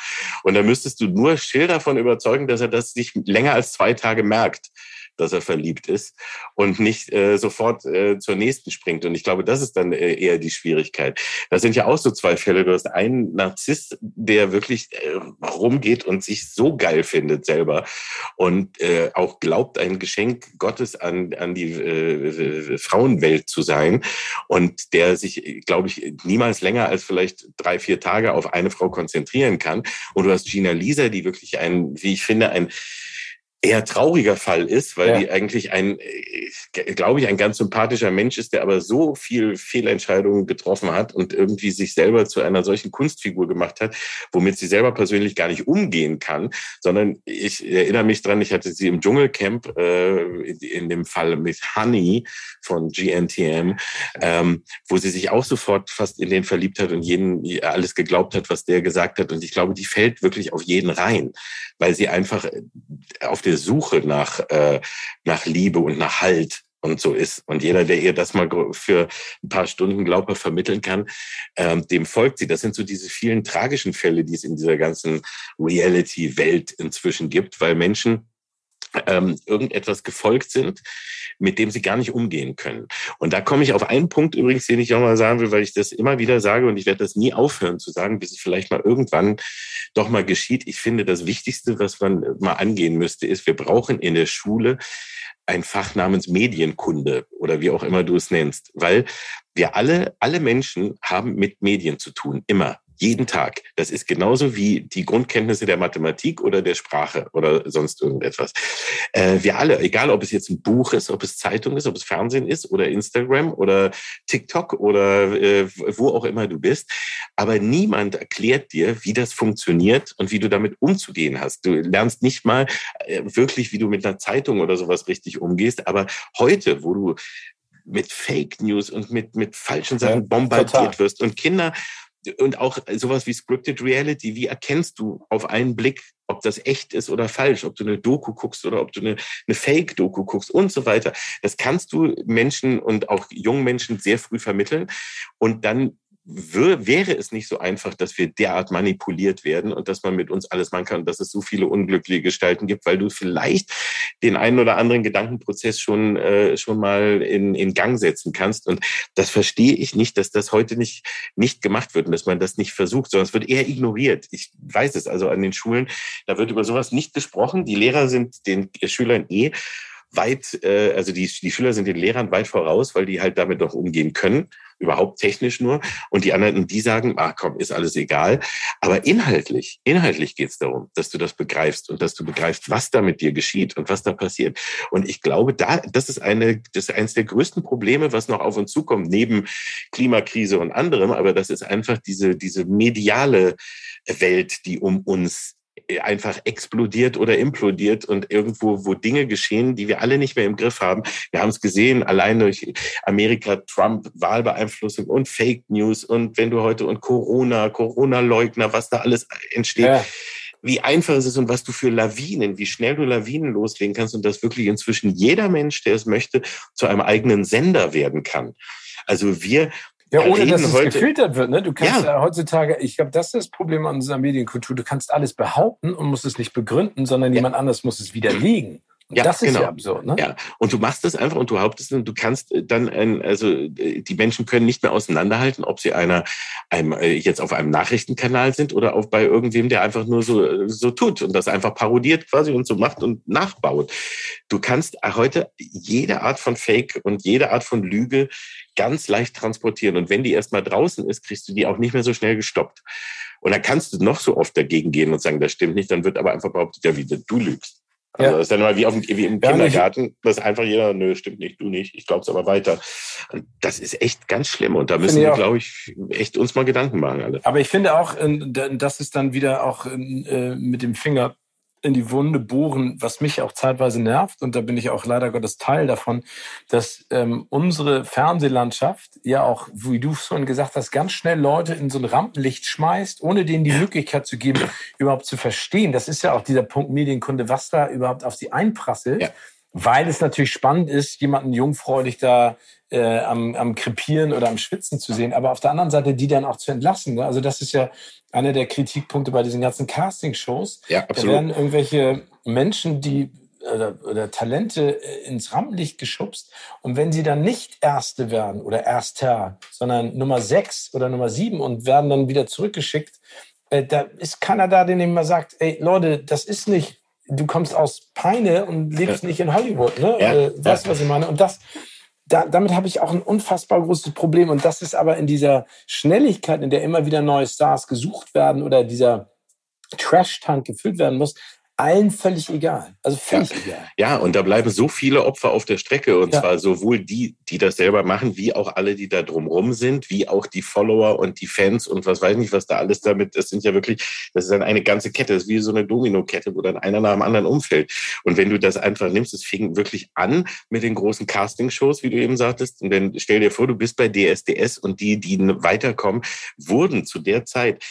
Und dann müsstest du nur Schill davon überzeugen, dass er das sich länger als zwei Tage merkt dass er verliebt ist und nicht äh, sofort äh, zur nächsten springt. Und ich glaube, das ist dann äh, eher die Schwierigkeit. Das sind ja auch so zwei Fälle. Du hast einen Narzisst, der wirklich äh, rumgeht und sich so geil findet selber und äh, auch glaubt, ein Geschenk Gottes an, an die äh, Frauenwelt zu sein und der sich, glaube ich, niemals länger als vielleicht drei, vier Tage auf eine Frau konzentrieren kann. Und du hast Gina Lisa, die wirklich ein, wie ich finde, ein eher trauriger Fall ist, weil ja. die eigentlich ein, glaube ich, ein ganz sympathischer Mensch ist, der aber so viel Fehlentscheidungen getroffen hat und irgendwie sich selber zu einer solchen Kunstfigur gemacht hat, womit sie selber persönlich gar nicht umgehen kann, sondern ich erinnere mich dran, ich hatte sie im Dschungelcamp äh, in dem Fall mit Honey von GNTM, ähm, wo sie sich auch sofort fast in den verliebt hat und jeden alles geglaubt hat, was der gesagt hat. Und ich glaube, die fällt wirklich auf jeden rein, weil sie einfach auf der Suche nach, äh, nach Liebe und nach Halt und so ist. Und jeder, der ihr das mal für ein paar Stunden glaubhaft vermitteln kann, ähm, dem folgt sie. Das sind so diese vielen tragischen Fälle, die es in dieser ganzen Reality-Welt inzwischen gibt, weil Menschen ähm, irgendetwas gefolgt sind, mit dem sie gar nicht umgehen können. Und da komme ich auf einen Punkt übrigens, den ich auch mal sagen will, weil ich das immer wieder sage und ich werde das nie aufhören zu sagen, bis es vielleicht mal irgendwann doch mal geschieht. Ich finde, das Wichtigste, was man mal angehen müsste, ist, wir brauchen in der Schule ein Fach namens Medienkunde oder wie auch immer du es nennst, weil wir alle, alle Menschen haben mit Medien zu tun, immer. Jeden Tag. Das ist genauso wie die Grundkenntnisse der Mathematik oder der Sprache oder sonst irgendetwas. Äh, wir alle, egal ob es jetzt ein Buch ist, ob es Zeitung ist, ob es Fernsehen ist oder Instagram oder TikTok oder äh, wo auch immer du bist, aber niemand erklärt dir, wie das funktioniert und wie du damit umzugehen hast. Du lernst nicht mal äh, wirklich, wie du mit einer Zeitung oder sowas richtig umgehst, aber heute, wo du mit Fake News und mit, mit falschen Sachen bombardiert ja, wirst und Kinder und auch sowas wie Scripted Reality, wie erkennst du auf einen Blick, ob das echt ist oder falsch, ob du eine Doku guckst oder ob du eine, eine Fake-Doku guckst und so weiter. Das kannst du Menschen und auch jungen Menschen sehr früh vermitteln und dann wäre es nicht so einfach, dass wir derart manipuliert werden und dass man mit uns alles machen kann und dass es so viele unglückliche Gestalten gibt, weil du vielleicht den einen oder anderen Gedankenprozess schon, äh, schon mal in, in Gang setzen kannst. Und das verstehe ich nicht, dass das heute nicht, nicht gemacht wird und dass man das nicht versucht, sondern es wird eher ignoriert. Ich weiß es also an den Schulen, da wird über sowas nicht gesprochen. Die Lehrer sind den Schülern eh weit, äh, also die, die Schüler sind den Lehrern weit voraus, weil die halt damit noch umgehen können, überhaupt technisch nur. Und die anderen, die sagen, ach komm, ist alles egal. Aber inhaltlich, inhaltlich geht es darum, dass du das begreifst und dass du begreifst, was da mit dir geschieht und was da passiert. Und ich glaube, da, das ist eine, das ist eines der größten Probleme, was noch auf uns zukommt, neben Klimakrise und anderem. Aber das ist einfach diese, diese mediale Welt, die um uns einfach explodiert oder implodiert und irgendwo, wo Dinge geschehen, die wir alle nicht mehr im Griff haben. Wir haben es gesehen, allein durch Amerika, Trump, Wahlbeeinflussung und Fake News und wenn du heute und Corona, Corona-Leugner, was da alles entsteht. Ja. Wie einfach es ist und was du für Lawinen, wie schnell du Lawinen loslegen kannst und dass wirklich inzwischen jeder Mensch, der es möchte, zu einem eigenen Sender werden kann. Also wir ja, ohne dass es heute, gefiltert wird. Ne? Du kannst ja. heutzutage, ich glaube, das ist das Problem an unserer Medienkultur. Du kannst alles behaupten und musst es nicht begründen, sondern ja. jemand anders muss es widerlegen. Ja, das ist genau. ja absurd, ne? Ja, und du machst das einfach und du hauptest und du kannst äh, dann, ein, also äh, die Menschen können nicht mehr auseinanderhalten, ob sie einer, einem, äh, jetzt auf einem Nachrichtenkanal sind oder auch bei irgendwem, der einfach nur so, so tut und das einfach parodiert quasi und so macht und nachbaut. Du kannst heute jede Art von Fake und jede Art von Lüge ganz leicht transportieren. Und wenn die erstmal draußen ist, kriegst du die auch nicht mehr so schnell gestoppt. Und dann kannst du noch so oft dagegen gehen und sagen, das stimmt nicht, dann wird aber einfach behauptet, ja, wie du lügst. Also ja. das ist dann mal wie, auf, wie im Kindergarten, dass einfach jeder, nö, stimmt nicht, du nicht, ich glaub's aber weiter. Das ist echt ganz schlimm und da müssen wir, glaube ich, echt uns mal Gedanken machen alle. Aber ich finde auch, äh, das ist dann wieder auch äh, mit dem Finger in die Wunde bohren, was mich auch zeitweise nervt, und da bin ich auch leider Gottes Teil davon, dass ähm, unsere Fernsehlandschaft ja auch, wie du schon gesagt hast, ganz schnell Leute in so ein Rampenlicht schmeißt, ohne denen die Möglichkeit zu geben, überhaupt zu verstehen. Das ist ja auch dieser Punkt Medienkunde, was da überhaupt auf sie einprasselt. Ja. Weil es natürlich spannend ist, jemanden jungfräulich da äh, am, am Krepieren oder am Schwitzen zu sehen, aber auf der anderen Seite die dann auch zu entlassen. Ne? Also das ist ja einer der Kritikpunkte bei diesen ganzen Casting-Shows. Ja, absolut. Da werden irgendwelche Menschen, die oder, oder Talente äh, ins Rampenlicht geschubst. Und wenn sie dann nicht Erste werden oder Erster, sondern Nummer sechs oder Nummer sieben und werden dann wieder zurückgeschickt, äh, da ist keiner da, der immer sagt, ey Leute, das ist nicht, du kommst aus Peine und lebst ja. nicht in Hollywood. Ne? Ja. Äh, weißt du, was ich meine? Und das, da, damit habe ich auch ein unfassbar großes Problem. Und das ist aber in dieser Schnelligkeit, in der immer wieder neue Stars gesucht werden oder dieser Trash-Tank gefüllt werden muss, allen völlig egal. Also völlig ja. egal. Ja, und da bleiben so viele Opfer auf der Strecke. Und ja. zwar sowohl die, die das selber machen, wie auch alle, die da drumrum sind, wie auch die Follower und die Fans und was weiß ich nicht, was da alles damit, das sind ja wirklich, das ist dann eine ganze Kette, das ist wie so eine Domino-Kette, wo dann einer nach dem anderen umfällt. Und wenn du das einfach nimmst, es fing wirklich an mit den großen Casting-Shows, wie du eben sagtest. Und dann stell dir vor, du bist bei DSDS und die, die weiterkommen, wurden zu der Zeit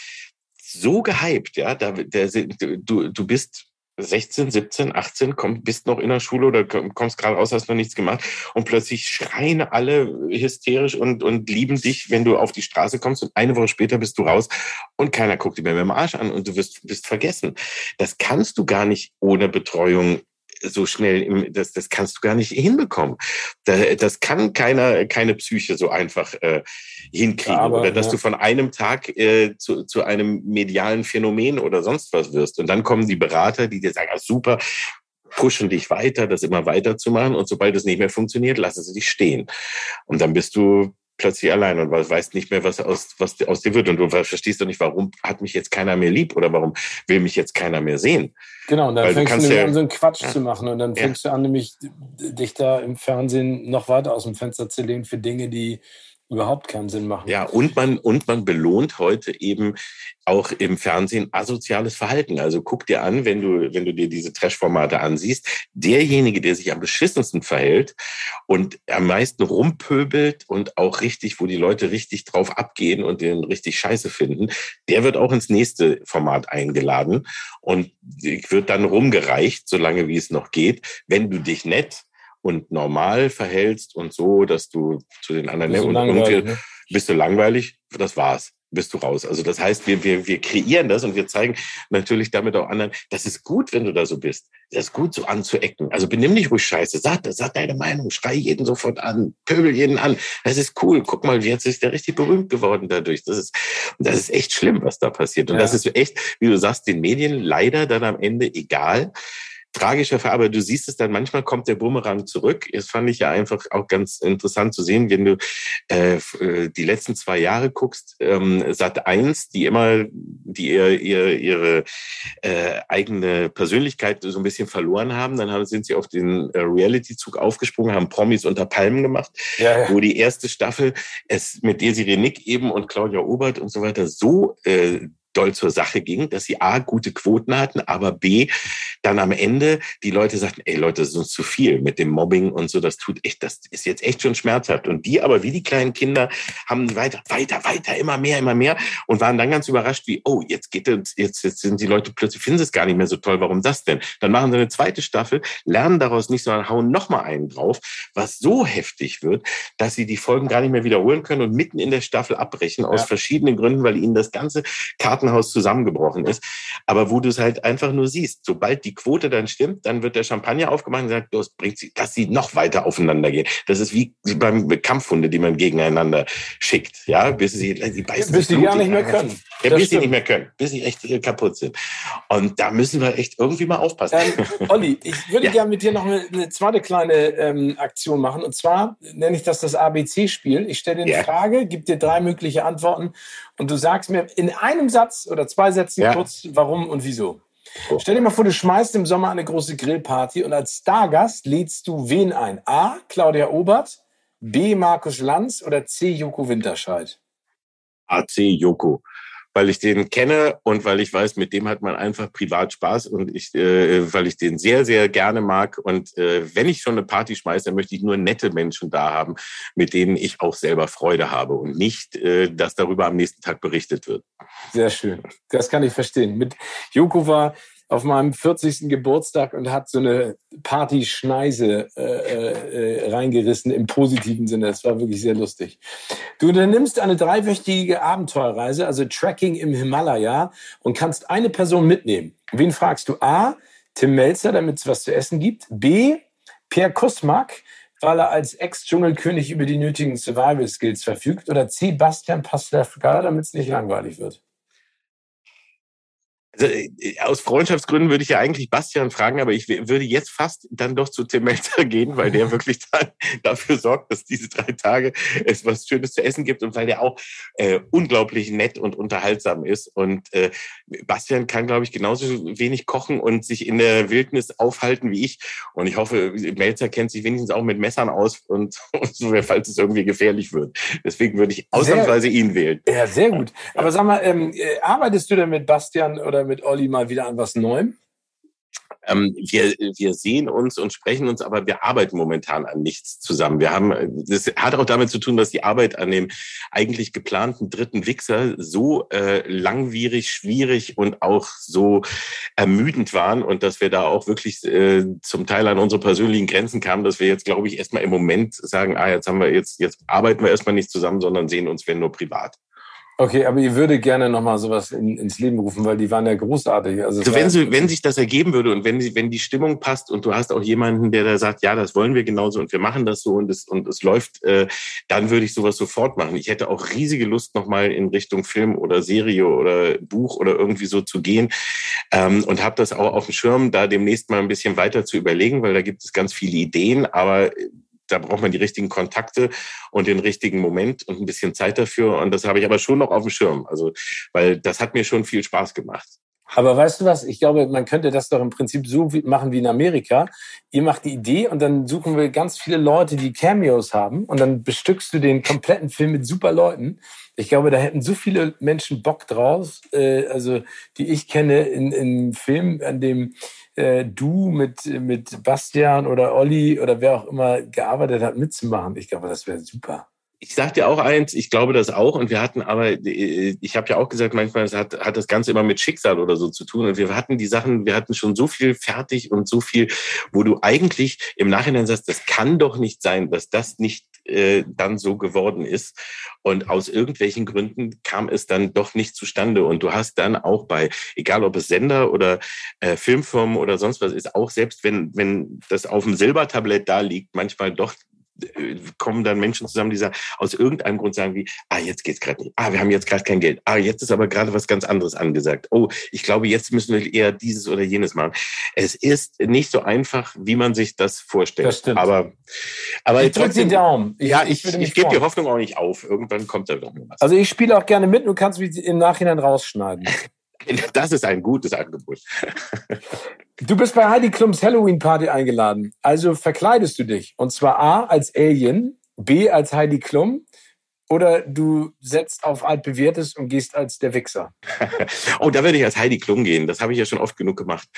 so gehypt, ja, da, der, du, du bist 16, 17, 18, komm, bist noch in der Schule oder kommst gerade raus, hast noch nichts gemacht und plötzlich schreien alle hysterisch und, und lieben dich, wenn du auf die Straße kommst und eine Woche später bist du raus und keiner guckt dir mehr mit dem Arsch an und du wirst, bist vergessen. Das kannst du gar nicht ohne Betreuung so schnell, das, das kannst du gar nicht hinbekommen. Das kann keiner, keine Psyche so einfach äh, hinkriegen. Aber, oder dass ja. du von einem Tag äh, zu, zu einem medialen Phänomen oder sonst was wirst. Und dann kommen die Berater, die dir sagen, ah, super, pushen dich weiter, das immer weiter zu machen. Und sobald es nicht mehr funktioniert, lassen sie dich stehen. Und dann bist du plötzlich allein und weißt nicht mehr, was aus, was aus dir wird. Und du verstehst doch nicht, warum hat mich jetzt keiner mehr lieb oder warum will mich jetzt keiner mehr sehen. Genau, und dann Weil fängst du, du ja, an, so einen Quatsch ja, zu machen und dann fängst ja. du an, nämlich dich da im Fernsehen noch weiter aus dem Fenster zu lehnen für Dinge, die überhaupt keinen Sinn machen. Ja, und man, und man belohnt heute eben auch im Fernsehen asoziales Verhalten. Also guck dir an, wenn du, wenn du dir diese Trash-Formate ansiehst, derjenige, der sich am beschissensten verhält und am meisten rumpöbelt und auch richtig, wo die Leute richtig drauf abgehen und den richtig scheiße finden, der wird auch ins nächste Format eingeladen und wird dann rumgereicht, solange wie es noch geht. Wenn du dich nett und normal verhältst und so, dass du zu den anderen so und, und, ne? Bist du langweilig? Das war's bist du raus. Also das heißt, wir, wir, wir kreieren das und wir zeigen natürlich damit auch anderen, das ist gut, wenn du da so bist. Das ist gut, so anzuecken. Also benimm dich ruhig scheiße. Sag, sag deine Meinung, schrei jeden sofort an, pöbel jeden an. Das ist cool. Guck mal, jetzt ist der richtig berühmt geworden dadurch. Das ist, das ist echt schlimm, was da passiert. Und ja. das ist echt, wie du sagst, den Medien leider dann am Ende egal tragischer Fall, aber du siehst es dann, manchmal kommt der Bumerang zurück. Das fand ich ja einfach auch ganz interessant zu sehen, wenn du äh, äh die letzten zwei Jahre guckst, ähm, Sat 1, die immer, die ihr, ihr, ihre äh, eigene Persönlichkeit so ein bisschen verloren haben, dann haben, sind sie auf den äh, Reality-Zug aufgesprungen, haben Promis unter Palmen gemacht, ja, ja. wo die erste Staffel es mit Desiree Nick eben und Claudia Obert und so weiter so äh, doll zur Sache ging, dass sie A, gute Quoten hatten, aber B, dann am Ende die Leute sagten, ey Leute, das ist uns zu viel mit dem Mobbing und so, das tut echt, das ist jetzt echt schon schmerzhaft. Und die aber, wie die kleinen Kinder, haben weiter, weiter, weiter, immer mehr, immer mehr und waren dann ganz überrascht, wie, oh, jetzt geht es, jetzt, jetzt sind die Leute plötzlich, finden sie es gar nicht mehr so toll, warum das denn? Dann machen sie eine zweite Staffel, lernen daraus nicht, sondern hauen nochmal einen drauf, was so heftig wird, dass sie die Folgen gar nicht mehr wiederholen können und mitten in der Staffel abbrechen, aus ja. verschiedenen Gründen, weil ihnen das ganze Karten Kartenhaus zusammengebrochen ist. Aber wo du es halt einfach nur siehst, sobald die Quote dann stimmt, dann wird der Champagner aufgemacht und sagt, das bringt sie, dass sie noch weiter aufeinander gehen. Das ist wie beim Kampfhunde, die man gegeneinander schickt, ja, bis sie, sie beißen bis sie gar nicht mehr können. Ja, bis sie nicht mehr können, bis sie echt kaputt sind. Und da müssen wir echt irgendwie mal aufpassen. Ähm, Olli, ich würde *laughs* ja. gerne mit dir noch eine, eine zweite kleine ähm, Aktion machen. Und zwar nenne ich das das ABC-Spiel. Ich stelle dir eine ja. Frage, gebe dir drei mögliche Antworten und du sagst mir in einem Satz oder zwei Sätzen ja. kurz, warum und wieso. Oh. Stell dir mal vor, du schmeißt im Sommer eine große Grillparty und als Stargast lädst du wen ein? A. Claudia Obert, B. Markus Lanz oder C. Joko Winterscheid? A. C. Joko weil ich den kenne und weil ich weiß, mit dem hat man einfach privat Spaß und ich, äh, weil ich den sehr, sehr gerne mag. Und äh, wenn ich schon eine Party schmeiße, dann möchte ich nur nette Menschen da haben, mit denen ich auch selber Freude habe und nicht, äh, dass darüber am nächsten Tag berichtet wird. Sehr schön. Das kann ich verstehen. Mit Joko war auf meinem 40. Geburtstag und hat so eine Party-Schneise äh, äh, reingerissen im positiven Sinne. Das war wirklich sehr lustig. Du unternimmst eine dreiwöchige Abenteuerreise, also Tracking im Himalaya und kannst eine Person mitnehmen. Wen fragst du? A. Tim Melzer, damit es was zu essen gibt. B. Pierre Kusmak, weil er als Ex-Dschungelkönig über die nötigen Survival-Skills verfügt. Oder C. Bastian Pastewka, damit es nicht langweilig wird. Also äh, aus Freundschaftsgründen würde ich ja eigentlich Bastian fragen, aber ich würde jetzt fast dann doch zu Tim Melzer *laughs* gehen, weil der wirklich dann *laughs* dafür sorgt, dass diese drei Tage es was Schönes zu essen gibt und weil der auch äh, unglaublich nett und unterhaltsam ist. Und äh, Bastian kann, glaube ich, genauso wenig kochen und sich in der Wildnis aufhalten wie ich. Und ich hoffe, Melzer kennt sich wenigstens auch mit Messern aus und, *laughs* und so, falls es irgendwie gefährlich wird. Deswegen würde ich ausnahmsweise sehr, ihn wählen. Ja, sehr gut. Aber sag mal, ähm, äh, arbeitest du denn mit Bastian oder mit Olli mal wieder an was Neuem? Ähm, wir, wir sehen uns und sprechen uns, aber wir arbeiten momentan an nichts zusammen. Wir haben, das hat auch damit zu tun, dass die Arbeit an dem eigentlich geplanten dritten Wichser so äh, langwierig, schwierig und auch so ermüdend waren und dass wir da auch wirklich äh, zum Teil an unsere persönlichen Grenzen kamen, dass wir jetzt, glaube ich, erstmal im Moment sagen, ah, jetzt haben wir jetzt, jetzt arbeiten wir erstmal nicht zusammen, sondern sehen uns, wenn nur privat. Okay, aber ihr würde gerne nochmal sowas in, ins Leben rufen, weil die waren ja großartig. Also, also wenn, sie, wenn sich das ergeben würde und wenn, wenn die Stimmung passt und du hast auch jemanden, der da sagt, ja, das wollen wir genauso und wir machen das so und es, und es läuft, äh, dann würde ich sowas sofort machen. Ich hätte auch riesige Lust, nochmal in Richtung Film oder Serie oder Buch oder irgendwie so zu gehen ähm, und habe das auch auf dem Schirm, da demnächst mal ein bisschen weiter zu überlegen, weil da gibt es ganz viele Ideen, aber da braucht man die richtigen Kontakte und den richtigen Moment und ein bisschen Zeit dafür. Und das habe ich aber schon noch auf dem Schirm. Also, weil das hat mir schon viel Spaß gemacht. Aber weißt du was? Ich glaube, man könnte das doch im Prinzip so machen wie in Amerika. Ihr macht die Idee und dann suchen wir ganz viele Leute, die Cameos haben und dann bestückst du den kompletten Film mit super Leuten. Ich glaube, da hätten so viele Menschen Bock drauf, äh, also die ich kenne in, in Filmen, an dem äh, du mit, mit Bastian oder Olli oder wer auch immer gearbeitet hat, mitzumachen. Ich glaube, das wäre super. Ich sag dir auch eins, ich glaube das auch. Und wir hatten aber, ich habe ja auch gesagt, manchmal hat, hat das Ganze immer mit Schicksal oder so zu tun. Und wir hatten die Sachen, wir hatten schon so viel fertig und so viel, wo du eigentlich im Nachhinein sagst, das kann doch nicht sein, dass das nicht äh, dann so geworden ist. Und aus irgendwelchen Gründen kam es dann doch nicht zustande. Und du hast dann auch bei, egal ob es Sender oder äh, Filmfirmen oder sonst was ist, auch selbst wenn, wenn das auf dem Silbertablett da liegt, manchmal doch kommen dann Menschen zusammen, die sagen, aus irgendeinem Grund sagen wie, ah, jetzt geht's gerade nicht. Ah, wir haben jetzt gerade kein Geld. Ah, jetzt ist aber gerade was ganz anderes angesagt. Oh, ich glaube, jetzt müssen wir eher dieses oder jenes machen. Es ist nicht so einfach, wie man sich das vorstellt. Das stimmt. Aber, aber ich trotzdem, die Daumen. Ich, ja, ich, ich, ich gebe die Hoffnung auch nicht auf. Irgendwann kommt da noch was. Also ich spiele auch gerne mit. Du kannst mich im Nachhinein rausschneiden. *laughs* Das ist ein gutes Angebot. Du bist bei Heidi Klums Halloween Party eingeladen. Also verkleidest du dich. Und zwar A als Alien, B als Heidi Klum oder du setzt auf altbewährtes und gehst als der Wichser. *laughs* oh, da würde ich als Heidi Klum gehen. Das habe ich ja schon oft genug gemacht.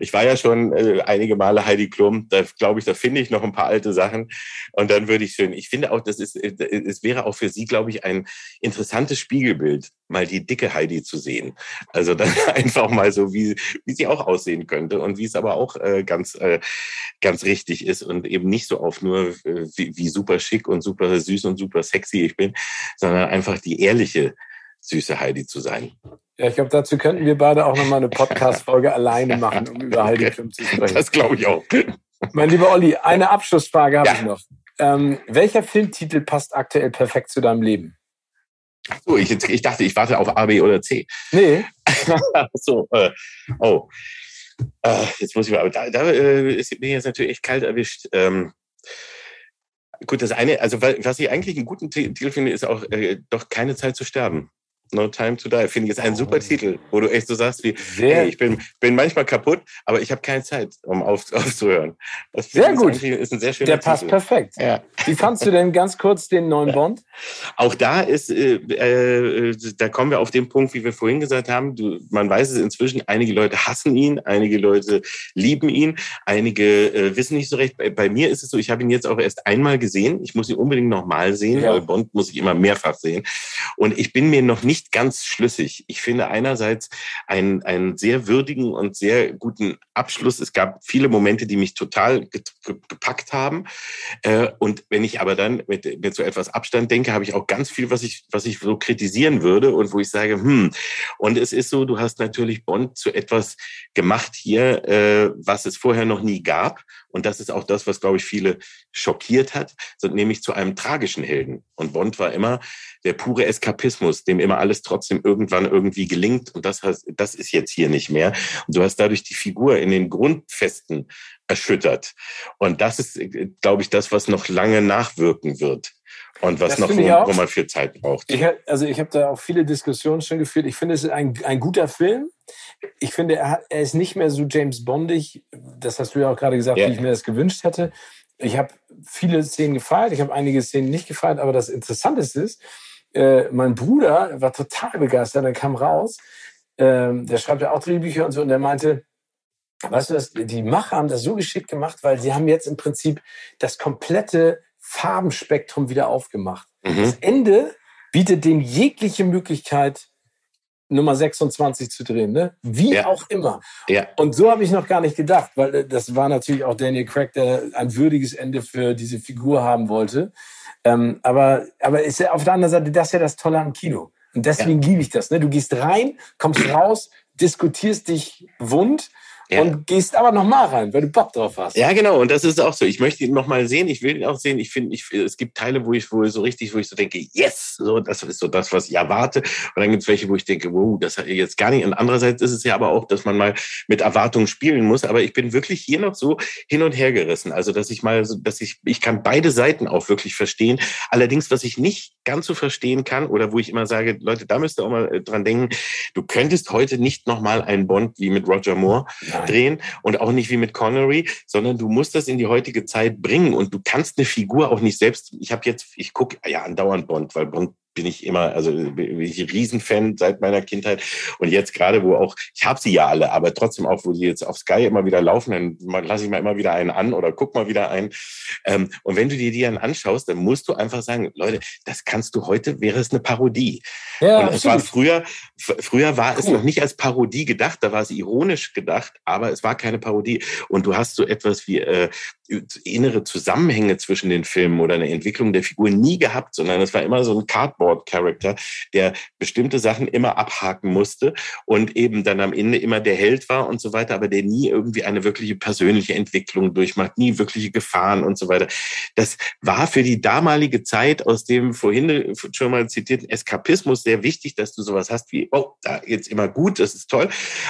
Ich war ja schon äh, einige Male Heidi Klum. Da glaube ich, da finde ich noch ein paar alte Sachen. Und dann würde ich schön. Ich finde auch, das ist, äh, es wäre auch für Sie, glaube ich, ein interessantes Spiegelbild, mal die dicke Heidi zu sehen. Also dann *laughs* einfach mal so, wie, wie sie auch aussehen könnte und wie es aber auch äh, ganz, äh, ganz richtig ist und eben nicht so auf nur äh, wie, wie super schick und super süß und super sexy ich bin, sondern einfach die ehrliche, süße Heidi zu sein. Ja, ich glaube, dazu könnten wir beide auch nochmal eine Podcast-Folge *laughs* alleine machen, um über Heidi Klum zu sprechen. Das glaube ich auch. Mein lieber Olli, eine Abschlussfrage habe ja. ich noch. Ähm, welcher Filmtitel passt aktuell perfekt zu deinem Leben? So, ich, ich dachte, ich warte auf A, B oder C. Nee. *laughs* so, äh, oh. Äh, jetzt muss ich mal, aber da, da äh, ist, bin ich jetzt natürlich echt kalt erwischt. Ähm, Gut, das eine, also was ich eigentlich einen guten Titel finde, ist auch äh, doch keine Zeit zu sterben. No Time to Die, finde ich, ist ein super oh. Titel, wo du echt so sagst wie, hey, ich bin, bin manchmal kaputt, aber ich habe keine Zeit, um auf, *laughs* aufzuhören. Das sehr gut. Ist ein sehr schöner Der passt perfekt. Ja. Wie fandst du denn ganz kurz den neuen Bond? Auch da ist, äh, äh, da kommen wir auf den Punkt, wie wir vorhin gesagt haben, du, man weiß es inzwischen, einige Leute hassen ihn, einige Leute lieben ihn, einige äh, wissen nicht so recht. Bei, bei, mir ist es so, ich habe ihn jetzt auch erst einmal gesehen. Ich muss ihn unbedingt nochmal sehen, ja. weil Bond muss ich immer mehrfach sehen. Und ich bin mir noch nicht nicht ganz schlüssig. Ich finde einerseits einen, einen sehr würdigen und sehr guten Abschluss. Es gab viele Momente, die mich total gepackt haben. Äh, und wenn ich aber dann mit, mit so etwas Abstand denke, habe ich auch ganz viel, was ich, was ich so kritisieren würde und wo ich sage, hm. Und es ist so, du hast natürlich Bond zu etwas gemacht hier, äh, was es vorher noch nie gab. Und das ist auch das, was, glaube ich, viele schockiert hat, nämlich zu einem tragischen Helden. Und Bond war immer der pure Eskapismus, dem immer alles trotzdem irgendwann irgendwie gelingt. Und das, heißt, das ist jetzt hier nicht mehr. Und du hast dadurch die Figur in den Grundfesten erschüttert. Und das ist, glaube ich, das, was noch lange nachwirken wird. Und was das noch, wo, wo, man viel Zeit braucht. Ich, also ich habe da auch viele Diskussionen schon geführt. Ich finde, es ist ein, ein guter Film. Ich finde, er, er ist nicht mehr so James Bondig. Das hast du ja auch gerade gesagt, ja. wie ich mir das gewünscht hätte. Ich habe viele Szenen gefeiert, ich habe einige Szenen nicht gefeiert, aber das Interessanteste ist, äh, mein Bruder war total begeistert, der kam raus, ähm, der schreibt ja auch Drehbücher und so, und der meinte, weißt du, das, die Macher haben das so geschickt gemacht, weil sie haben jetzt im Prinzip das komplette Farbenspektrum wieder aufgemacht. Mhm. Das Ende bietet dem jegliche Möglichkeit, Nummer 26 zu drehen, ne? Wie ja. auch immer. Ja. Und so habe ich noch gar nicht gedacht, weil äh, das war natürlich auch Daniel Craig, der ein würdiges Ende für diese Figur haben wollte. Ähm, aber, aber ist ja auf der anderen Seite das ist ja das Tolle am Kino. Und deswegen ja. liebe ich das. Ne? Du gehst rein, kommst raus, diskutierst dich wund ja. und gehst aber noch mal rein, weil du Bock drauf hast. Ja, genau. Und das ist auch so. Ich möchte ihn noch mal sehen. Ich will ihn auch sehen. Ich finde, ich, es gibt Teile, wo ich, wo so richtig, wo ich so denke, yes, so, das ist so das, was ich erwarte. Und dann gibt es welche, wo ich denke, wow, das hat jetzt gar nicht. Und andererseits ist es ja aber auch, dass man mal mit Erwartungen spielen muss. Aber ich bin wirklich hier noch so hin und her gerissen. Also, dass ich mal, so, dass ich, ich kann beide Seiten auch wirklich verstehen. Allerdings, was ich nicht ganz so verstehen kann oder wo ich immer sage, Leute, da müsst ihr auch mal äh, dran denken, du könntest heute nicht noch mal einen Bond wie mit Roger Moore Drehen und auch nicht wie mit Connery, sondern du musst das in die heutige Zeit bringen und du kannst eine Figur auch nicht selbst. Ich habe jetzt, ich gucke ja andauernd Bond, weil Bond bin ich immer, also bin ich ein Riesenfan seit meiner Kindheit. Und jetzt gerade, wo auch, ich habe sie ja alle, aber trotzdem auch, wo die jetzt auf Sky immer wieder laufen, dann lasse ich mal immer wieder einen an oder guck mal wieder einen. Ähm, und wenn du dir die dann anschaust, dann musst du einfach sagen, Leute, das kannst du heute, wäre es eine Parodie. Ja, und es war früher, früher war cool. es noch nicht als Parodie gedacht, da war es ironisch gedacht, aber es war keine Parodie. Und du hast so etwas wie äh, innere Zusammenhänge zwischen den Filmen oder eine Entwicklung der Figur nie gehabt, sondern es war immer so ein Cardboard-Character, der bestimmte Sachen immer abhaken musste und eben dann am Ende immer der Held war und so weiter, aber der nie irgendwie eine wirkliche persönliche Entwicklung durchmacht, nie wirkliche Gefahren und so weiter. Das war für die damalige Zeit aus dem vorhin schon mal zitierten Eskapismus sehr wichtig, dass du sowas hast wie, oh, da jetzt immer gut, das ist toll.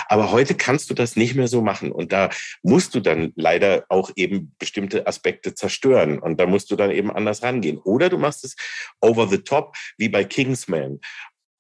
Aber heute kannst du das nicht mehr so machen und da musst du dann leider auch eben bestimmte Aspekte zerstören. Und da musst du dann eben anders rangehen. Oder du machst es over the top, wie bei Kingsman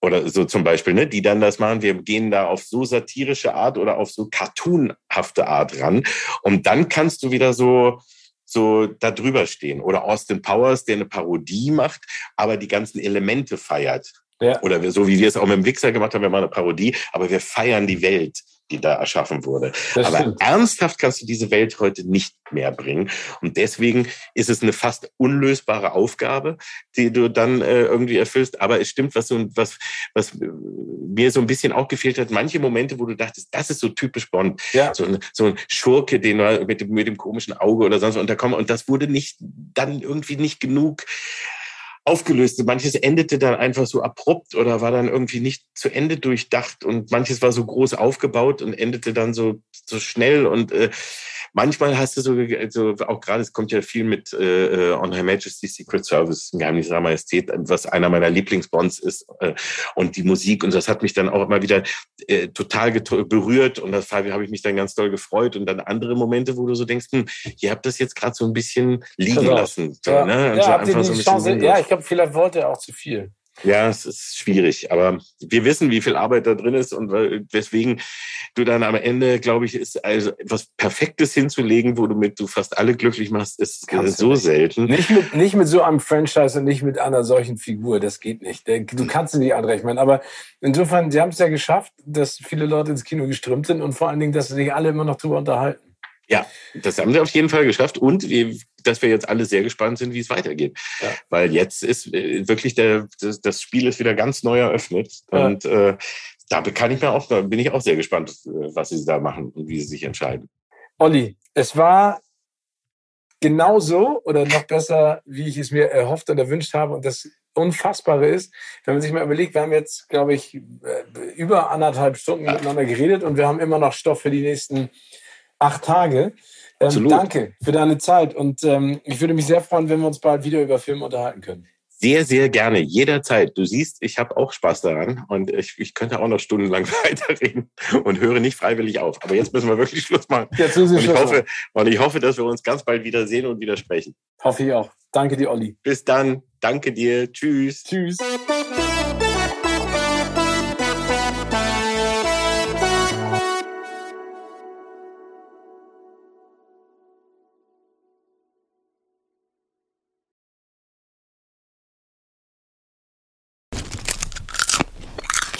oder so zum Beispiel, ne, die dann das machen, wir gehen da auf so satirische Art oder auf so cartoonhafte Art ran. Und dann kannst du wieder so, so da drüber stehen. Oder Austin Powers, der eine Parodie macht, aber die ganzen Elemente feiert. Ja. Oder so wie wir es auch mit dem Wichser gemacht haben, wir machen eine Parodie, aber wir feiern die Welt die da erschaffen wurde. Das Aber stimmt. ernsthaft kannst du diese Welt heute nicht mehr bringen. Und deswegen ist es eine fast unlösbare Aufgabe, die du dann äh, irgendwie erfüllst. Aber es stimmt, was, so, was, was mir so ein bisschen auch gefehlt hat, manche Momente, wo du dachtest, das ist so typisch Bond. Ja. So, ein, so ein Schurke, den mit dem, mit dem komischen Auge oder sonst unterkommen. Und das wurde nicht, dann irgendwie nicht genug aufgelöst. Manches endete dann einfach so abrupt oder war dann irgendwie nicht zu Ende durchdacht und manches war so groß aufgebaut und endete dann so, so schnell und äh, manchmal hast du so, also auch gerade, es kommt ja viel mit äh, On Her Majesty's Secret Service, ein Geheimnis seiner Majestät, was einer meiner Lieblingsbonds ist. Äh, und die Musik, und das hat mich dann auch immer wieder äh, total berührt und das habe ich mich dann ganz doll gefreut. Und dann andere Momente, wo du so denkst, hm, ihr habt das jetzt gerade so ein bisschen liegen genau. lassen. So, ja, ne? ja, ihr die so Chance, ja, ich glaube, vielleicht wollte er auch zu viel. Ja, es ist schwierig, aber wir wissen, wie viel Arbeit da drin ist und weswegen du dann am Ende, glaube ich, ist also etwas Perfektes hinzulegen, wo du mit du fast alle glücklich machst, ist Kannst so selten. Nicht mit, nicht mit so einem Franchise und nicht mit einer solchen Figur, das geht nicht. Du kannst sie nicht anrechnen, aber insofern, sie haben es ja geschafft, dass viele Leute ins Kino geströmt sind und vor allen Dingen, dass sie sich alle immer noch drüber unterhalten. Ja, das haben sie auf jeden Fall geschafft und wir, dass wir jetzt alle sehr gespannt sind, wie es weitergeht. Ja. Weil jetzt ist äh, wirklich der, das, das, Spiel ist wieder ganz neu eröffnet ja. und äh, da kann ich mir auch, da bin ich auch sehr gespannt, äh, was sie da machen und wie sie sich entscheiden. Olli, es war genauso oder noch besser, wie ich es mir erhofft und erwünscht habe. Und das Unfassbare ist, wenn man sich mal überlegt, wir haben jetzt, glaube ich, äh, über anderthalb Stunden miteinander geredet und wir haben immer noch Stoff für die nächsten acht Tage. Ähm, danke für deine Zeit und ähm, ich würde mich sehr freuen, wenn wir uns bald wieder über Filme unterhalten können. Sehr, sehr gerne, jederzeit. Du siehst, ich habe auch Spaß daran und ich, ich könnte auch noch stundenlang *laughs* weiterreden und höre nicht freiwillig auf. Aber jetzt müssen wir wirklich Schluss machen. Jetzt müssen wir und, ich hoffe, und ich hoffe, dass wir uns ganz bald wieder sehen und wieder sprechen. Hoffe ich auch. Danke dir, Olli. Bis dann. Danke dir. Tschüss. Tschüss.